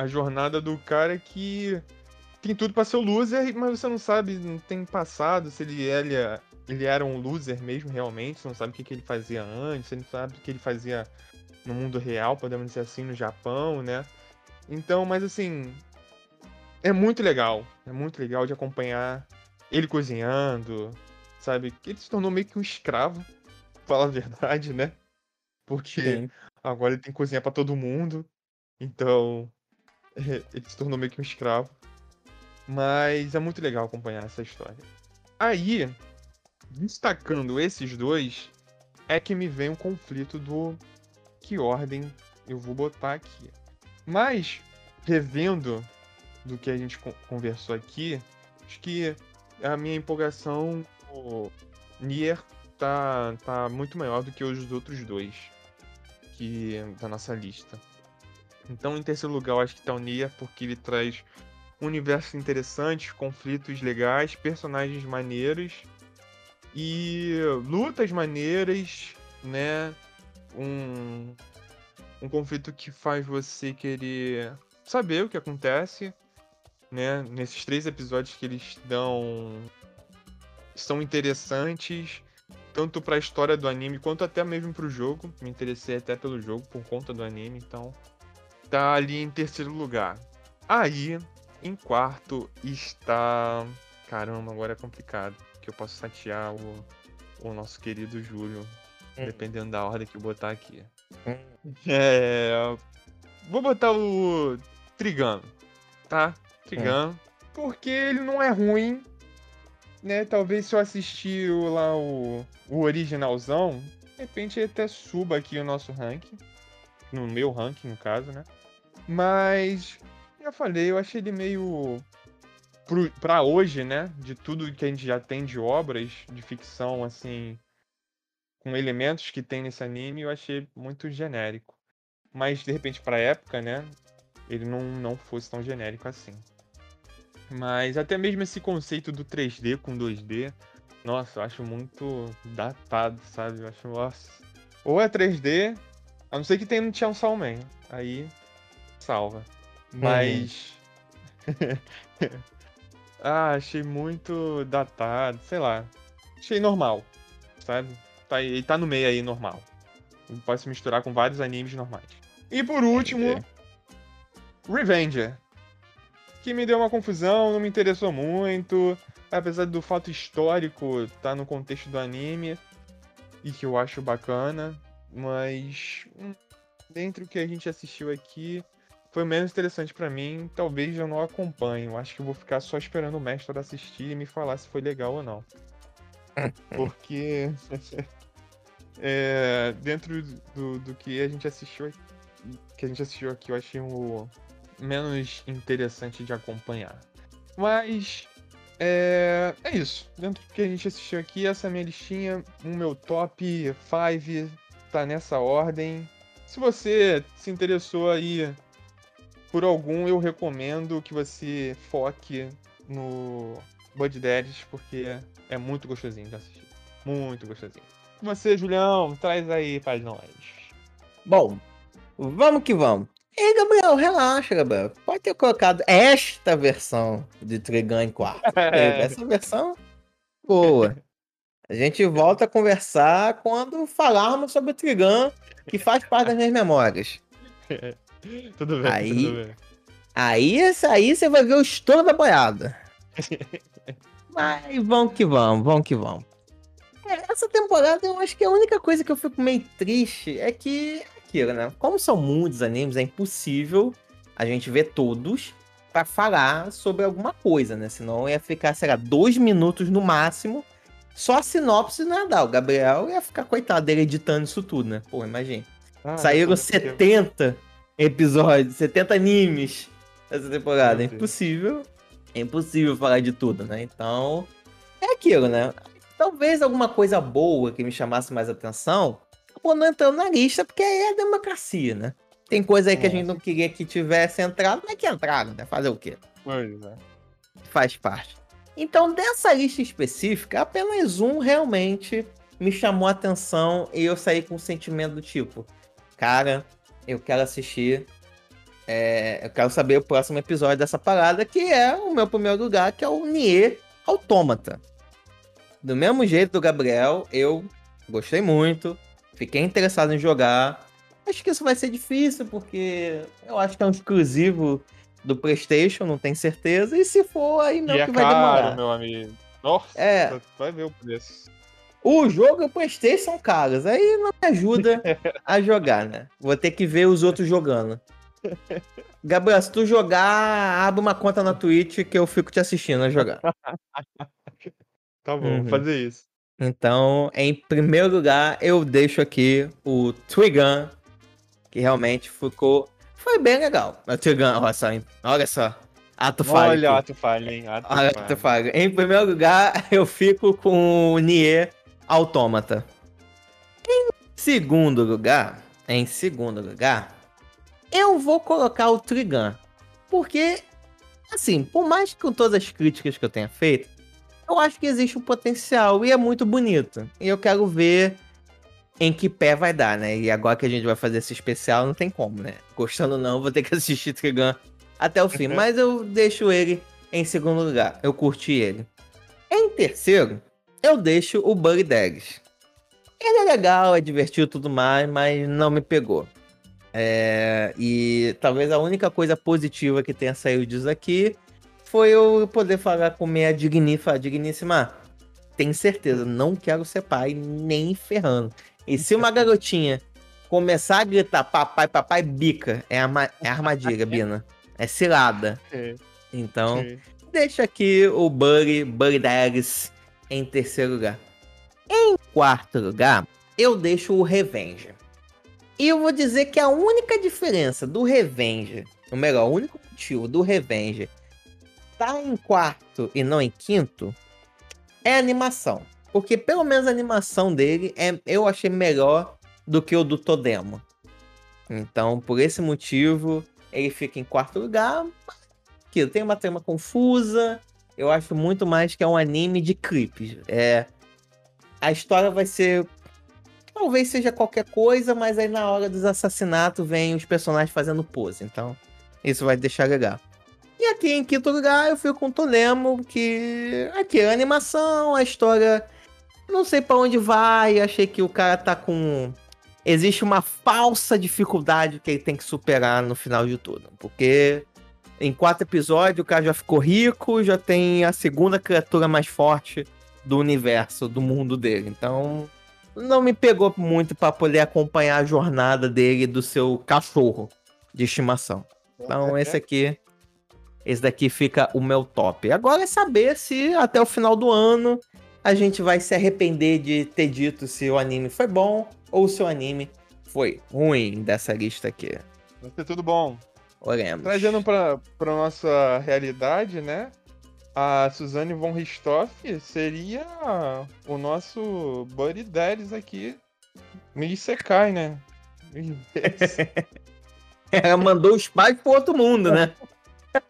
a jornada do cara que tem tudo para ser o loser, mas você não sabe, não tem passado, se ele, ele, ele era um loser mesmo realmente, você não sabe o que, que ele fazia antes, você não sabe o que ele fazia no mundo real, podemos dizer assim, no Japão, né? Então, mas assim, é muito legal, é muito legal de acompanhar ele cozinhando, sabe? Ele se tornou meio que um escravo, pra falar a verdade, né? Porque Sim. agora ele tem que cozinhar para todo mundo. Então, ele se tornou meio que um escravo. Mas é muito legal acompanhar essa história. Aí, destacando esses dois, é que me vem um conflito do que ordem eu vou botar aqui. Mas, revendo do que a gente conversou aqui, acho que a minha empolgação o Nier tá, tá muito maior do que os outros dois que da nossa lista. Então, em terceiro lugar, eu acho que tá o Nia, porque ele traz um universo interessante, conflitos legais, personagens maneiros E lutas maneiras, né? Um, um conflito que faz você querer saber o que acontece, né? Nesses três episódios que eles dão são interessantes tanto para a história do anime quanto até mesmo para o jogo. Me interessei até pelo jogo por conta do anime, então tá ali em terceiro lugar. Aí, em quarto está, caramba, agora é complicado, que eu posso satear o, o nosso querido Júlio, hum. dependendo da ordem que eu botar aqui. Hum. É, vou botar o Trigano, tá? Trigano, hum. porque ele não é ruim, né? Talvez se eu assistir lá o, o originalzão, de repente até suba aqui o nosso ranking. No meu ranking, no caso, né? Mas, já falei, eu achei ele meio. Pra hoje, né? De tudo que a gente já tem de obras de ficção, assim. Com elementos que tem nesse anime, eu achei muito genérico. Mas, de repente, pra época, né? Ele não, não fosse tão genérico assim. Mas até mesmo esse conceito do 3D com 2D, nossa, eu acho muito datado, sabe? Eu acho, nossa. Ou é 3D, a não ser que tenha no Chainsaw Man. Aí, salva. Mas. Uhum. ah, achei muito datado, sei lá. Achei normal, sabe? Tá, ele tá no meio aí, normal. pode se misturar com vários animes normais. E por último, Revenger que me deu uma confusão, não me interessou muito, apesar do fato histórico tá no contexto do anime e que eu acho bacana, mas hum, dentro do que a gente assistiu aqui foi menos interessante para mim, talvez eu não acompanhe, acho que eu vou ficar só esperando o mestre assistir e me falar se foi legal ou não. Porque é, dentro do, do que a gente assistiu que a gente assistiu aqui, eu achei um, menos interessante de acompanhar. Mas é, é isso. Dentro do que a gente assistiu aqui, essa é a minha listinha, o meu top 5 tá nessa ordem. Se você se interessou aí por algum, eu recomendo que você foque no Bud Daddies, porque é muito gostosinho de assistir. Muito gostosinho. Você, Julião, traz aí pra nós. Bom, vamos que vamos. Ei, Gabriel, relaxa, Gabriel. Pode ter colocado esta versão de Trigun em quarto. É. Essa versão, boa. A gente volta a conversar quando falarmos sobre o Trigun, que faz parte das minhas memórias. tudo bem, aí, tudo bem. Aí, aí você vai ver o estouro da boiada. Mas vamos que vamos, vamos que vamos. É, essa temporada eu acho que a única coisa que eu fico meio triste é que aquilo, né? Como são muitos animes, é impossível a gente ver todos para falar sobre alguma coisa, né? Senão ia ficar, sei lá, dois minutos no máximo. Só a sinopse ia dar. O Gabriel ia ficar, coitado dele, editando isso tudo, né? Pô, imagina. Ah, Saíram 70 episódios, 70 animes essa temporada. É impossível. É impossível falar de tudo, né? Então, é aquilo, né? Talvez alguma coisa boa que me chamasse mais atenção acabou não entrando na lista, porque aí é democracia, né? Tem coisa aí que a gente não queria que tivesse entrado, mas que entraram, né? Fazer o quê? Pois é. Faz parte. Então, dessa lista específica, apenas um realmente me chamou a atenção e eu saí com um sentimento do tipo, cara, eu quero assistir, é, eu quero saber o próximo episódio dessa parada, que é o meu primeiro lugar, que é o Nier Autômata. Do mesmo jeito do Gabriel, eu gostei muito, Fiquei interessado em jogar. Acho que isso vai ser difícil, porque eu acho que é um exclusivo do PlayStation, não tenho certeza. E se for, aí não e é que vai caro, demorar. meu amigo. Nossa, é. vai ver o preço. O jogo e o PlayStation são caros, aí não me ajuda a jogar, né? Vou ter que ver os outros jogando. Gabriel, se tu jogar, abre uma conta na Twitch que eu fico te assistindo a jogar. tá bom, uhum. vou fazer isso. Então, em primeiro lugar, eu deixo aqui o Trigun, que realmente ficou. Foi bem legal. O Trigun, olha só, olha só. Ato falho. Olha, ato falho, hein? Ato, olha, ato falho. Em primeiro lugar, eu fico com o Nier Automata. Em segundo lugar, em segundo lugar, eu vou colocar o Trigun. Porque, assim, por mais que com todas as críticas que eu tenha feito, eu acho que existe um potencial e é muito bonito. E eu quero ver em que pé vai dar, né? E agora que a gente vai fazer esse especial, não tem como, né? Gostando ou não, vou ter que assistir Trigun até o fim. Uhum. Mas eu deixo ele em segundo lugar. Eu curti ele. Em terceiro, eu deixo o Bug Dags. Ele é legal, é divertido e tudo mais, mas não me pegou. É, e talvez a única coisa positiva que tenha saído disso aqui foi eu poder falar com minha digníssima, digníssima. Tenho certeza, não quero ser pai nem ferrando. E se uma garotinha começar a gritar papai, papai, bica, é, arma, é armadilha, Bina. É cilada. Ok, Então, ok. deixa aqui o Buddy, Buddy Dags em terceiro lugar. Em quarto lugar, eu deixo o Revenge. E eu vou dizer que a única diferença do Revenge, ou melhor, o único motivo do Revenge tá em quarto e não em quinto, é a animação. Porque pelo menos a animação dele é, eu achei melhor do que o do Todemo. Então, por esse motivo, ele fica em quarto lugar. Que tem uma trama confusa. Eu acho muito mais que é um anime de clipes. É, a história vai ser. Talvez seja qualquer coisa, mas aí na hora dos assassinatos vem os personagens fazendo pose. Então, isso vai deixar legal. E aqui em quinto lugar eu fico com Tolemo, que. Aqui, a animação, a história. Não sei pra onde vai. Achei que o cara tá com. Existe uma falsa dificuldade que ele tem que superar no final de tudo. Porque em quatro episódios o cara já ficou rico, já tem a segunda criatura mais forte do universo, do mundo dele. Então, não me pegou muito pra poder acompanhar a jornada dele e do seu cachorro de estimação. Então, esse aqui. Esse daqui fica o meu top. Agora é saber se até o final do ano a gente vai se arrepender de ter dito se o anime foi bom ou se o anime foi ruim dessa lista aqui. Vai ser tudo bom. Oremos. Trazendo pra, pra nossa realidade, né? A Suzane von Richthofen seria o nosso Buddy Daddies aqui no Isekai, né? Ela mandou os pais pro outro mundo, né?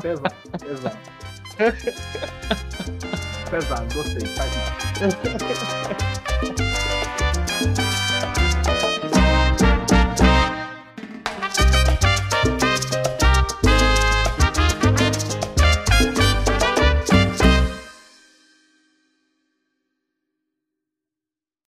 Pesado, pesado. pesado, gostei, faz mal.